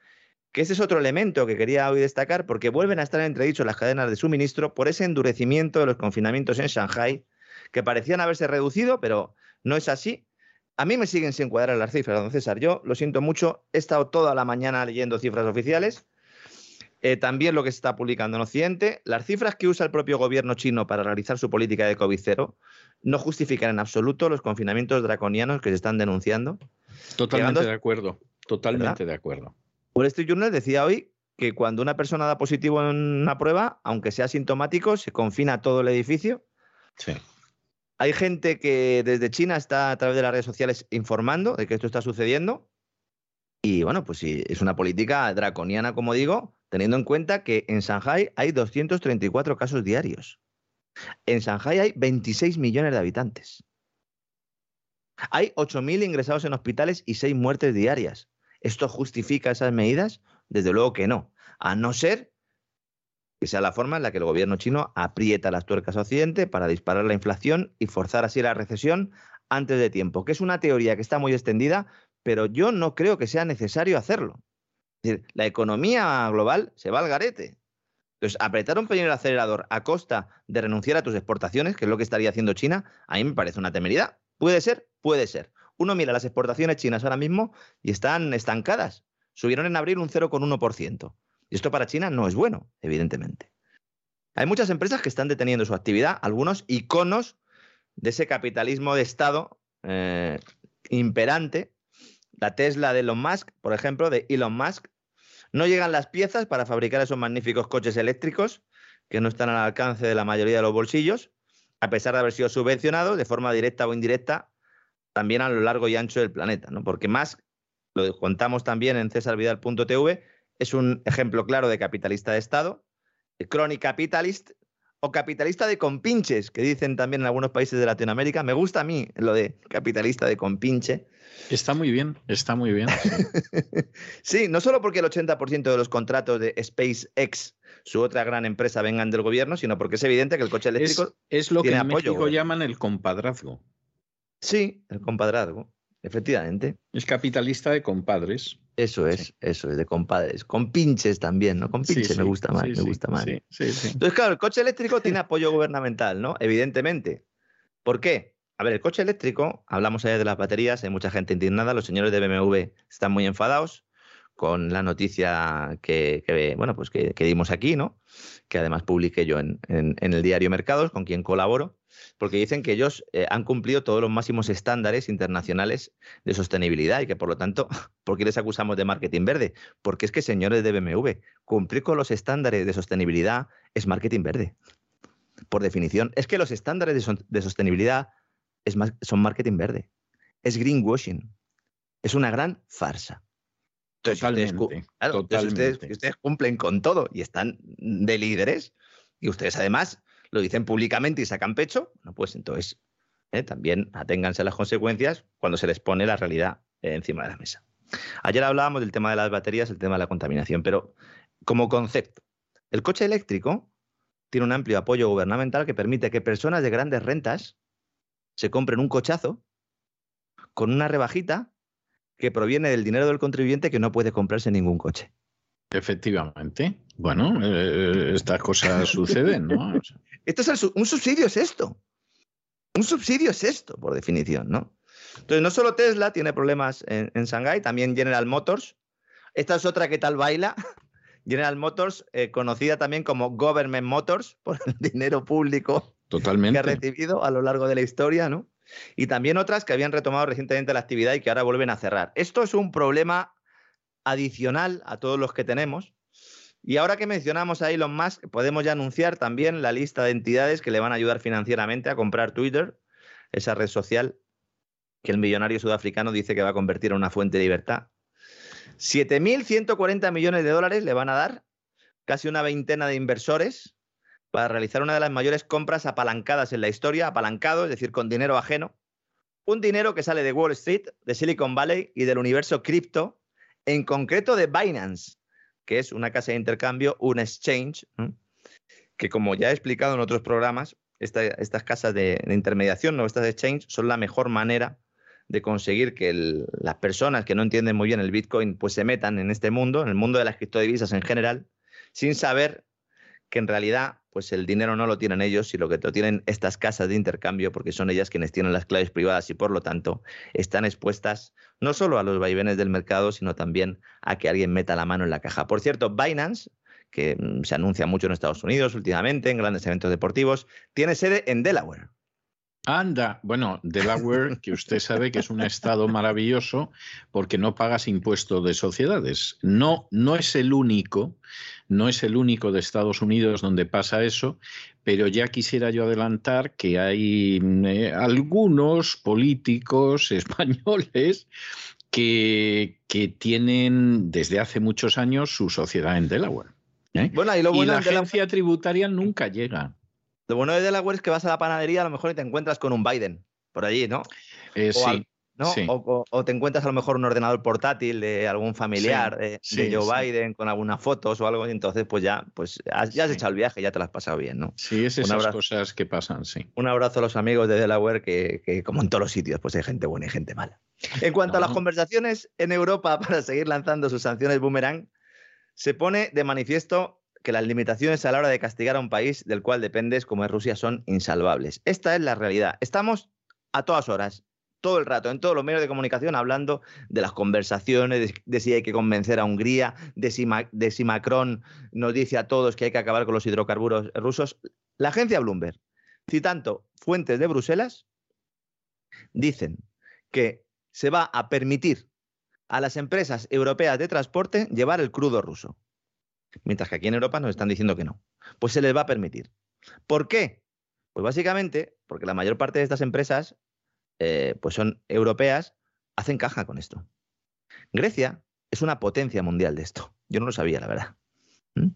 que ese es otro elemento que quería hoy destacar, porque vuelven a estar entredichos las cadenas de suministro por ese endurecimiento de los confinamientos en Shanghai, que parecían haberse reducido, pero no es así. A mí me siguen sin cuadrar las cifras, don César. Yo lo siento mucho, he estado toda la mañana leyendo cifras oficiales eh, también lo que se está publicando en Occidente, las cifras que usa el propio gobierno chino para realizar su política de COVID cero no justifican en absoluto los confinamientos draconianos que se están denunciando. Totalmente de acuerdo, totalmente de acuerdo. Wall Street Journal decía hoy que cuando una persona da positivo en una prueba, aunque sea sintomático, se confina todo el edificio. Sí. Hay gente que desde China está a través de las redes sociales informando de que esto está sucediendo. Y bueno, pues sí, es una política draconiana, como digo, teniendo en cuenta que en Shanghai hay 234 casos diarios. En Shanghai hay 26 millones de habitantes. Hay 8.000 ingresados en hospitales y 6 muertes diarias. ¿Esto justifica esas medidas? Desde luego que no. A no ser que sea la forma en la que el gobierno chino aprieta las tuercas a Occidente para disparar la inflación y forzar así la recesión antes de tiempo, que es una teoría que está muy extendida, pero yo no creo que sea necesario hacerlo. Es decir, la economía global se va al garete. Entonces, apretar un pequeño acelerador a costa de renunciar a tus exportaciones, que es lo que estaría haciendo China, a mí me parece una temeridad. ¿Puede ser? Puede ser. Uno mira las exportaciones chinas ahora mismo y están estancadas. Subieron en abril un 0,1%. Y esto para China no es bueno, evidentemente. Hay muchas empresas que están deteniendo su actividad, algunos iconos de ese capitalismo de Estado eh, imperante la Tesla de Elon Musk, por ejemplo, de Elon Musk, no llegan las piezas para fabricar esos magníficos coches eléctricos que no están al alcance de la mayoría de los bolsillos, a pesar de haber sido subvencionados de forma directa o indirecta también a lo largo y ancho del planeta, ¿no? Porque Musk, lo contamos también en cesarvidal.tv, es un ejemplo claro de capitalista de Estado, chronic capitalist o capitalista de compinches, que dicen también en algunos países de Latinoamérica. Me gusta a mí lo de capitalista de compinche, Está muy bien, está muy bien. sí, no solo porque el 80% de los contratos de SpaceX, su otra gran empresa, vengan del gobierno, sino porque es evidente que el coche eléctrico es, lo que en México llaman el compadrazgo. Sí, el compadrazgo, efectivamente. Es capitalista de compadres. Eso es, eso es, de compadres. Con pinches también, ¿no? Con pinches me gusta más, me gusta más. Entonces, claro, el coche eléctrico tiene apoyo gubernamental, ¿no? Evidentemente. ¿Por qué? A ver, el coche eléctrico, hablamos ayer de las baterías, hay mucha gente indignada, los señores de BMW están muy enfadados con la noticia que, bueno, pues que, dimos aquí, ¿no? Que además publiqué yo en, el diario Mercados, con quien colaboro, porque dicen que ellos eh, han cumplido todos los máximos estándares internacionales de sostenibilidad y que por lo tanto, ¿por qué les acusamos de marketing verde? Porque es que, señores de BMW, cumplir con los estándares de sostenibilidad es marketing verde. Por definición, es que los estándares de, sostenibilidad es son marketing verde. Es greenwashing. Es una gran farsa. Entonces, Ustedes, cumplen con todo y están de líderes y ustedes además lo dicen públicamente y sacan pecho, pues entonces eh, también aténganse a las consecuencias cuando se les pone la realidad eh, encima de la mesa. Ayer hablábamos del tema de las baterías, el tema de la contaminación, pero como concepto, el coche eléctrico tiene un amplio apoyo gubernamental que permite que personas de grandes rentas se compren un cochazo con una rebajita que proviene del dinero del contribuyente que no puede comprarse ningún coche. Efectivamente. Bueno, eh, estas cosas suceden, ¿no? esto es un subsidio es esto. Un subsidio es esto, por definición, ¿no? Entonces, no solo Tesla tiene problemas en, en Shanghái, también General Motors. Esta es otra que tal baila. General Motors, eh, conocida también como Government Motors, por el dinero público Totalmente. que ha recibido a lo largo de la historia, ¿no? Y también otras que habían retomado recientemente la actividad y que ahora vuelven a cerrar. Esto es un problema adicional a todos los que tenemos. Y ahora que mencionamos a Elon Musk, podemos ya anunciar también la lista de entidades que le van a ayudar financieramente a comprar Twitter, esa red social que el millonario sudafricano dice que va a convertir en una fuente de libertad. 7.140 millones de dólares le van a dar, casi una veintena de inversores, para realizar una de las mayores compras apalancadas en la historia, apalancado, es decir, con dinero ajeno. Un dinero que sale de Wall Street, de Silicon Valley y del universo cripto, en concreto de Binance, que es una casa de intercambio, un exchange, que como ya he explicado en otros programas, estas casas de, intermediación o estas exchanges son la mejor manera de conseguir que las personas que no entienden muy bien el Bitcoin pues se metan en este mundo, en el mundo de las criptodivisas en general, sin saber que en realidad pues el dinero no lo tienen ellos, sino que lo tienen estas casas de intercambio, porque son ellas quienes tienen las claves privadas y por lo tanto están expuestas no solo a los vaivenes del mercado, sino también a que alguien meta la mano en la caja. Por cierto, Binance, que mm, se anuncia mucho en Estados Unidos últimamente, en grandes eventos deportivos, tiene sede en Delaware. Anda, bueno, Delaware, que usted sabe que es un estado maravilloso porque no pagas impuesto de sociedades. No, no es el único, no es el único de Estados Unidos donde pasa eso, pero ya quisiera yo adelantar que hay eh, algunos políticos españoles que, que, tienen desde hace muchos años su sociedad en Delaware. ¿eh? Bueno, y, lo bueno y la agencia tributaria nunca llega. Lo bueno de Delaware es que vas a la panadería a lo mejor y te encuentras con un Biden por allí, ¿no? Eh, sí. O, te encuentras a lo mejor un ordenador portátil de algún familiar de, Joe Biden con algunas fotos o algo, y entonces pues ya, pues ya has echado el viaje, ya te lo has pasado bien, ¿no? Sí, es esas cosas que pasan, sí. Un abrazo a los amigos de Delaware, que, como en todos los sitios, pues hay gente buena y gente mala. En cuanto a las conversaciones en Europa para seguir lanzando sus sanciones boomerang, se pone de manifiesto que las limitaciones a la hora de castigar a un país del cual dependes, como es Rusia, son insalvables. Esta es la realidad. Estamos a todas horas todo el rato, en todos los medios de comunicación, hablando de las conversaciones, de, si hay que convencer a Hungría, de si, de si, Macron nos dice a todos que hay que acabar con los hidrocarburos rusos. La agencia Bloomberg, citando fuentes de Bruselas, dicen que se va a permitir a las empresas europeas de transporte llevar el crudo ruso. Mientras que aquí en Europa nos están diciendo que no. Pues se les va a permitir. ¿Por qué? Pues básicamente porque la mayor parte de estas empresas eh, pues son europeas, hacen caja con esto. Grecia es una potencia mundial de esto. Yo no lo sabía, la verdad. ¿Mm?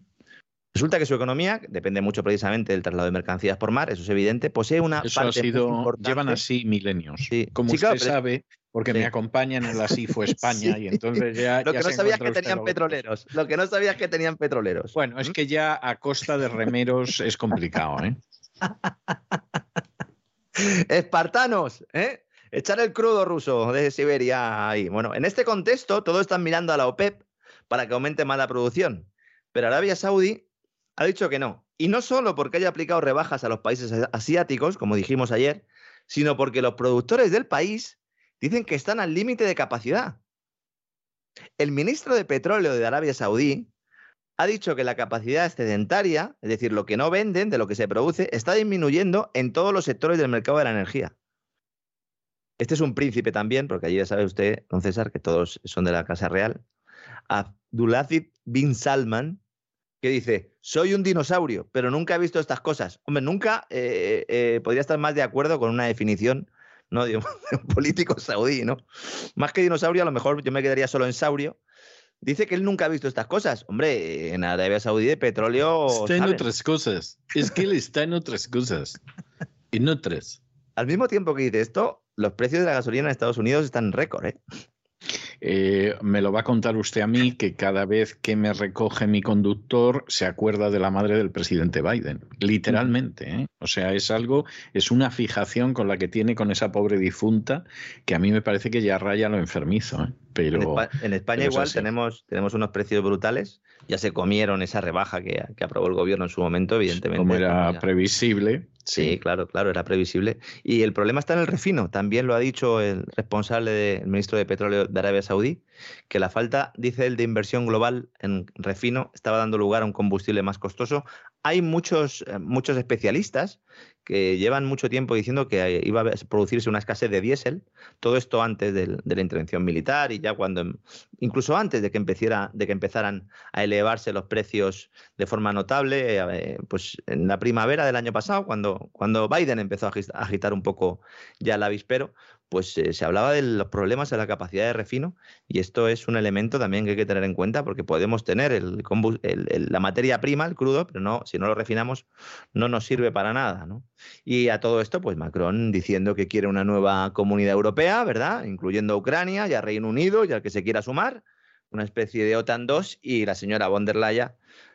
Resulta que su economía depende mucho precisamente del traslado de mercancías por mar, eso es evidente, posee una eso ha sido, Llevan así milenios. Como usted sabe, porque me acompañan en la CIFO España y entonces ya... Lo que no sabías que tenían petroleros. Lo que no sabías que tenían petroleros. Bueno, es ¿Mm? que ya a costa de remeros es complicado, ¿eh? Espartanos, ¿eh? Echar el crudo ruso de Siberia ahí. Bueno, en este contexto, todos están mirando a la OPEP para que aumente más la producción. Pero Arabia Saudí ha dicho que no. Y no solo porque haya aplicado rebajas a los países asiáticos, como dijimos ayer, sino porque los productores del país dicen que están al límite de capacidad. El ministro de Petróleo de Arabia Saudí ha dicho que la capacidad excedentaria, es decir, lo que no venden de lo que se produce, está disminuyendo en todos los sectores del mercado de la energía. Este es un príncipe también, porque allí ya sabe usted, don César, que todos son de la Casa Real. Abdulaziz bin Salman, que dice, soy un dinosaurio, pero nunca he visto estas cosas. Hombre, nunca eh, eh, podría estar más de acuerdo con una definición ¿no? de un político saudí, ¿no? Más que dinosaurio, a lo mejor yo me quedaría solo en saurio, dice que él nunca ha visto estas cosas. Hombre, en Arabia Saudí de petróleo. Está en otras cosas. Es que él está en otras cosas. En otras. Al mismo tiempo que dice esto, los precios de la gasolina en Estados Unidos están en récord, ¿eh? Eh, me lo va a contar usted a mí que cada vez que me recoge mi conductor se acuerda de la madre del presidente Biden, literalmente. ¿eh? O sea, es algo, es una fijación con la que tiene con esa pobre difunta que a mí me parece que ya raya lo enfermizo. ¿eh? Pero, en España, igual tenemos, tenemos unos precios brutales. Ya se comieron esa rebaja que, que aprobó el gobierno en su momento, evidentemente. Como era previsible. Sí, claro, claro, era previsible. Y el problema está en el refino. También lo ha dicho el responsable del ministro de Petróleo de Arabia Saudí, que la falta, dice él, de inversión global en refino estaba dando lugar a un combustible más costoso. Hay muchos, eh, muchos especialistas que llevan mucho tiempo diciendo que iba a producirse una escasez de diésel, todo esto antes de, la intervención militar y ya cuando, incluso antes de que, de que empezaran a elevarse los precios de forma notable, pues en la primavera del año pasado, cuando, cuando Biden empezó a agitar un poco ya el avispero, pues eh, se hablaba de los problemas de la capacidad de refino y esto es un elemento también que hay que tener en cuenta porque podemos tener el, la materia prima, el crudo, pero no, si no lo refinamos no nos sirve para nada. Y a todo esto, pues Macron diciendo que quiere una nueva comunidad europea, ¿verdad? Incluyendo a Ucrania y a Reino Unido y al que se quiera sumar, una especie de OTAN 2 y la señora von der Leyen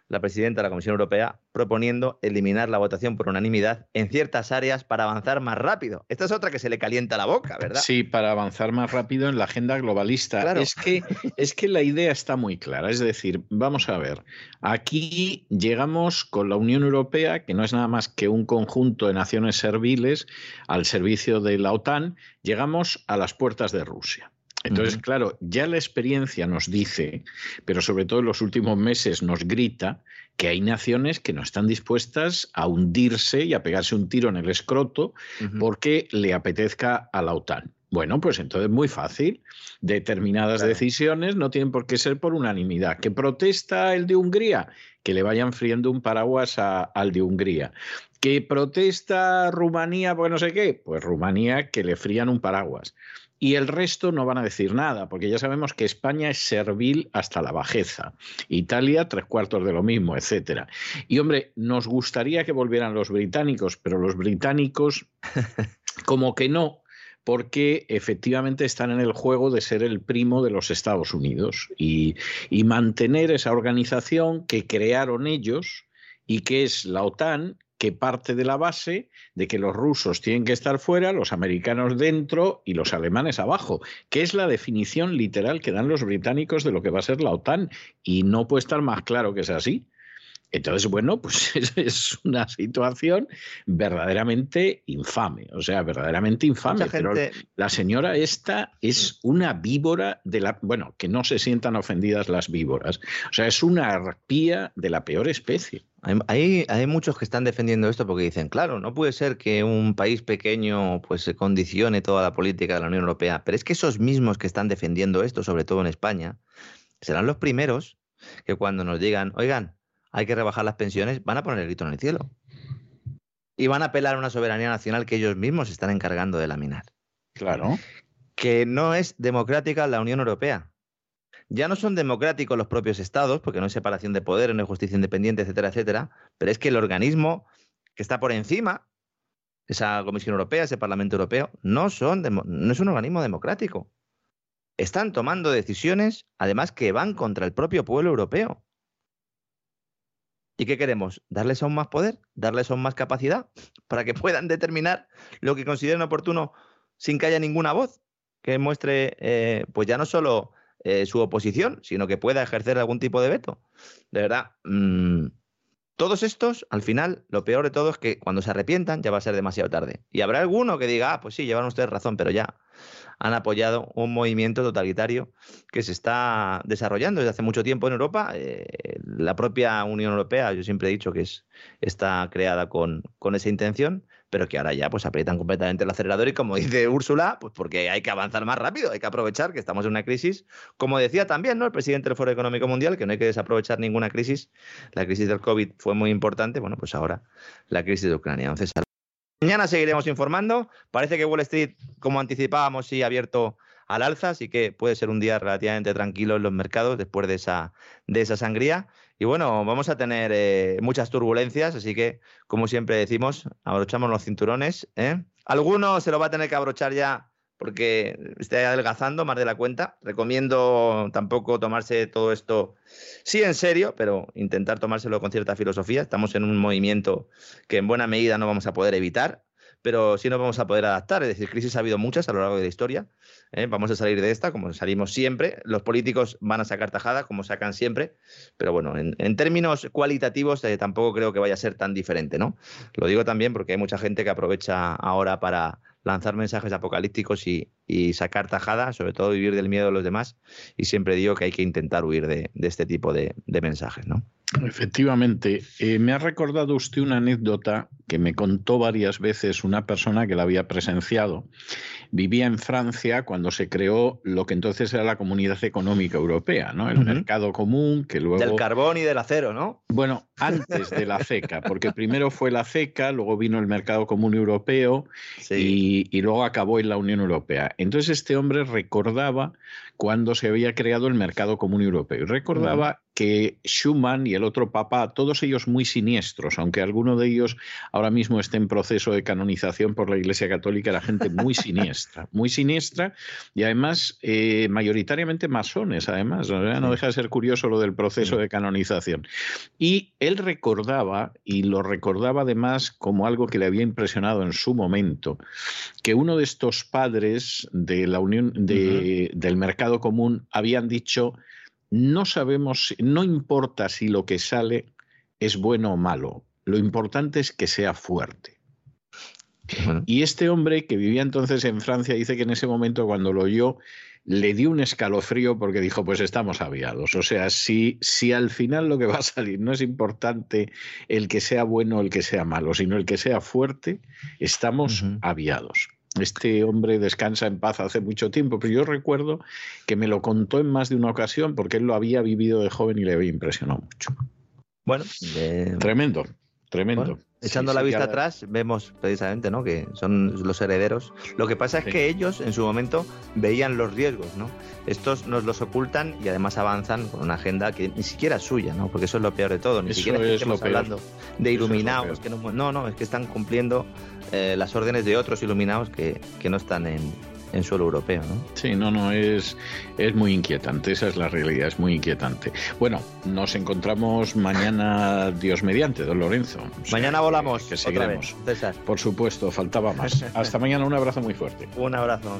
la presidenta de la Comisión Europea proponiendo eliminar la votación por unanimidad en ciertas áreas para avanzar más rápido. Esta es otra que se le calienta la boca, ¿verdad? Sí, para avanzar más rápido en la agenda globalista. Es, que, es que la idea está muy clara. Es decir, vamos a ver, aquí llegamos con la Unión Europea, que no es nada más que un conjunto de naciones serviles al servicio de la OTAN, llegamos a las puertas de Rusia. Entonces, claro, ya la experiencia nos dice, pero sobre todo en los últimos meses nos grita, que hay naciones que no están dispuestas a hundirse y a pegarse un tiro en el escroto porque le apetezca a la OTAN. Bueno, pues entonces muy fácil. Determinadas decisiones no tienen por qué ser por unanimidad. ¿Que protesta el de Hungría? Que le vayan friendo un paraguas al de Hungría. ¿Que protesta Rumanía por no sé qué? Pues Rumanía que le frían un paraguas y el resto no van a decir nada, porque ya sabemos que España es servil hasta la bajeza, Italia tres cuartos de lo mismo, etcétera. Y hombre, nos gustaría que volvieran los británicos, pero los británicos como que no, porque efectivamente están en el juego de ser el primo de los Estados Unidos y, y mantener esa organización que crearon ellos y que es la OTAN que parte de la base de que los rusos tienen que estar fuera, los americanos dentro y los alemanes abajo, que es la definición literal que dan los británicos de lo que va a ser la OTAN. Y no puede estar más claro que es así. Entonces, bueno, pues es una situación verdaderamente infame, o sea, verdaderamente infame. Pero la señora esta es una víbora de la... Bueno, que no se sientan ofendidas las víboras. O sea, es una arpía de la peor especie. Hay, hay, muchos que están defendiendo esto porque dicen, claro, no puede ser que un país pequeño pues se condicione toda la política de la Unión Europea, pero es que esos mismos que están defendiendo esto, sobre todo en España, serán los primeros que cuando nos digan, oigan, hay que rebajar las pensiones, van a poner el grito en el cielo. Y van a apelar a una soberanía nacional que ellos mismos se están encargando de laminar. Claro. Que no es democrática la Unión Europea. Ya no son democráticos los propios estados, porque no hay separación de poder, no hay justicia independiente, etcétera, etcétera, pero es que el organismo que está por encima, esa Comisión Europea, ese Parlamento Europeo, no, son no es un organismo democrático. Están tomando decisiones, además, que van contra el propio pueblo europeo. ¿Y qué queremos? ¿Darles aún más poder? ¿Darles aún más capacidad? Para que puedan determinar lo que consideren oportuno sin que haya ninguna voz que muestre, eh, pues ya no solo eh, su oposición, sino que pueda ejercer algún tipo de veto. De verdad, mm, todos estos, al final, lo peor de todo es que cuando se arrepientan ya va a ser demasiado tarde. Y habrá alguno que diga, ah, pues sí, llevan ustedes razón, pero ya han apoyado un movimiento totalitario que se está desarrollando desde hace mucho tiempo en Europa. Eh, la propia Unión Europea, yo siempre he dicho que es, está creada con, con esa intención pero que ahora ya pues aprietan completamente el acelerador y como dice Úrsula, pues porque hay que avanzar más rápido, hay que aprovechar que estamos en una crisis, como decía también ¿no? el presidente del Foro Económico Mundial, que no hay que desaprovechar ninguna crisis, la crisis del COVID fue muy importante, bueno, pues ahora la crisis de Ucrania. Entonces, mañana seguiremos informando, parece que Wall Street, como anticipábamos, sí ha abierto al alza, así que puede ser un día relativamente tranquilo en los mercados después de esa, de esa sangría. Y bueno, vamos a tener eh, muchas turbulencias, así que, como siempre decimos, abrochamos los cinturones. ¿eh? Alguno se lo va a tener que abrochar ya porque está adelgazando más de la cuenta. Recomiendo tampoco tomarse todo esto, sí en serio, pero intentar tomárselo con cierta filosofía. Estamos en un movimiento que en buena medida no vamos a poder evitar, pero sí nos vamos a poder adaptar. Es decir, crisis ha habido muchas a lo largo de la historia. ¿eh? Vamos a salir de esta, como salimos siempre. Los políticos van a sacar tajada, como sacan siempre. Pero bueno, en, términos cualitativos eh, tampoco creo que vaya a ser tan diferente, ¿no? Lo digo también porque hay mucha gente que aprovecha ahora para lanzar mensajes apocalípticos y, sacar tajada, sobre todo vivir del miedo de los demás. Y siempre digo que hay que intentar huir de, este tipo de, de mensajes, ¿no? Efectivamente, eh, me ha recordado usted una anécdota que me contó varias veces una persona que la había presenciado. Vivía en Francia cuando se creó lo que entonces era la Comunidad Económica Europea, ¿no? El mercado común, que luego... Del carbón y del acero, ¿no? Bueno, antes de la CECA, porque primero fue la CECA, luego vino el Mercado Común Europeo y, y luego acabó en la Unión Europea. Entonces este hombre recordaba cuando se había creado el mercado común europeo. Y recordaba que Schuman y el otro papa, todos ellos muy siniestros, aunque alguno de ellos ahora mismo esté en proceso de canonización por la Iglesia Católica, era gente muy siniestra, muy siniestra y además eh, mayoritariamente masones, además. No deja de ser curioso lo del proceso de canonización. Y él recordaba, y lo recordaba además como algo que le había impresionado en su momento, que uno de estos padres de la Unión del mercado común habían dicho, no sabemos, no importa si lo que sale es bueno o malo, lo importante es que sea fuerte. Y este hombre que vivía entonces en Francia dice que en ese momento cuando lo oyó le dio un escalofrío porque dijo, pues estamos aviados. O sea, si, si al final lo que va a salir no es importante el que sea bueno o el que sea malo, sino el que sea fuerte, estamos aviados. Este hombre descansa en paz hace mucho tiempo, pero yo recuerdo que me lo contó en más de una ocasión porque él lo había vivido de joven y le había impresionado mucho. Bueno, tremendo, tremendo. Echando la vista atrás, vemos precisamente ¿no? que son los herederos. Lo que pasa es que ellos en su momento veían los riesgos, ¿no? Estos nos los ocultan y además avanzan con una agenda que ni siquiera es suya, ¿no? Porque eso es lo peor de todo. Ni siquiera estamos hablando de iluminados. que no, no, no, es que están cumpliendo eh, las órdenes de otros iluminados que, no están en, en suelo europeo. ¿no? Sí, no, no, es, es muy inquietante, esa es la realidad, es muy inquietante. Bueno, nos encontramos mañana, Dios mediante, don Lorenzo. mañana volamos. Que seguiremos. César. Por supuesto, faltaba más. Hasta mañana, un abrazo muy fuerte. Un abrazo,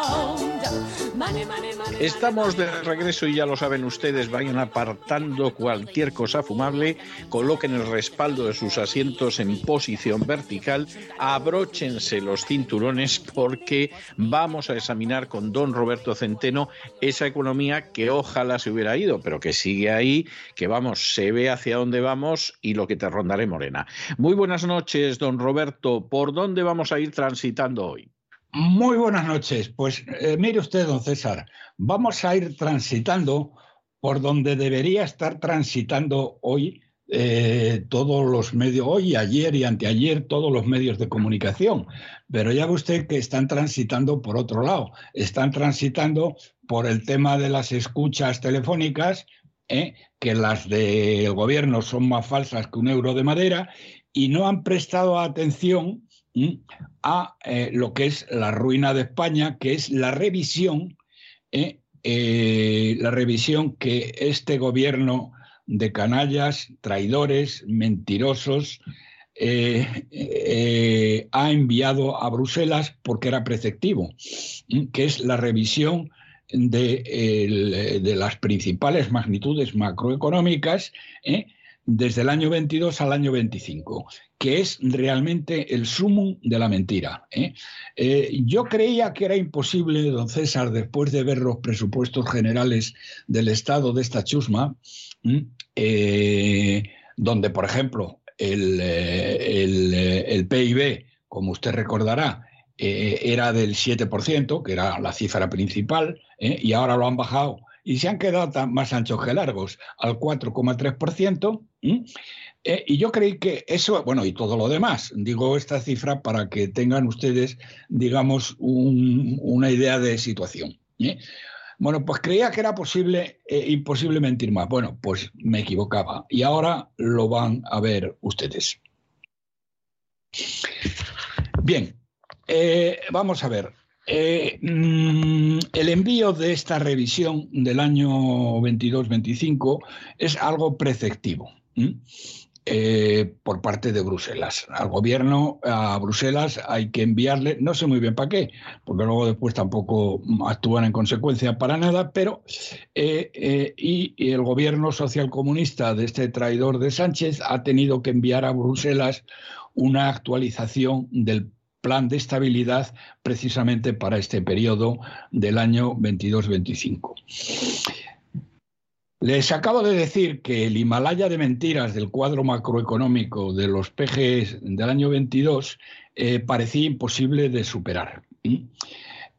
Estamos de regreso y ya lo saben ustedes, vayan apartando cualquier cosa fumable, coloquen el respaldo de sus asientos en posición vertical, abróchense los cinturones porque vamos a examinar con don Roberto Centeno esa economía que ojalá se hubiera ido, pero que sigue ahí, que vamos, se ve hacia dónde vamos y lo que te rondaré morena. Muy buenas noches, don Roberto. ¿Por dónde vamos a ir transitando hoy? Muy buenas noches. Pues eh, mire usted, don César, vamos a ir transitando por donde debería estar transitando hoy eh, todos los medios, hoy, ayer y anteayer, todos los medios de comunicación. Pero ya ve usted que están transitando por otro lado, están transitando por el tema de las escuchas telefónicas, ¿eh? que las del gobierno son más falsas que un euro de madera, y no han prestado atención a eh, lo que es la ruina de España, que es la revisión, eh, eh, la revisión que este gobierno de canallas, traidores, mentirosos, ha enviado a Bruselas porque era preceptivo, que es la revisión de, de, las principales magnitudes macroeconómicas desde el año 22 al año 25, que es realmente el sumum de la mentira. ¿eh? Eh, yo creía que era imposible, don César, después de ver los presupuestos generales del Estado de esta chusma, eh, donde, por ejemplo, el, el PIB, como usted recordará, era del 7%, que era la cifra principal, y ahora lo han bajado y se han quedado más anchos que largos, al 4,3%. Eh, y yo creí que eso, bueno, y todo lo demás, digo esta cifra para que tengan ustedes, digamos, una idea de situación. ¿eh? Bueno, pues creía que era posible, eh, imposible mentir más. Bueno, pues me equivocaba. Y ahora lo van a ver ustedes. Bien, vamos a ver. Eh, mm, el envío de esta revisión del año 22-25 es algo preceptivo. Eh, por parte de Bruselas. Al gobierno, a Bruselas, hay que enviarle, no sé muy bien para qué, porque luego después tampoco actúan en consecuencia para nada, pero eh, y, y, el gobierno socialcomunista de este traidor de Sánchez ha tenido que enviar a Bruselas una actualización del plan de estabilidad precisamente para este periodo del año 22-25. Les acabo de decir que el Himalaya de mentiras del cuadro macroeconómico de los PGs del año 22 eh, parecía imposible de superar.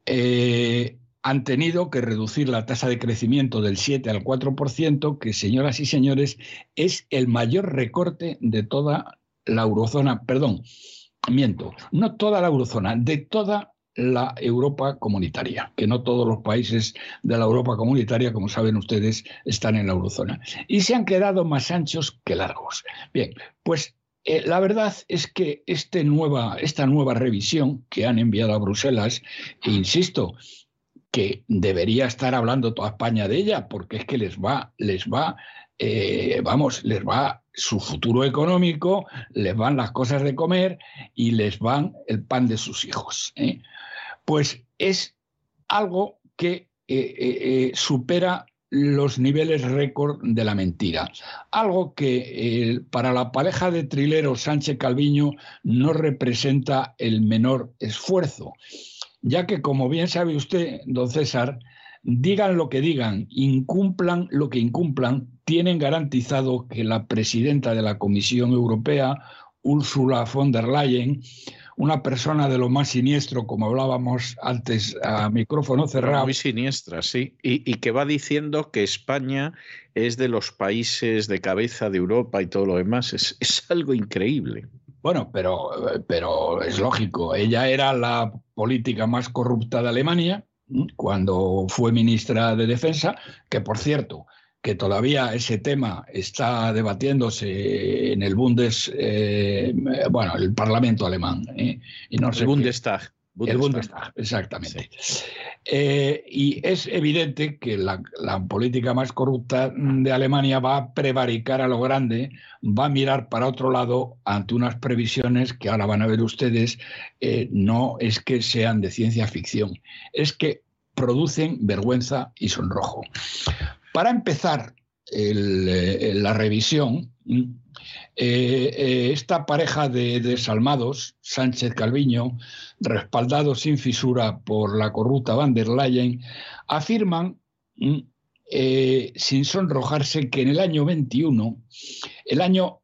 Eh, han tenido que reducir la tasa de crecimiento del 7 al 4%, que, señoras y señores, es el mayor recorte de toda la eurozona, perdón, miento, no toda la eurozona, de toda la Europa comunitaria, que no todos los países de la Europa comunitaria, como saben ustedes, están en la eurozona. Y se han quedado más anchos que largos. Bien, pues eh, la verdad es que este nueva, esta nueva revisión que han enviado a Bruselas, e insisto, que debería estar hablando toda España de ella, porque es que les va, les va, eh, vamos, les va su futuro económico, les van las cosas de comer y les van el pan de sus hijos. ¿eh? Pues es algo que eh, eh, supera los niveles récord de la mentira. Algo que para la pareja de trileros Sánchez Calviño no representa el menor esfuerzo, ya que, como bien sabe usted, don César, digan lo que digan, incumplan lo que incumplan, tienen garantizado que la presidenta de la Comisión Europea, Ursula von der Leyen, una persona de lo más siniestro, como hablábamos antes a micrófono cerrado. Muy siniestra, sí. Y, que va diciendo que España es de los países de cabeza de Europa y todo lo demás. Es, es algo increíble. Bueno, pero, pero es lógico. Ella era la política más corrupta de Alemania cuando fue ministra de Defensa, que por cierto, que todavía ese tema está debatiéndose en el Bundes, eh, bueno, el Parlamento alemán. ¿eh? Y no el Bundestag. El Bundestag, exactamente. Eh, y es evidente que la, política más corrupta de Alemania va a prevaricar a lo grande, va a mirar para otro lado ante unas previsiones que ahora van a ver ustedes, no es que sean de ciencia ficción, es que producen vergüenza y sonrojo. Para empezar eh, la revisión, eh, eh, esta pareja de desalmados, Sánchez Calviño, respaldados sin fisura por la corrupta van der Leyen, afirman, sin sonrojarse, que en el año 21, el año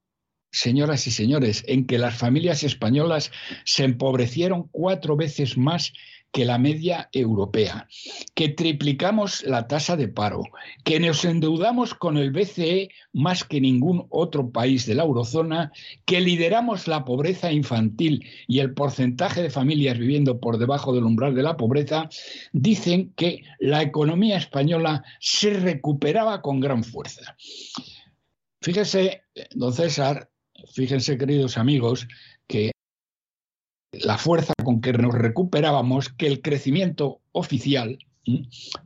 señoras y señores, en que las familias españolas se empobrecieron cuatro veces más que la media europea, que triplicamos la tasa de paro, que nos endeudamos con el BCE más que ningún otro país de la eurozona, que lideramos la pobreza infantil y el porcentaje de familias viviendo por debajo del umbral de la pobreza, dicen que la economía española se recuperaba con gran fuerza. Fíjese, don César, fíjense queridos amigos, la fuerza con que nos recuperábamos que el crecimiento oficial,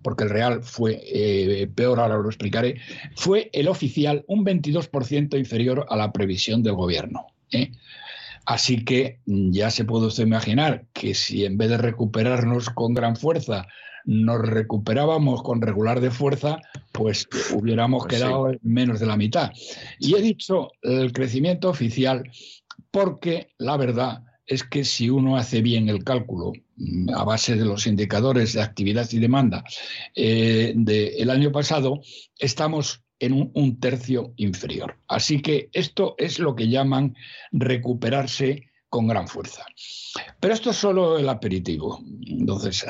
porque el real fue eh, peor, ahora lo explicaré, fue el oficial un 22% inferior a la previsión del gobierno. ¿eh? Así que ya se puede usted imaginar que si en vez de recuperarnos con gran fuerza, nos recuperábamos con regular de fuerza, pues hubiéramos pues quedado menos de la mitad. Y he dicho el crecimiento oficial porque la verdad es que si uno hace bien el cálculo mm, a base de los indicadores de actividad y demanda eh, del año pasado, estamos en un, tercio inferior. Así que esto es lo que llaman recuperarse con gran fuerza. Pero esto es solo el aperitivo, entonces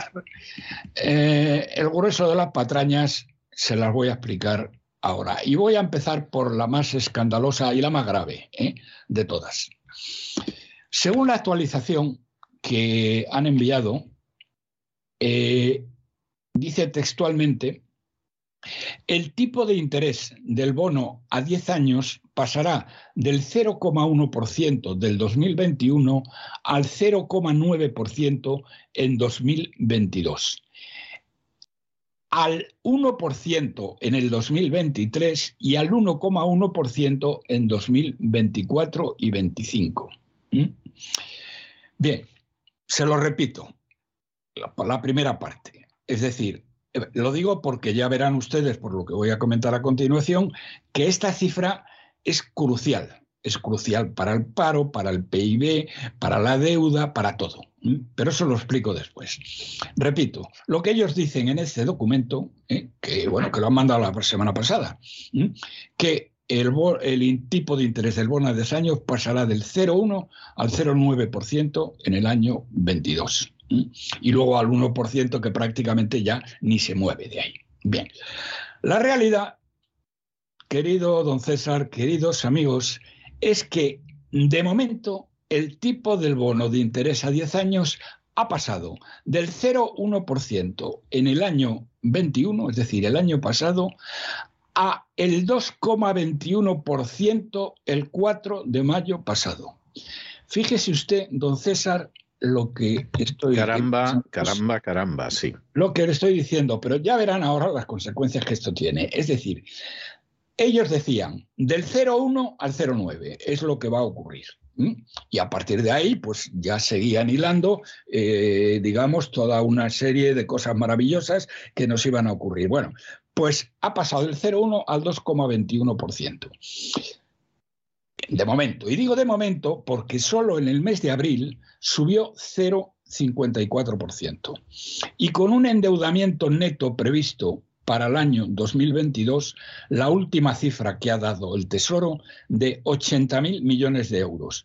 eh, el grueso de las patrañas se las voy a explicar ahora. Y voy a empezar por la más escandalosa y la más grave ¿eh? de todas. Según la actualización que han enviado, eh, dice textualmente, el tipo de interés del bono a 10 años pasará del 0,1% del 2021 al 0,9% en 2022 al 1% en el 2023 y al 1,1% en 2024 y 2025. ¿Mm? Bien, se lo repito, la, primera parte. Es decir, eh, lo digo porque ya verán ustedes, por lo que voy a comentar a continuación, que esta cifra es crucial. Es crucial para el paro, para el PIB, para la deuda, para todo. Pero eso lo explico después. Repito, lo que ellos dicen en este documento, ¿eh? que bueno, que lo han mandado la semana pasada, que el, tipo de interés del bono de 10 años pasará del 0,1 al 0,9% en el año 22. Y luego al 1% que prácticamente ya ni se mueve de ahí. Bien, la realidad, querido don César, queridos amigos, es que de momento el tipo del bono de interés a 10 años ha pasado del 0,1% en el año 21, es decir, el año pasado, a el 2,21% el 4 de mayo pasado. Fíjese usted, don César, lo que estoy Caramba, caramba, caramba, sí. Lo que le estoy diciendo, pero ya verán ahora las consecuencias que esto tiene. Es decir, ellos decían del 0,1 al 0,9 es lo que va a ocurrir. Y a partir de ahí, pues ya seguían hilando, eh, digamos, toda una serie de cosas maravillosas que nos iban a ocurrir. Bueno, pues ha pasado del 0,1 al 2,21%. De momento. Y digo de momento porque solo en el mes de abril subió 0,54%. Y con un endeudamiento neto previsto para el año 2022 la última cifra que ha dado el Tesoro de 80.000 millones de euros.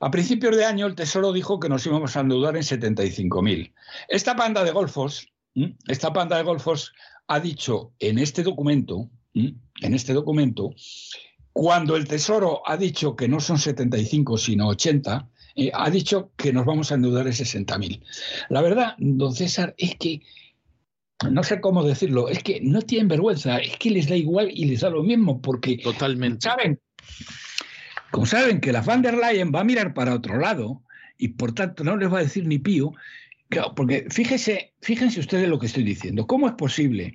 A principios de año el Tesoro dijo que nos íbamos a endeudar en 75.000. Esta panda de golfos, esta panda de golfos ha dicho en este documento, en este documento, cuando el Tesoro ha dicho que no son 75 sino 80, eh, ha dicho que nos vamos a endeudar en 60.000. La verdad, don César, es que no sé cómo decirlo, es que no tienen vergüenza, es que les da igual y les da lo mismo, porque Totalmente. saben, como saben que la van der Leyen va a mirar para otro lado y por tanto no les va a decir ni pío, porque fíjese, fíjense ustedes lo que estoy diciendo, ¿cómo es posible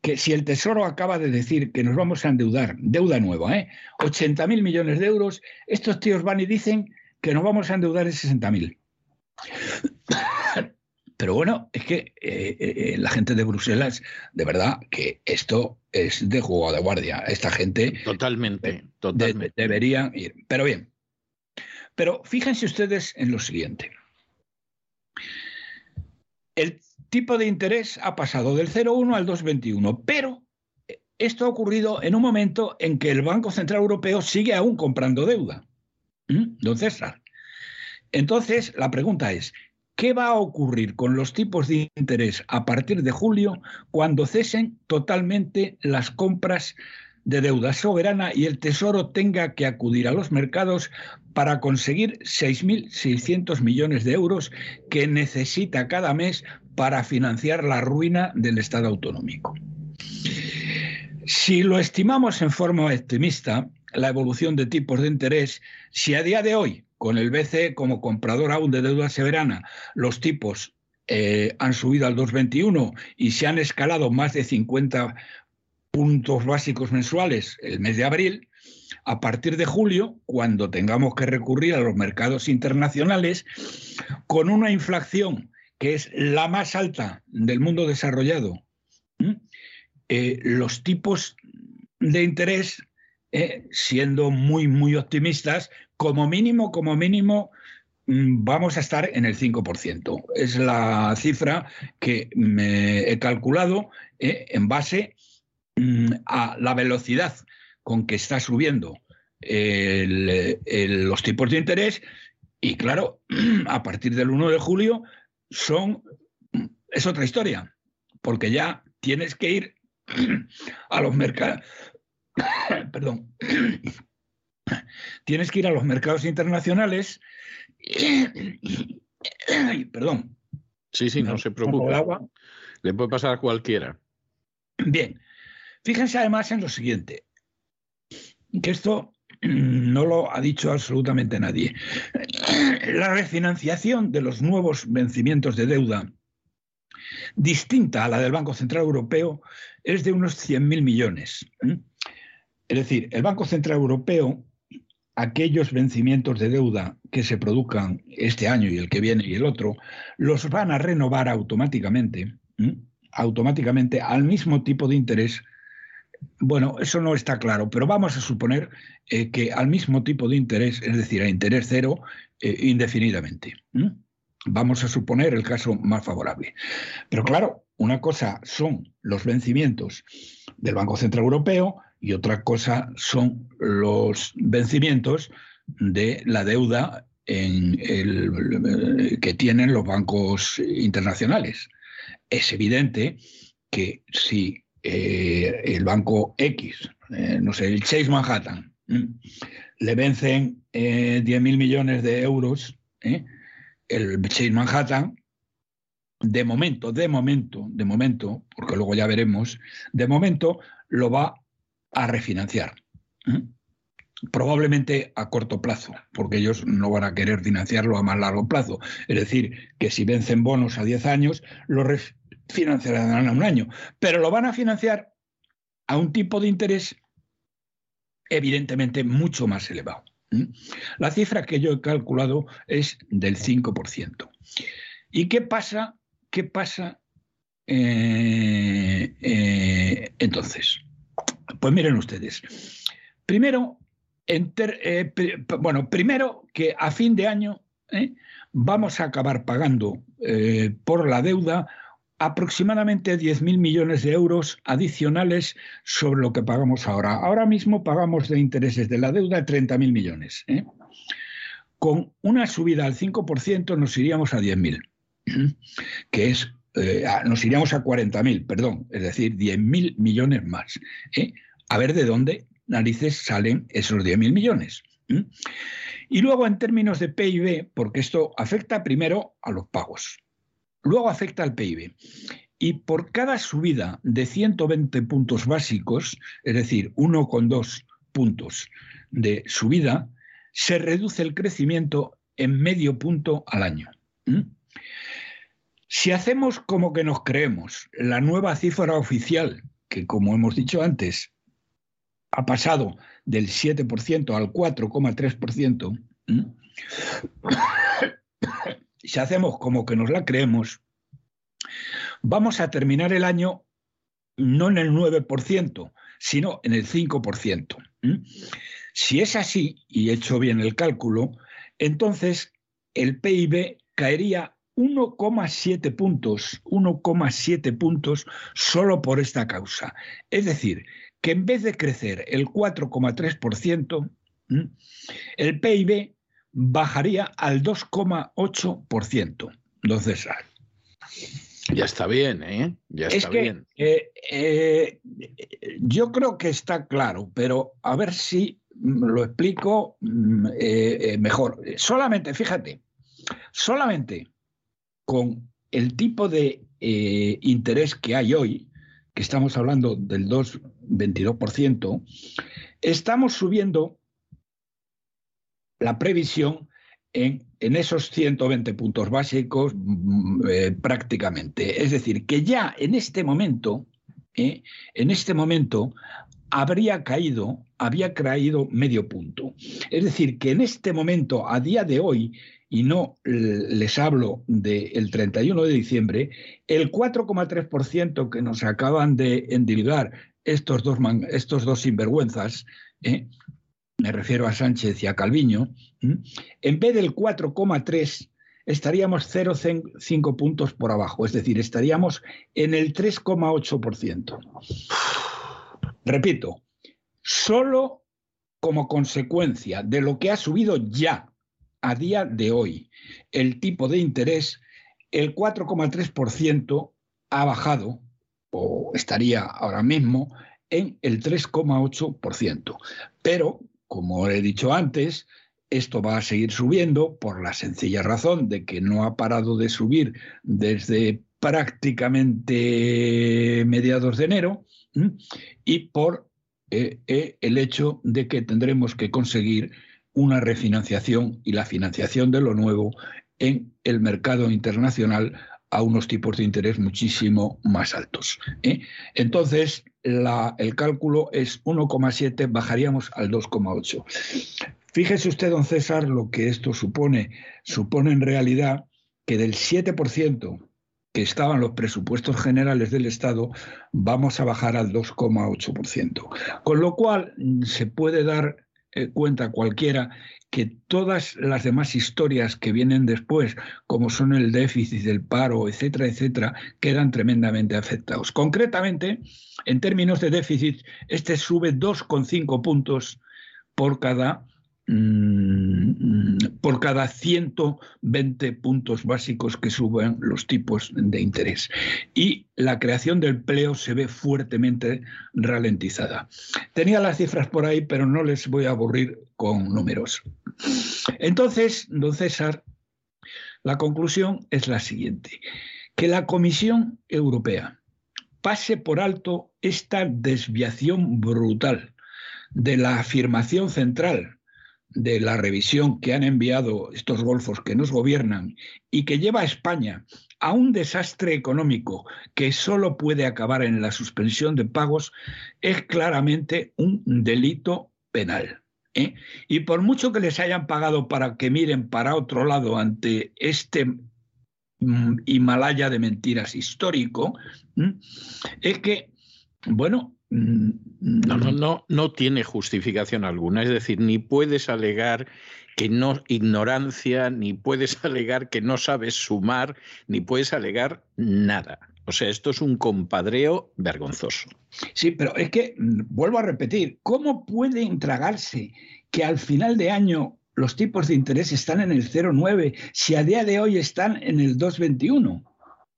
que si el Tesoro acaba de decir que nos vamos a endeudar, deuda nueva, ¿eh? 80 mil millones de euros, estos tíos van y dicen que nos vamos a endeudar en 60 mil. Pero bueno, es que eh, eh, eh, la gente de Bruselas, de verdad, que esto es de juego de guardia. Esta gente. Totalmente, totalmente. debería ir. Pero bien. Pero fíjense ustedes en lo siguiente. El tipo de interés ha pasado del 0,1 al 2,21, pero esto ha ocurrido en un momento en que el Banco Central Europeo sigue aún comprando deuda. ¿Mm? Don César. Entonces, la pregunta es, ¿Qué va a ocurrir con los tipos de interés a partir de julio cuando cesen totalmente las compras de deuda soberana y el Tesoro tenga que acudir a los mercados para conseguir 6.600 millones de euros que necesita cada mes para financiar la ruina del Estado autonómico? Si lo estimamos en forma optimista, la evolución de tipos de interés, si a día de hoy con el BCE como comprador aún de deuda soberana, los tipos eh, han subido al 2,21 y se han escalado más de 50 puntos básicos mensuales el mes de abril, a partir de julio, cuando tengamos que recurrir a los mercados internacionales, con una inflación que es la más alta del mundo desarrollado, eh, los tipos de interés, eh, siendo muy, muy optimistas, como mínimo, como mínimo, mm, vamos a estar en el 5%. Es la cifra que me he calculado eh, en base a la velocidad con que está subiendo los tipos de interés y claro, a partir del 1 de julio son es otra historia, porque ya tienes que ir a los mercados perdón. tienes que ir a los mercados internacionales perdón. Sí, sí, no, se preocupe. Le puede pasar a cualquiera. Bien. Fíjense además en lo siguiente, que esto no lo ha dicho absolutamente nadie. La refinanciación de los nuevos vencimientos de deuda, distinta a la del Banco Central Europeo, es de unos 100.000 millones. Es decir, el Banco Central Europeo, aquellos vencimientos de deuda que se produzcan este año y el que viene y el otro, los van a renovar automáticamente, automáticamente al mismo tipo de interés bueno, eso no está claro, pero vamos a suponer eh, que al mismo tipo de interés, es decir, a interés cero, eh, indefinidamente. Vamos a suponer el caso más favorable. Pero claro, una cosa son los vencimientos del Banco Central Europeo y otra cosa son los vencimientos de la deuda en el, que tienen los bancos internacionales. Es evidente que si eh, el banco X, eh, no sé, el Chase Manhattan, le vencen eh, 10.000 millones de euros, ¿eh? el Chase Manhattan, de momento, de momento, de momento, porque luego ya veremos, de momento lo va a refinanciar. Probablemente a corto plazo, porque ellos no van a querer financiarlo a más largo plazo. Es decir, que si vencen bonos a 10 años, lo, financiarán a un año, pero lo van a financiar a un tipo de interés evidentemente mucho más elevado. La cifra que yo he calculado es del 5%. ¿Y qué pasa? ¿Qué pasa eh, eh, entonces? Pues miren ustedes. Primero, eh, bueno, primero que a fin de año vamos a acabar pagando por la deuda aproximadamente 10.000 millones de euros adicionales sobre lo que pagamos ahora. Ahora mismo pagamos de intereses de la deuda 30.000 millones. ¿eh? Con una subida al 5% nos iríamos a 10.000, que es, eh, nos iríamos a 40.000, perdón, es decir, 10.000 millones más. ¿eh? A ver de dónde narices salen esos 10.000 millones. Y luego en términos de PIB, porque esto afecta primero a los pagos luego afecta al PIB. Y por cada subida de 120 puntos básicos, es decir, 1,2 puntos de subida, se reduce el crecimiento en medio punto al año. Si hacemos como que nos creemos la nueva cifra oficial, que como hemos dicho antes, ha pasado del 7% al 4,3%, si hacemos como que nos la creemos, vamos a terminar el año no en el 9%, sino en el 5%. Si es así, y he hecho bien el cálculo, entonces el PIB caería 1,7 puntos, 1,7 puntos solo por esta causa. Es decir, que en vez de crecer el 4,3%, el PIB bajaría al 2,8%. Entonces, ya está bien, ¿eh? Ya está bien. Eh, eh, yo creo que está claro, pero a ver si lo explico mm, eh, mejor. Solamente, fíjate, solamente con el tipo de interés que hay hoy, que estamos hablando del 2,22%, estamos subiendo la previsión en, esos 120 puntos básicos mm, eh, prácticamente. Es decir, que ya en este momento, eh, en este momento habría caído, había caído medio punto. Es decir, que en este momento, a día de hoy, y no les hablo del 31 de diciembre, el 4,3% que nos acaban de endilgar estos dos, estos dos sinvergüenzas, ¿eh? Me refiero a Sánchez y a Calviño, en vez del 4,3 estaríamos 0,5 puntos por abajo, es decir, estaríamos en el 3,8%. Repito, solo como consecuencia de lo que ha subido ya a día de hoy el tipo de interés, el 4,3% ha bajado o estaría ahora mismo en el 3,8%. Pero, como he dicho antes, esto va a seguir subiendo por la sencilla razón de que no ha parado de subir desde prácticamente mediados de enero y por eh, eh, el hecho de que tendremos que conseguir una refinanciación y la financiación de lo nuevo en el mercado internacional a unos tipos de interés muchísimo más altos. ¿eh? Entonces, el cálculo es 1,7, bajaríamos al 2,8. Fíjese usted, don César, lo que esto supone. Supone en realidad que del 7% que estaban los presupuestos generales del Estado, vamos a bajar al 2,8%. Con lo cual, se puede dar eh, cuenta cualquiera que todas las demás historias que vienen después, como son el déficit, el paro, etcétera, etcétera, quedan tremendamente afectados. Concretamente, en términos de déficit, este sube 2,5 puntos por cada por cada 120 puntos básicos que suben los tipos de interés. Y la creación del empleo se ve fuertemente ralentizada. Tenía las cifras por ahí, pero no les voy a aburrir con números. Entonces, don César, la conclusión es la siguiente, que la Comisión Europea pase por alto esta desviación brutal de la afirmación central de la revisión que han enviado estos golfos que nos gobiernan y que lleva a España a un desastre económico que solo puede acabar en la suspensión de pagos, es claramente un delito penal. ¿eh? Y por mucho que les hayan pagado para que miren para otro lado ante este mm, Himalaya de mentiras histórico, es que, bueno, no, no, no, no tiene justificación alguna. Es decir, ni puedes alegar que no ignorancia, ni puedes alegar que no sabes sumar, ni puedes alegar nada. O sea, esto es un compadreo vergonzoso. Sí, pero es que, vuelvo a repetir, ¿cómo puede intragarse que al final de año los tipos de interés están en el 0,9 si a día de hoy están en el 2,21?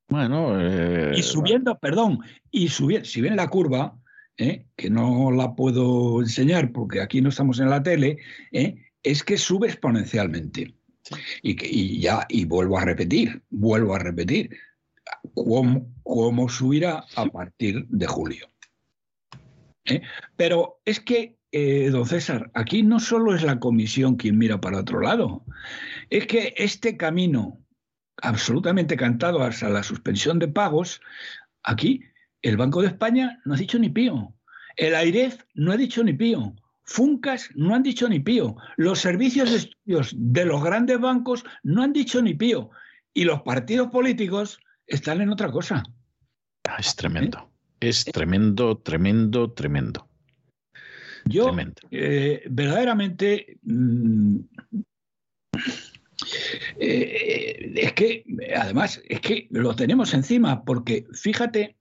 Bueno, y eh, subiendo, perdón, y subiendo, si ven la curva, ¿eh? que no la puedo enseñar porque aquí no estamos en la tele, ¿eh? es que sube exponencialmente. Y, que, ya, y vuelvo a repetir, vuelvo a repetir, cómo, cómo subirá a partir de julio. ¿Eh? Pero es que, don César, aquí no solo es la comisión quien mira para otro lado, es que este camino absolutamente cantado hasta la suspensión de pagos, aquí el Banco de España no ha dicho ni pío. El AIREF no ha dicho ni pío. Funcas no han dicho ni pío. Los servicios de estudios de los grandes bancos no han dicho ni pío. Y los partidos políticos están en otra cosa. Ah, es tremendo. Es tremendo, tremendo, tremendo. Yo, eh, verdaderamente, mm, eh, es que, además, es que lo tenemos encima, porque fíjate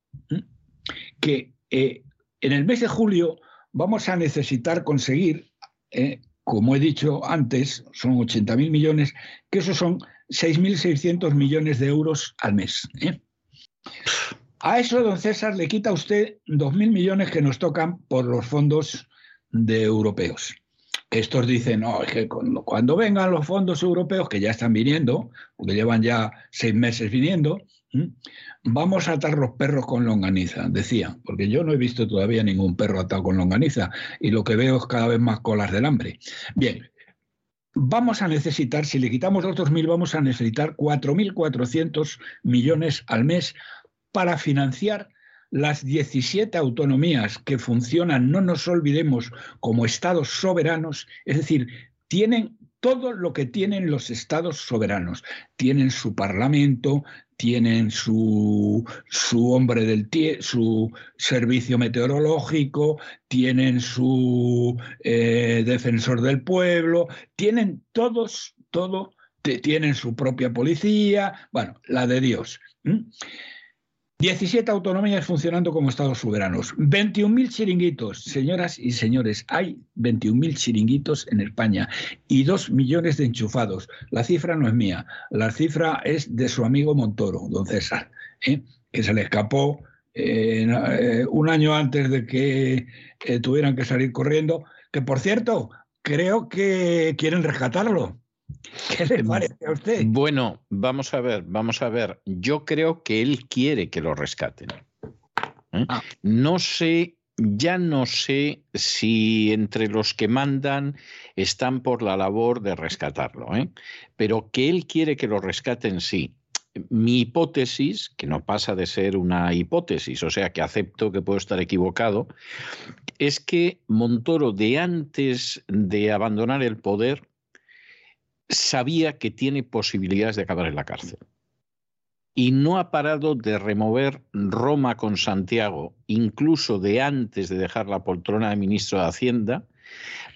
que eh, en el mes de julio vamos a necesitar conseguir, eh, como he dicho antes, son 80.000 millones, que esos son 6.600 millones de euros al mes. ¿eh? A eso, don César, le quita usted 2.000 millones que nos tocan por los fondos de europeos. Estos dicen, no, es que cuando, cuando vengan los fondos europeos, que ya están viniendo, porque llevan ya seis meses viniendo, Vamos a atar los perros con longaniza, decía, porque yo no he visto todavía ningún perro atado con longaniza y lo que veo es cada vez más colas del hambre. Bien, vamos a necesitar, si le quitamos los 2.000, vamos a necesitar 4.400 millones al mes para financiar las 17 autonomías que funcionan, no nos olvidemos, como estados soberanos, es decir, tienen todo lo que tienen los estados soberanos. Tienen su parlamento, tienen su, su hombre del su servicio meteorológico, tienen su eh, defensor del pueblo, tienen todos, todo, tienen su propia policía, bueno, la de Dios. 17 autonomías funcionando como estados soberanos. 21.000 chiringuitos, señoras y señores, hay 21.000 chiringuitos en España y 2 millones de enchufados. La cifra no es mía, la cifra es de su amigo Montoro, don César, ¿eh? que se le escapó eh, eh, un año antes de que tuvieran que salir corriendo, que por cierto, creo que quieren rescatarlo. ¿Qué le parece a usted? Bueno, vamos a ver, vamos a ver. Yo creo que él quiere que lo rescaten. ¿Eh? Ah. No sé, ya no sé si entre los que mandan están por la labor de rescatarlo, ¿eh? pero que él quiere que lo rescaten, sí. Mi hipótesis, que no pasa de ser una hipótesis, o sea que acepto que puedo estar equivocado, es que Montoro de antes de abandonar el poder sabía que tiene posibilidades de acabar en la cárcel. Y no ha parado de remover Roma con Santiago, incluso de antes de dejar la poltrona de ministro de Hacienda,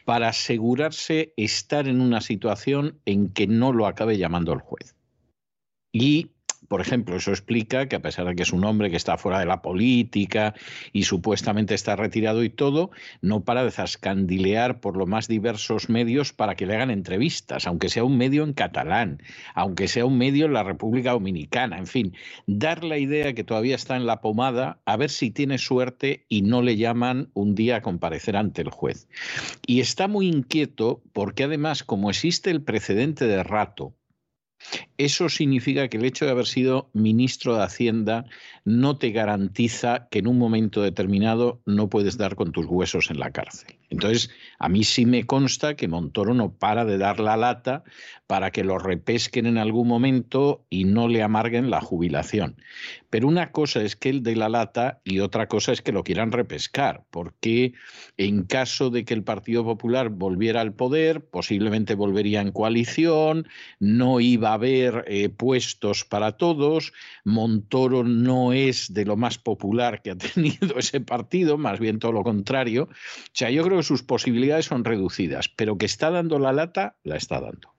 para asegurarse estar en una situación en que no lo acabe llamando el juez. Y por ejemplo, eso explica que a pesar de que es un hombre que está fuera de la política y supuestamente está retirado y todo, no para de zascandilear por los más diversos medios para que le hagan entrevistas, aunque sea un medio en catalán, aunque sea un medio en la República Dominicana, en fin, dar la idea que todavía está en la pomada, a ver si tiene suerte y no le llaman un día a comparecer ante el juez. Y está muy inquieto porque además, como existe el precedente de rato, eso significa que el hecho de haber sido ministro de Hacienda no te garantiza que en un momento determinado no puedes dar con tus huesos en la cárcel. Entonces, a mí sí me consta que Montoro no para de dar la lata para que lo repesquen en algún momento y no le amarguen la jubilación. Pero una cosa es que él dé la lata y otra cosa es que lo quieran repescar, porque en caso de que el Partido Popular volviera al poder, posiblemente volvería en coalición, no iba a haber eh, puestos para todos, Montoro no es de lo más popular que ha tenido ese partido, más bien todo lo contrario. O sea, yo creo sus posibilidades son reducidas, pero que está dando la lata, la está dando.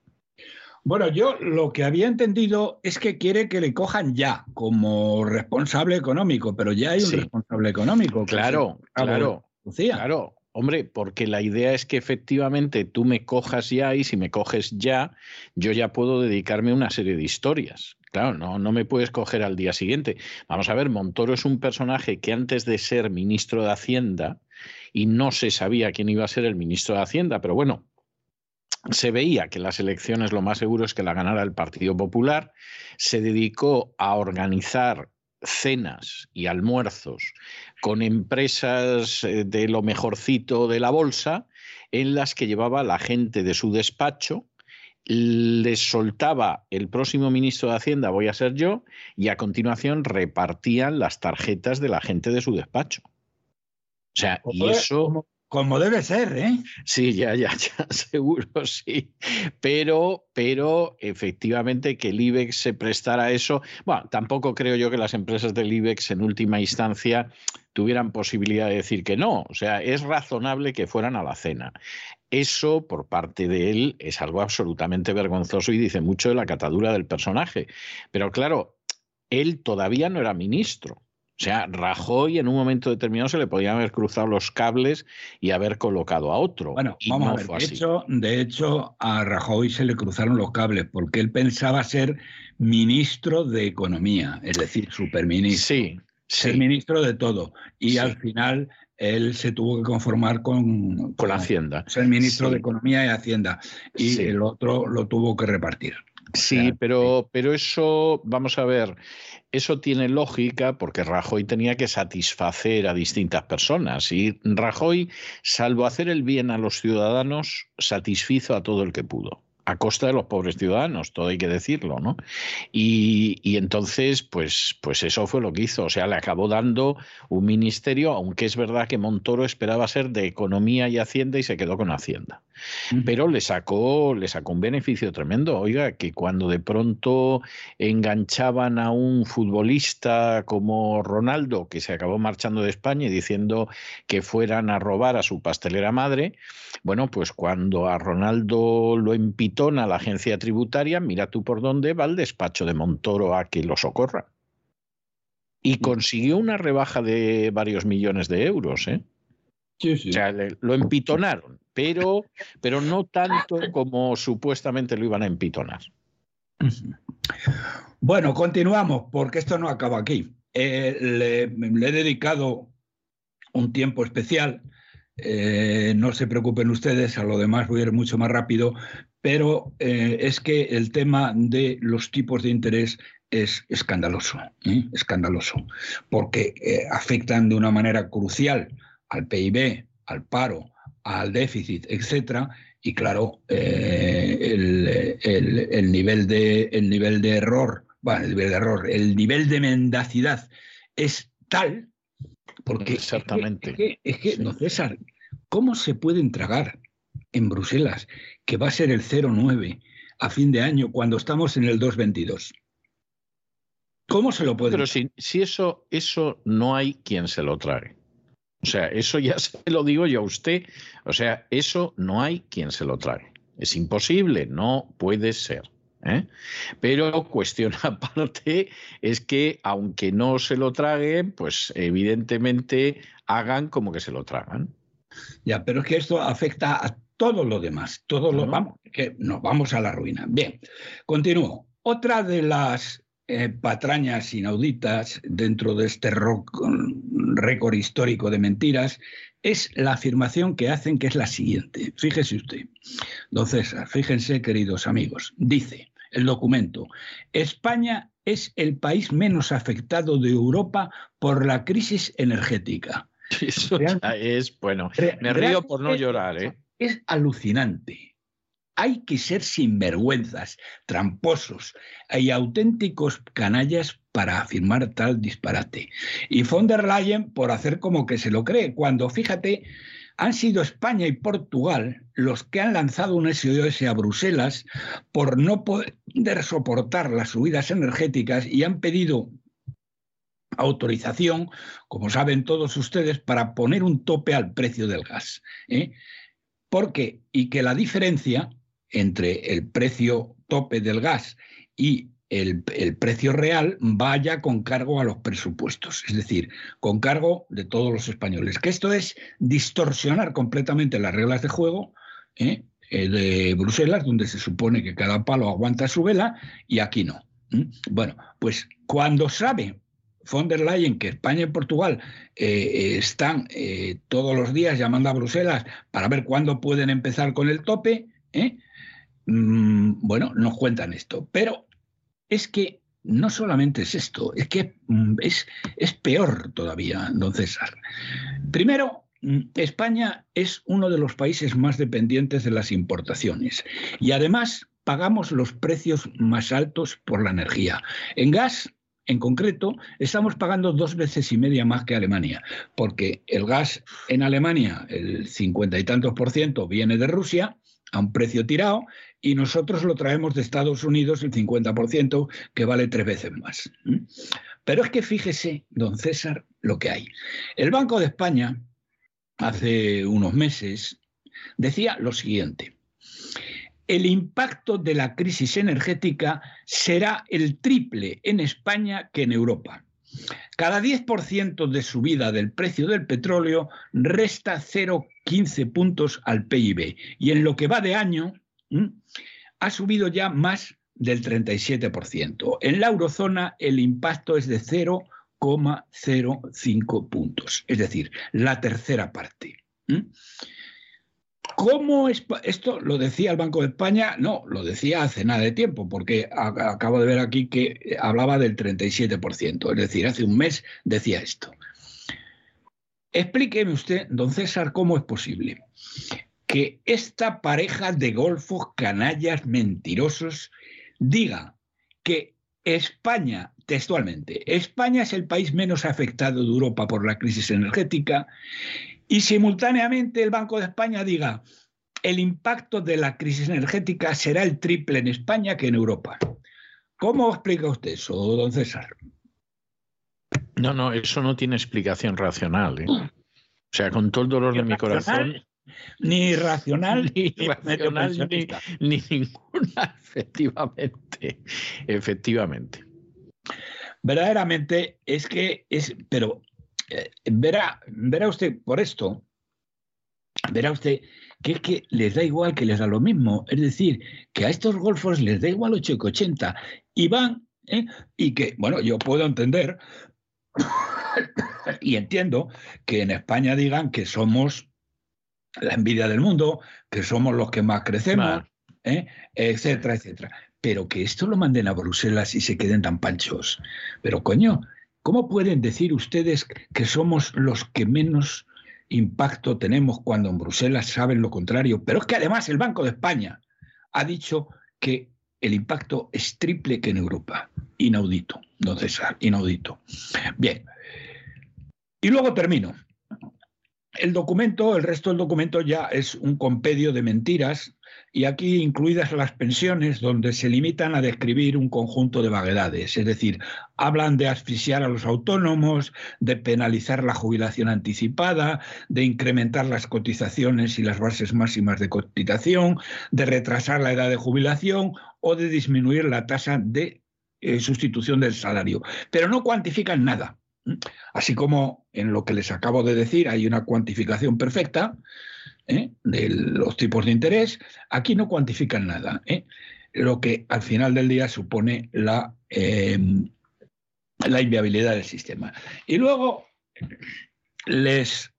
Bueno, yo lo que había entendido es que quiere que le cojan ya como responsable económico, pero ya hay un responsable económico. Claro, claro, claro. Hombre, porque la idea es que efectivamente tú me cojas ya y si me coges ya, yo ya puedo dedicarme a una serie de historias. Claro, no, no me puedes coger al día siguiente. Vamos a ver, Montoro es un personaje que antes de ser ministro de Hacienda, y no se sabía quién iba a ser el ministro de Hacienda, pero bueno, se veía que las elecciones lo más seguro es que la ganara el Partido Popular, se dedicó a organizar cenas y almuerzos con empresas eh, de lo mejorcito de la bolsa en las que llevaba la gente de su despacho, les soltaba el próximo ministro de Hacienda, voy a ser yo, y a continuación repartían las tarjetas de la gente de su despacho. O sea, y eso... Como, debe ser, ¿eh? Sí, ya, ya, ya, seguro, sí. Pero, pero efectivamente que el IBEX se prestara a eso. Bueno, tampoco creo yo que las empresas del IBEX en última instancia tuvieran posibilidad de decir que no. O sea, es razonable que fueran a la cena. Eso, por parte de él, es algo absolutamente vergonzoso y dice mucho de la catadura del personaje. Pero claro, él todavía no era ministro. O sea, Rajoy en un momento determinado se le podían haber cruzado los cables y haber colocado a otro. Bueno, vamos a ver. De hecho, de hecho, a Rajoy se le cruzaron los cables porque él pensaba ser ministro de Economía, es decir, superministro. Sí. Ser ministro de todo. Y al final él se tuvo que conformar con, con, la Hacienda. Ser ministro de Economía y Hacienda. Y el otro lo tuvo que repartir. Sí, pero, pero eso, vamos a ver, eso tiene lógica porque Rajoy tenía que satisfacer a distintas personas y Rajoy, salvo hacer el bien a los ciudadanos, satisfizo a todo el que pudo. A costa de los pobres ciudadanos, todo hay que decirlo, ¿no? Y, entonces, pues, pues eso fue lo que hizo. O sea, le acabó dando un ministerio, aunque es verdad que Montoro esperaba ser de Economía y Hacienda y se quedó con Hacienda. Pero le sacó, le sacó un beneficio tremendo. Oiga, que cuando de pronto enganchaban a un futbolista como Ronaldo, que se acabó marchando de España y diciendo que fueran a robar a su pastelera madre, bueno, pues cuando a Ronaldo lo empitona la agencia tributaria, mira tú por dónde va el despacho de Montoro a que lo socorra. Y mm. consiguió una rebaja de varios millones de euros, ¿eh? Sí, sí. O sea, lo empitonaron, pero, pero no tanto como supuestamente lo iban a empitonar. Bueno, continuamos, porque esto no acaba aquí. Eh, le, he dedicado un tiempo especial. Eh, no se preocupen ustedes, a lo demás voy a ir mucho más rápido, pero eh, es que el tema de los tipos de interés es escandaloso, escandaloso, porque afectan de una manera crucial al PIB, al paro, al déficit, etcétera, y claro, eh, el, nivel de, el nivel de error, bueno, el nivel de error, el nivel de mendacidad es tal, porque exactamente es que, no César, ¿cómo se puede tragar en Bruselas que va a ser el 0,9 a fin de año cuando estamos en el 2,22? ¿Cómo se lo puede? Pero si, si eso, eso no hay quien se lo trague. O sea, eso ya se lo digo yo a usted. O sea, eso no hay quien se lo trague. Es imposible, no puede ser. ¿eh? Pero cuestión aparte es que aunque no se lo traguen, pues evidentemente hagan como que se lo tragan. Ya, pero es que esto afecta a todo lo demás. Todo lo vamos, que nos vamos a la ruina. Bien, continúo. Otra de las eh, patrañas inauditas dentro de este récord histórico de mentiras es la afirmación que hacen que es la siguiente. Fíjese usted, don César, fíjense queridos amigos, dice el documento, España es el país menos afectado de Europa por la crisis energética. Eso es, bueno, me río por no llorar, ¿eh? Es alucinante hay que ser sinvergüenzas, tramposos y auténticos canallas para afirmar tal disparate. Y von der Leyen por hacer como que se lo cree, cuando fíjate, han sido España y Portugal los que han lanzado un SOS a Bruselas por no poder soportar las subidas energéticas y han pedido autorización, como saben todos ustedes, para poner un tope al precio del gas. ¿eh? Porque, y que la diferencia entre el precio tope del gas y el, precio real vaya con cargo a los presupuestos, es decir, con cargo de todos los españoles. Que esto es distorsionar completamente las reglas de juego ¿eh? Eh, de Bruselas, donde se supone que cada palo aguanta su vela y aquí no. Bueno, pues cuando sabe von der Leyen que España y Portugal eh, están todos los días llamando a Bruselas para ver cuándo pueden empezar con el tope, Mm, bueno, nos cuentan esto. Pero es que no solamente es esto, es que mm, es, peor todavía, don César. Primero, mm, España es uno de los países más dependientes de las importaciones y además pagamos los precios más altos por la energía. En gas, en concreto, estamos pagando dos veces y media más que Alemania, porque el gas en Alemania, el cincuenta y tantos por ciento, viene de Rusia a un precio tirado y nosotros lo traemos de Estados Unidos el 50%, que vale tres veces más. Pero es que fíjese, don César, lo que hay. El Banco de España, hace unos meses, decía lo siguiente. El impacto de la crisis energética será el triple en España que en Europa. Cada 10% de subida del precio del petróleo resta 0,15 puntos al PIB. Y en lo que va de año, ha subido ya más del 37%. En la eurozona el impacto es de 0,05 puntos, es decir, la tercera parte. ¿Cómo es, esto lo decía el Banco de España? No, lo decía hace nada de tiempo, porque acabo de ver aquí que hablaba del 37%, es decir, hace un mes decía esto. Explíqueme usted, don César, cómo es posible que esta pareja de golfos canallas mentirosos diga que España, textualmente, España es el país menos afectado de Europa por la crisis energética y simultáneamente el Banco de España diga el impacto de la crisis energética será el triple en España que en Europa. ¿Cómo explica usted eso, don César? No, no, eso no tiene explicación racional. ¿eh? O sea, con todo el dolor de mi corazón. Ni racional, ni, racional, ni, ni, ninguna, efectivamente. Efectivamente. Verdaderamente es que es, pero eh, verá, verá usted por esto, verá usted que es que les da igual, que les da lo mismo. Es decir, que a estos golfos les da igual 8,80 y van, ¿eh? y que, bueno, yo puedo entender y entiendo que en España digan que somos la envidia del mundo, que somos los que más crecemos, ¿eh? etcétera, etcétera. Pero que esto lo manden a Bruselas y se queden tan panchos. Pero coño, ¿cómo pueden decir ustedes que somos los que menos impacto tenemos cuando en Bruselas saben lo contrario. Pero es que además el Banco de España ha dicho que el impacto es triple que en Europa. Inaudito, don César, inaudito. Bien. Y luego termino. El documento, el resto del documento ya es un compendio de mentiras y aquí incluidas las pensiones, donde se limitan a describir un conjunto de vaguedades, es decir, hablan de asfixiar a los autónomos, de penalizar la jubilación anticipada, de incrementar las cotizaciones y las bases máximas de cotización, de retrasar la edad de jubilación o de disminuir la tasa de eh, sustitución del salario, pero no cuantifican nada. Así como en lo que les acabo de decir hay una cuantificación perfecta, ¿eh? de los tipos de interés, aquí no cuantifican nada, ¿eh? lo que al final del día supone la, em, la inviabilidad del sistema. Y luego les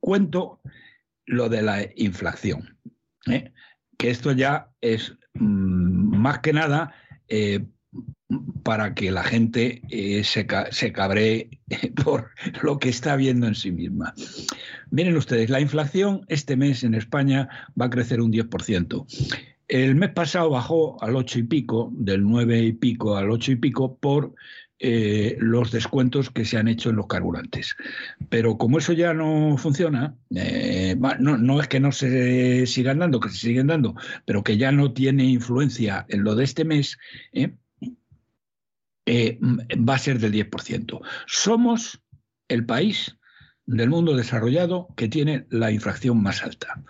cuento lo de la inflación, ¿eh? que esto ya es mm, más que nada para que la gente eh, se, se, cabree por lo que está viendo en sí misma. Miren ustedes, la inflación este mes en España va a crecer un 10%. El mes pasado bajó al 8 y pico, del 9 y pico al 8 y pico, por eh, los descuentos que se han hecho en los carburantes. Pero como eso ya no funciona, eh, no, es que no se sigan dando, que se siguen dando, pero que ya no tiene influencia en lo de este mes, va a ser del 10%. Somos el país del mundo desarrollado que tiene la infracción más alta.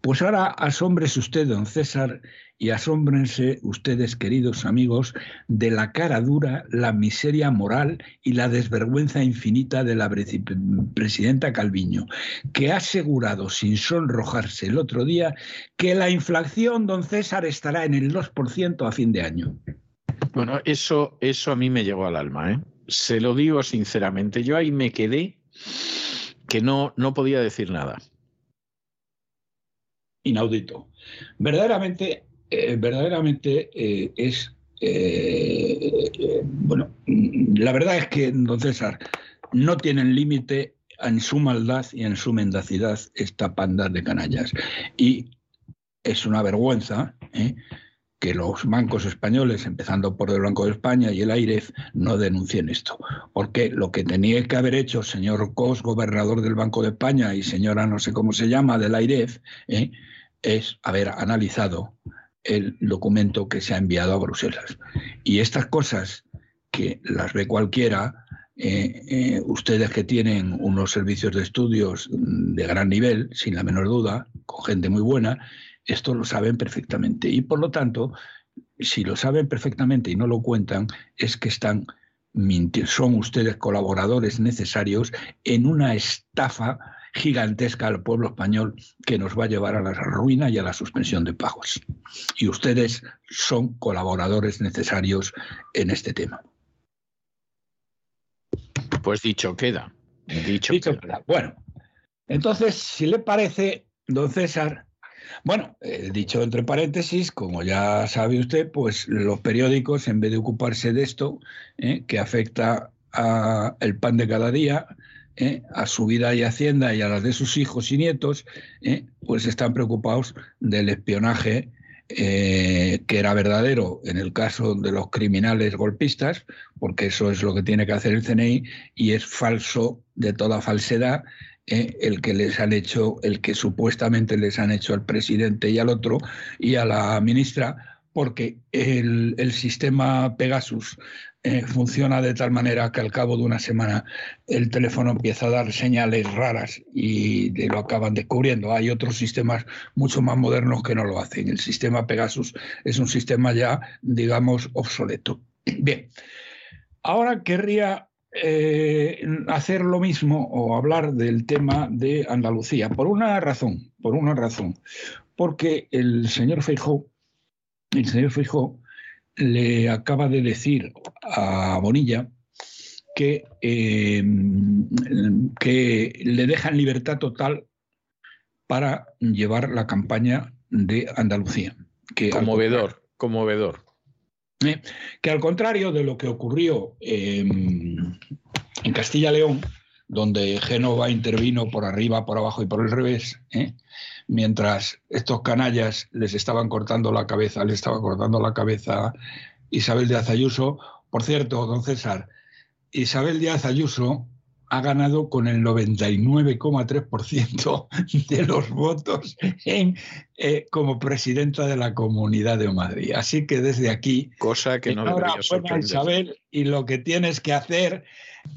Pues ahora asómbrese usted, don César, y asómbrense ustedes, queridos amigos, de la cara dura, la miseria moral y la desvergüenza infinita de la presidenta Calviño, que ha asegurado sin sonrojarse el otro día que la inflación, don César, estará en el 2% a fin de año. Bueno, eso, eso a mí me llegó al alma, ¿eh? Se lo digo sinceramente. Yo ahí me quedé que no, no podía decir nada. Inaudito. Verdaderamente, eh, verdaderamente eh, es. Eh, bueno, la verdad es que, don César, no tienen límite en su maldad y en su mendacidad esta panda de canallas. Y es una vergüenza que los bancos españoles, empezando por el Banco de España y el AIREF, no denuncien esto. Porque lo que tenía que haber hecho señor Cos, gobernador del Banco de España, y señora no sé cómo se llama, del AIREF, ¿eh? es haber analizado el documento que se ha enviado a Bruselas. Y estas cosas que las ve cualquiera, eh, eh, ustedes que tienen unos servicios de estudios de gran nivel, sin la menor duda, con gente muy buena, esto lo saben perfectamente. Y por lo tanto, si lo saben perfectamente y no lo cuentan, es que están mintiendo. Son ustedes colaboradores necesarios en una estafa gigantesca al pueblo español que nos va a llevar a la ruina y a la suspensión de pagos. Y ustedes son colaboradores necesarios en este tema. Pues dicho queda. Dicho, queda. Bueno, entonces, si le parece, don César, bueno, eh, dicho entre paréntesis, como ya sabe usted, pues los periódicos, en vez de ocuparse de esto, eh, que afecta al pan de cada día, ¿eh? a su vida y hacienda y a las de sus hijos y nietos, pues están preocupados del espionaje que era verdadero en el caso de los criminales golpistas, porque eso es lo que tiene que hacer el CNI, y es falso de toda falsedad el que les han hecho, el que supuestamente les han hecho al presidente y al otro y a la ministra, porque el, el sistema Pegasus eh, funciona de tal manera que al cabo de una semana el teléfono empieza a dar señales raras y lo acaban descubriendo. Hay otros sistemas mucho más modernos que no lo hacen. El sistema Pegasus es un sistema ya, digamos, obsoleto. Bien, ahora querría eh, hacer lo mismo o hablar del tema de Andalucía, por una razón, por una razón, porque el señor Feijó, el señor Feijó le acaba de decir a Bonilla que, eh, que le dejan libertad total para llevar la campaña de Andalucía. Que conmovedor, conmovedor. Eh, que al contrario de lo que ocurrió en Castilla-León, donde Génova intervino por arriba, por abajo y por el revés, ¿eh? mientras estos canallas les estaban cortando la cabeza, le estaba cortando la cabeza Isabel Díaz Ayuso. Por cierto, don César, Isabel Díaz Ayuso ha ganado con el 99,3% de los votos en, eh, como presidenta de la Comunidad de Madrid. Así que desde aquí, cosa que no ahora Isabel y lo que tienes que hacer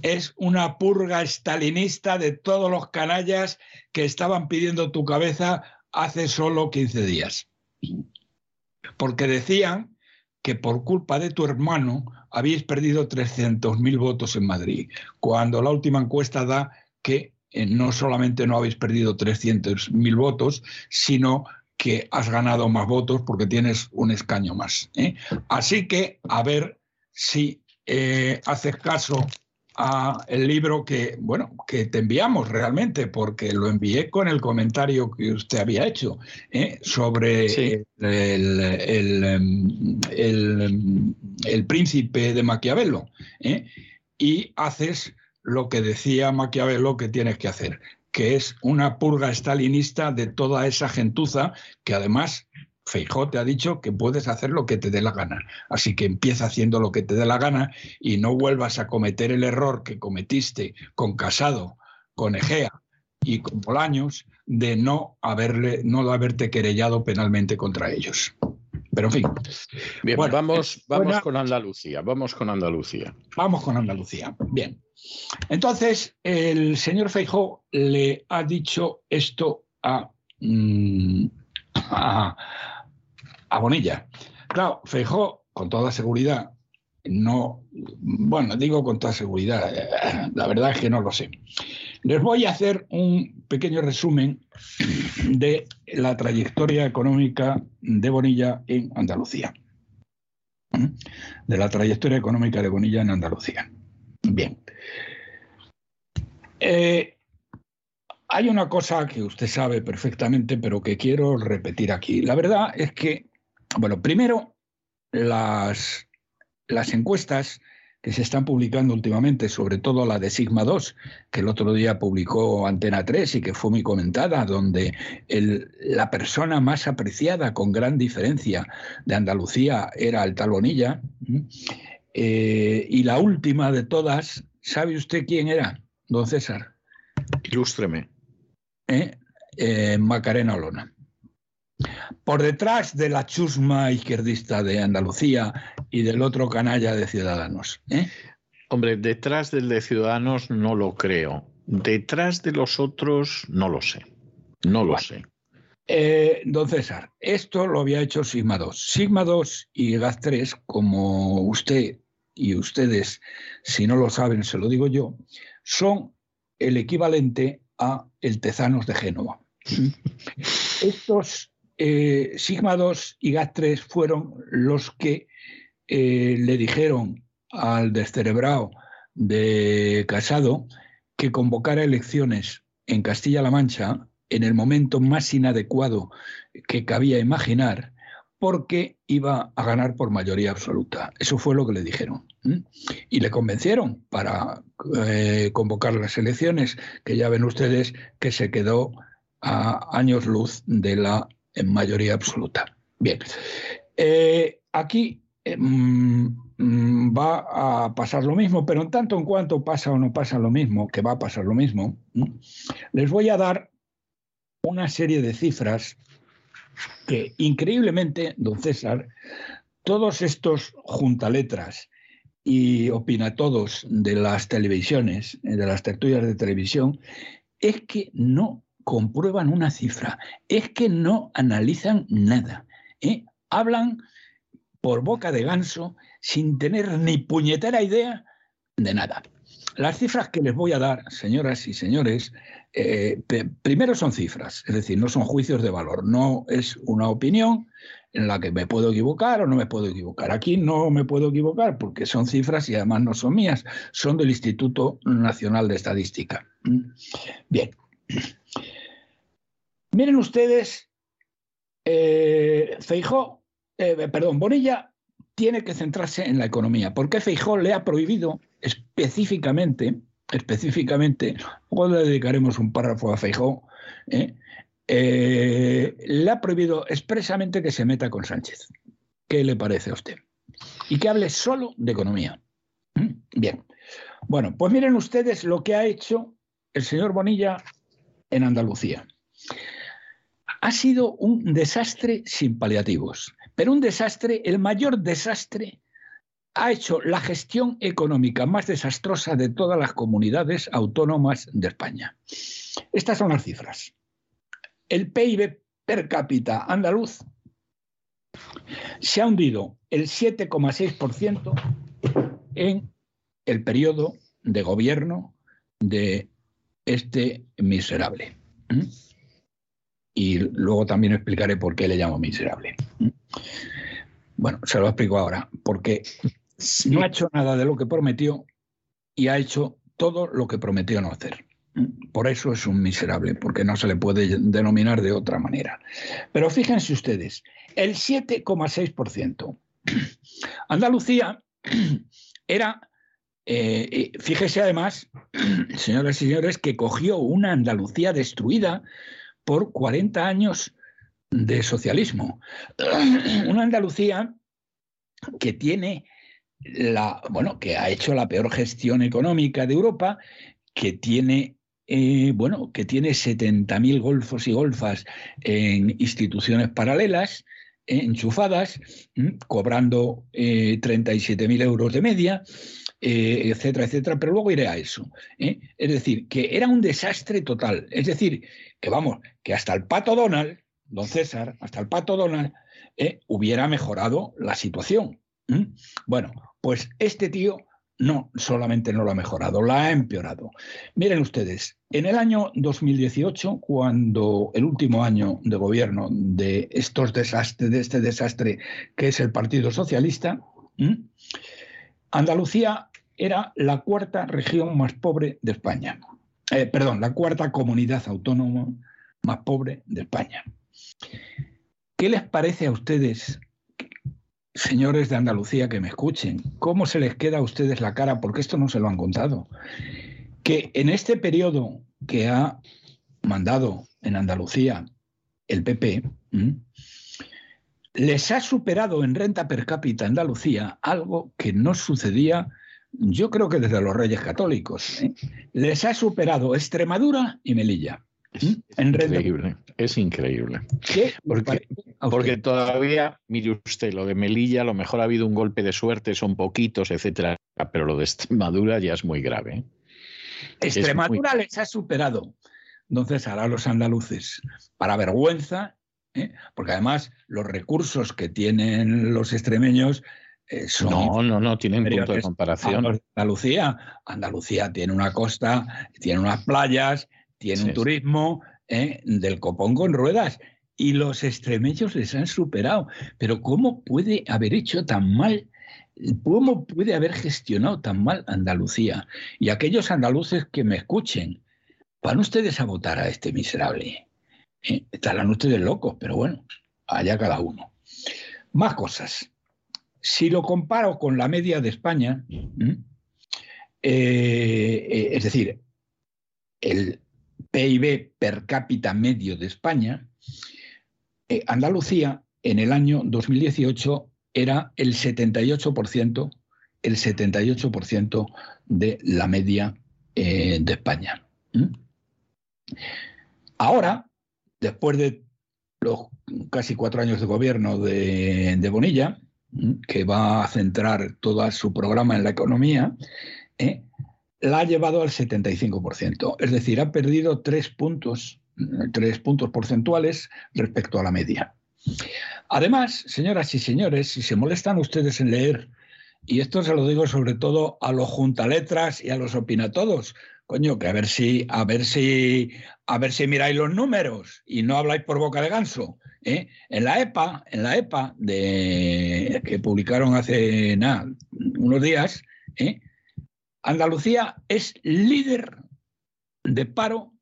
es una purga estalinista de todos los canallas que estaban pidiendo tu cabeza hace solo 15 días. Porque decían que por culpa de tu hermano habéis perdido 300.000 votos en Madrid, cuando la última encuesta da que eh, no solamente no habéis perdido 300.000 votos, sino que has ganado más votos porque tienes un escaño más. ¿eh? Así que a ver si eh, haces caso a el libro que, bueno, que te enviamos realmente, porque lo envié con el comentario que usted había hecho ¿eh? sobre el, em, em, el, príncipe de Maquiavelo. ¿eh? Y haces lo que decía Maquiavelo que tienes que hacer, que es una purga estalinista de toda esa gentuza que además Feijó te ha dicho que puedes hacer lo que te dé la gana. Así que empieza haciendo lo que te dé la gana y no vuelvas a cometer el error que cometiste con Casado, con Egea y con Bolaños de no, haberle, no haberte querellado penalmente contra ellos. Pero en fin. Bien, bueno, vamos, vamos con Andalucía. Vamos con Andalucía. Vamos con Andalucía. Bien. Entonces, el señor Feijó le ha dicho esto a, mm, a, a Bonilla. Claro, Feijó, con toda seguridad, no, bueno, digo con toda seguridad, eh, la verdad es que no lo sé. Les voy a hacer un pequeño resumen de la trayectoria económica de Bonilla en Andalucía. ¿Mm? De la trayectoria económica de Bonilla en Andalucía. Bien. Eh, hay una cosa que usted sabe perfectamente, pero que quiero repetir aquí. La verdad es que bueno, primero, las, las encuestas que se están publicando últimamente, sobre todo la de Sigma 2, que el otro día publicó Antena 3 y que fue muy comentada, donde la persona más apreciada con gran diferencia de Andalucía era el Talonilla. Eh, y la última de todas, ¿sabe usted quién era, don César? Ilústreme. ¿Eh? Eh, Macarena Olona por detrás de la chusma izquierdista de Andalucía y del otro canalla de Ciudadanos. ¿eh? Hombre, detrás del de Ciudadanos no lo creo. Detrás de los otros no lo sé. No lo sé. Eh, don César, esto lo había hecho Sigma 2. Sigma 2 y GAZ 3, como usted y ustedes, si no lo saben, se lo digo yo, son el equivalente a el Tezanos de Génova. Estos eh, Sigma 2 y GAT 3 fueron los que eh, le dijeron al descerebrado de Casado que convocara elecciones en Castilla-La Mancha en el momento más inadecuado que cabía imaginar, porque iba a ganar por mayoría absoluta. Eso fue lo que le dijeron. Y le convencieron para eh, convocar las elecciones, que ya ven ustedes que se quedó a años luz de la mayoría absoluta. Bien, eh, aquí eh, mm, mm, va a pasar lo mismo, pero en tanto en cuanto pasa o no pasa lo mismo, que va a pasar lo mismo, les voy a dar una serie de cifras que increíblemente, don César, todos estos juntaletras y opinatodos de las televisiones, de las tertulias de televisión, es que no comprueban una cifra, es que no analizan nada. ¿eh? Hablan por boca de ganso sin tener ni puñetera idea de nada. Las cifras que les voy a dar, señoras y señores, eh, primero son cifras, es decir, no son juicios de valor, no es una opinión en la que me puedo equivocar o no me puedo equivocar. Aquí no me puedo equivocar porque son cifras y además no son mías, son del Instituto Nacional de Estadística. Bien. Miren ustedes, eh, Feijó, eh, perdón, Bonilla tiene que centrarse en la economía, porque Feijó le ha prohibido específicamente, específicamente, luego le dedicaremos un párrafo a Feijó, ¿eh? le ha prohibido expresamente que se meta con Sánchez. ¿Qué le parece a usted? Y que hable solo de economía. ¿Mm? Bien. Bueno, pues miren ustedes lo que ha hecho el señor Bonilla en Andalucía ha sido un desastre sin paliativos, pero un desastre, el mayor desastre, ha hecho la gestión económica más desastrosa de todas las comunidades autónomas de España. Estas son las cifras. El PIB per cápita andaluz se ha hundido el 7,6% en el periodo de gobierno de este miserable. ¿Mm? y luego también explicaré por qué le llamo miserable. Bueno, se lo explico ahora, porque no ha hecho nada de lo que prometió y ha hecho todo lo que prometió no hacer. Por eso es un miserable, porque no se le puede denominar de otra manera. Pero fíjense ustedes, el 7,6%. Andalucía era, eh, fíjese además, señoras y señores, que cogió una Andalucía destruida por 40 años de socialismo. Una Andalucía que tiene la, bueno, que ha hecho la peor gestión económica de Europa, que tiene eh, bueno, que tiene 70.000 golfos y golfas en instituciones paralelas, enchufadas, cobrando eh, 37.000 euros de media, eh, etcétera, etcétera, pero luego iré a eso. Es decir, que era un desastre total. Es decir, que vamos, que hasta el pato Donald, don César, hasta el pato Donald, eh, hubiera mejorado la situación. Bueno, pues este tío no solamente no lo ha mejorado, la ha empeorado. Miren ustedes, en el año 2018, cuando el último año de gobierno de estos desastres, de este desastre que es el Partido Socialista, Andalucía era la cuarta región más pobre de España. Eh, perdón, la cuarta comunidad autónoma más pobre de España. ¿Qué les parece a ustedes, señores de Andalucía que me escuchen? ¿Cómo se les queda a ustedes la cara? Porque esto no se lo han contado. Que en este periodo que ha mandado en Andalucía el PP, les ha superado en renta per cápita Andalucía algo que no sucedía yo creo que desde los reyes católicos, ¿eh? les ha superado Extremadura y Melilla. Es increíble, es increíble. Porque, porque, todavía, mire usted, lo de Melilla, a lo mejor ha habido un golpe de suerte, son poquitos, etcétera, pero lo de Extremadura ya es muy grave. ¿eh? Extremadura les ha superado, entonces hará los andaluces, para vergüenza, ¿eh? porque además los recursos que tienen los extremeños no, no, no, tienen punto de comparación. Andalucía, Andalucía tiene una costa, tiene unas playas, tiene un turismo ¿eh? del copón con ruedas y los extremeños les han superado. Pero ¿cómo puede haber hecho tan mal? ¿Cómo puede haber gestionado tan mal Andalucía? Y aquellos andaluces que me escuchen, van ustedes a votar a este miserable. ¿Eh? Estarán ustedes locos, pero bueno, allá cada uno. Más cosas. Si lo comparo con la media de España, eh, es decir, el PIB per cápita medio de España, Andalucía en el año 2018 era el 78%, el 78% de la media de España. Ahora, después de los casi cuatro años de gobierno de, Bonilla, que va a centrar todo su programa en la economía, ¿eh? la ha llevado al 75%. Es decir, ha perdido tres puntos, tres puntos porcentuales respecto a la media. Además, señoras y señores, si se molestan ustedes en leer, y esto se lo digo sobre todo a los juntaletras y a los opinatodos, coño, que a ver si, a ver si, a ver si miráis los números y no habláis por boca de ganso. ¿Eh? En la EPA, en la EPA de, que publicaron hace nada, unos días, ¿eh? Andalucía es líder de paro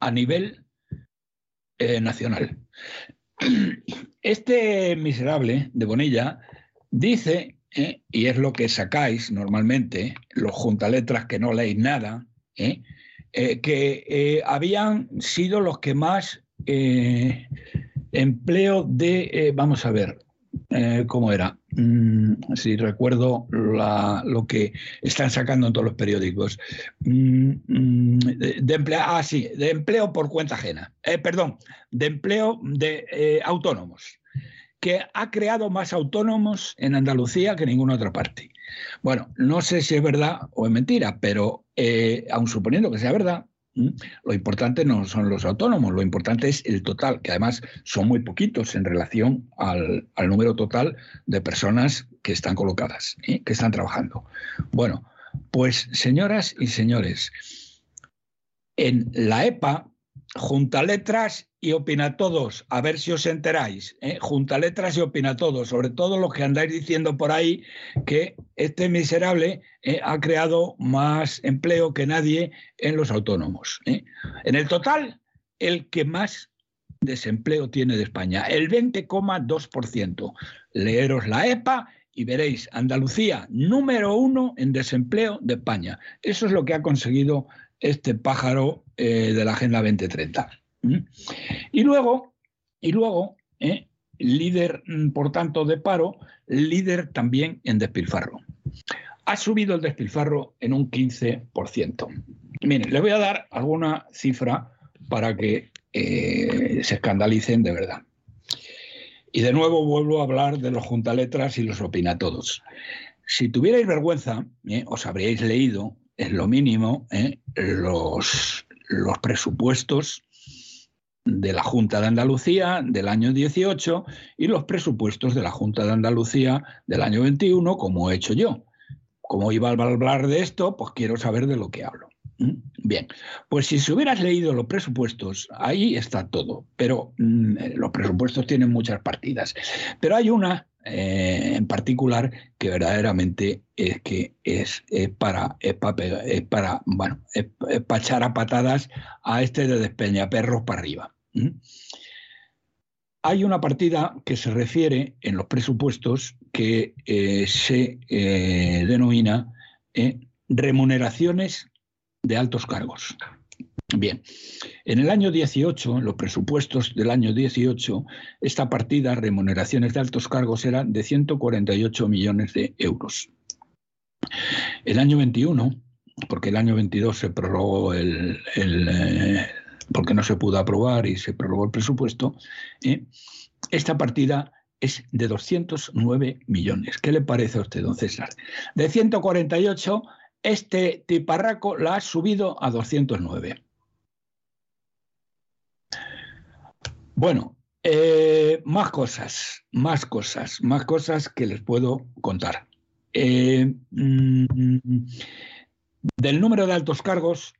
a nivel eh, nacional. Este miserable de Bonilla dice, y es lo que sacáis normalmente, los juntaletras que no leéis nada, que habían sido los que más empleo de, vamos a ver, ¿cómo era? Mm, si recuerdo lo que están sacando en todos los periódicos. Mm, mm, de, empleo, ah, sí, de empleo por cuenta ajena. perdón, de empleo de autónomos, que ha creado más autónomos en Andalucía que ninguna otra parte. Bueno, no sé si es verdad o es mentira, pero eh, aun suponiendo que sea verdad, lo importante no son los autónomos, lo importante es el total, que además son muy poquitos en relación al, número total de personas que están colocadas, ¿eh? que están trabajando. Bueno, pues señoras y señores, en la EPA, junta letras y opina todos, a ver si os enteráis, ¿eh? junta letras y opina todos, sobre todo los que andáis diciendo por ahí que este miserable ¿eh? ha creado más empleo que nadie en los autónomos. ¿eh? En el total, el que más desempleo tiene de España, el 20,2%. Leeros la EPA y veréis Andalucía número uno en desempleo de España. Eso es lo que ha conseguido este pájaro de la Agenda 2030. Y luego, y luego ¿eh? líder, mm, por tanto, de paro, líder también en despilfarro. Ha subido el despilfarro en un 15%. Miren, les voy a dar alguna cifra para que eh, se escandalicen de verdad. Y de nuevo vuelvo a hablar de los juntaletras y los opinatodos. Si tuvierais vergüenza, ¿eh? os habríais leído, en lo mínimo, los, los presupuestos de la Junta de Andalucía del año 18 y los presupuestos de la Junta de Andalucía del año 21, como he hecho yo. Como iba a hablar de esto, pues quiero saber de lo que hablo. ¿Mm? Bien, pues si se hubieras leído los presupuestos, ahí está todo, pero mm, los presupuestos tienen muchas partidas. Pero hay una eh, en particular que verdaderamente es que es, para, es para, bueno, es, para echar a patadas a este de despeñaperros para arriba. Hay una partida que se refiere en los presupuestos que eh, se eh, denomina remuneraciones de altos cargos. Bien, en el año 18, en los presupuestos del año 18, esta partida, remuneraciones de altos cargos, era de 148 millones de euros. El año 21, porque el año 22 se prorrogó el, porque no se pudo aprobar y se prorrogó el presupuesto, ¿eh? esta partida es de 209 millones. ¿Qué le parece a usted, don César? De 148, este tiparraco la ha subido a 209. Bueno, eh, más cosas, más cosas, más cosas que les puedo contar. Eh, mm, del número de altos cargos,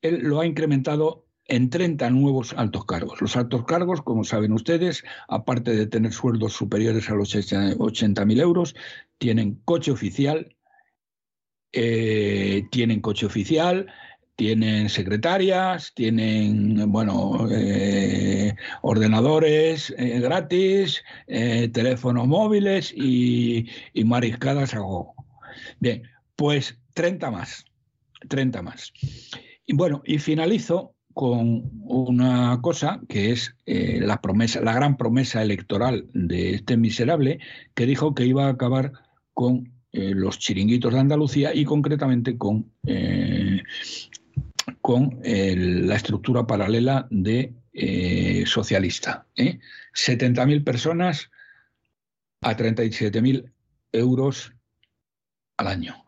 él lo ha incrementado en 30 nuevos altos cargos. Los altos cargos, como saben ustedes, aparte de tener sueldos superiores a los 80.000 euros, tienen coche oficial, eh, tienen coche oficial, tienen secretarias, tienen, bueno, eh, ordenadores eh, gratis, eh, teléfonos móviles y, y mariscadas a gogo. Bien, pues 30 más, 30 más. Y bueno, y finalizo con una cosa que es la promesa, la gran promesa electoral de este miserable, que dijo que iba a acabar con los chiringuitos de Andalucía y concretamente con con la estructura paralela de eh, socialista. ¿eh? 70.000 personas a 37.000 euros al año.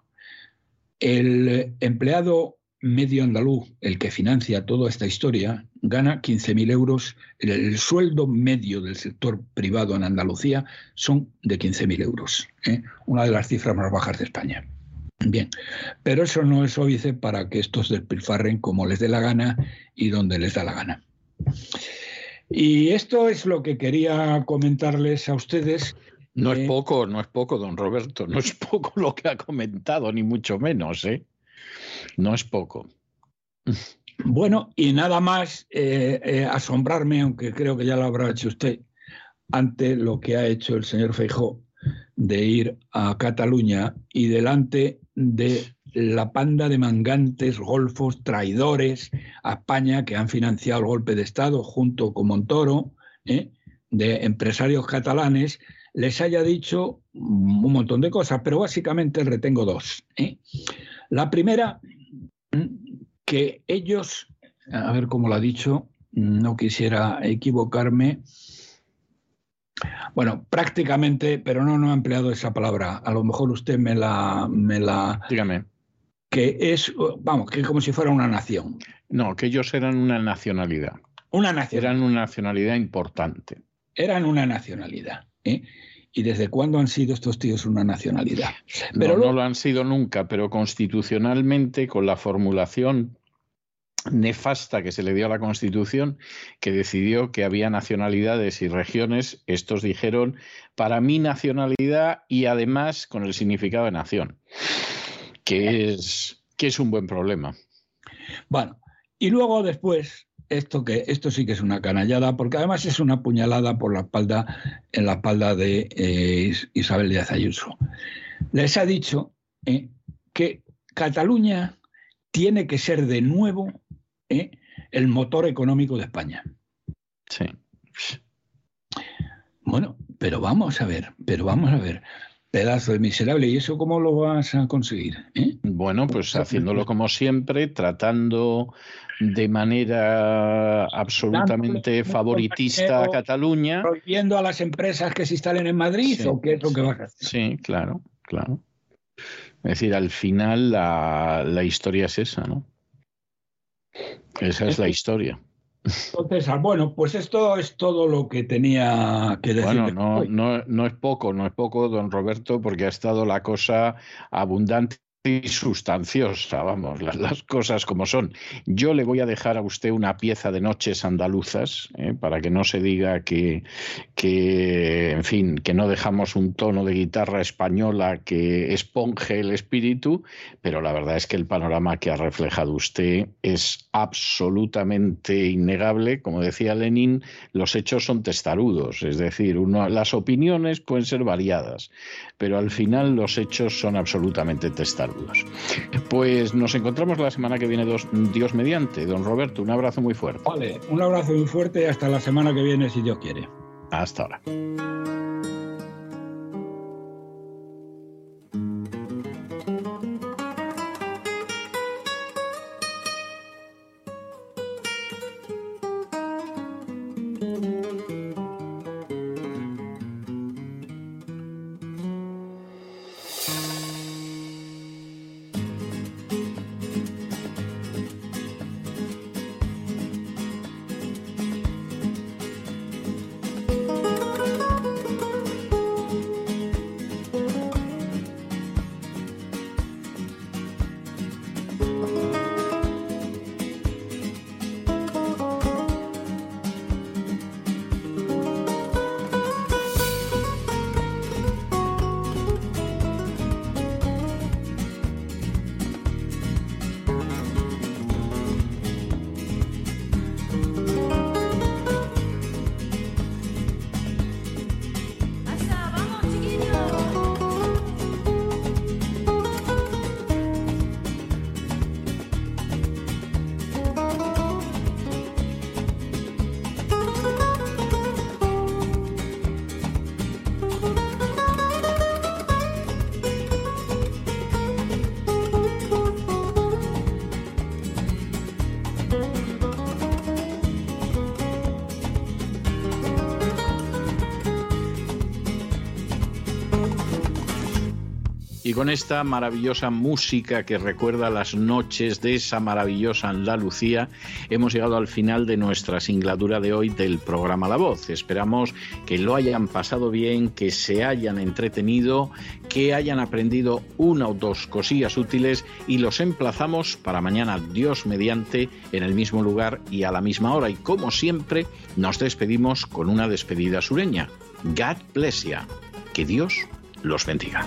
El empleado medio andaluz, el que financia toda esta historia, gana 15.000 euros. El, sueldo medio del sector privado en Andalucía son de 15.000 euros, ¿eh? una de las cifras más bajas de España. Bien, pero eso no es óbice para que estos despilfarren como les dé la gana y donde les da la gana. Y esto es lo que quería comentarles a ustedes. No es poco, no es poco, don Roberto, no es poco lo que ha comentado, ni mucho menos, ¿eh? No es poco. Bueno, y nada más eh, eh, asombrarme, aunque creo que ya lo habrá hecho usted, ante lo que ha hecho el señor Feijó de ir a Cataluña y delante de la panda de mangantes, golfos, traidores a España que han financiado el golpe de Estado junto con Montoro, ¿eh? de empresarios catalanes, les haya dicho un montón de cosas, pero básicamente retengo dos. ¿eh? La primera, que ellos, a ver cómo lo ha dicho, no quisiera equivocarme, bueno, prácticamente, pero no, no he empleado esa palabra. A lo mejor usted me la, me la. Dígame. Que es, vamos, que como si fuera una nación. No, que ellos eran una nacionalidad. Una nación. Eran una nacionalidad importante. Eran una nacionalidad. ¿eh? ¿Y desde cuándo han sido estos tíos una nacionalidad? Pero no, no lo han sido nunca, pero constitucionalmente, con la formulación nefasta que se le dio a la Constitución, que decidió que había nacionalidades y regiones, estos dijeron, para mi nacionalidad y además con el significado de nación, que es, que es un buen problema. Bueno, y luego después, esto, que, esto sí que es una canallada, porque además es una puñalada por la espalda, en la espalda de eh, Isabel Díaz Ayuso. Les ha dicho eh, que Cataluña tiene que ser de nuevo ¿eh? el motor económico de España. Sí. Bueno, pero vamos a ver, pero vamos a ver. Pedazo de miserable, ¿y eso cómo lo vas a conseguir? Eh? Bueno, pues haciéndolo como siempre, tratando de manera absolutamente favoritista a Cataluña. ¿Prohibiendo a las empresas que se instalen en Madrid o qué es lo que vas a hacer? Sí, claro, claro. Es decir, al final la, la historia es esa, ¿no? Esa es la historia. Entonces, ah, bueno, pues esto es todo lo que tenía que decir. Bueno, no, no, no es poco, no es poco, don Roberto, porque ha estado la cosa abundante y sustanciosa, vamos, las, cosas como son. Yo le voy a dejar a usted una pieza de noches andaluzas, ¿eh? para que no se diga que, que, en fin, que no dejamos un tono de guitarra española que esponje el espíritu, pero la verdad es que el panorama que ha reflejado usted es absolutamente innegable. Como decía Lenin, los hechos son testarudos, es decir, las opiniones pueden ser variadas, pero al final los hechos son absolutamente testarudos. Pues nos encontramos la semana que viene, Dios mediante. Don Roberto, un abrazo muy fuerte. Vale, un abrazo muy fuerte y hasta la semana que viene, si Dios quiere. Hasta ahora. Con esta maravillosa música que recuerda las noches de esa maravillosa Andalucía, hemos llegado al final de nuestra singladura de hoy del programa La Voz. Esperamos que lo hayan pasado bien, que se hayan entretenido, que hayan aprendido una o dos cosillas útiles y los emplazamos para mañana, Dios mediante, en el mismo lugar y a la misma hora. Y como siempre, nos despedimos con una despedida sureña. God bless you. Que Dios los bendiga.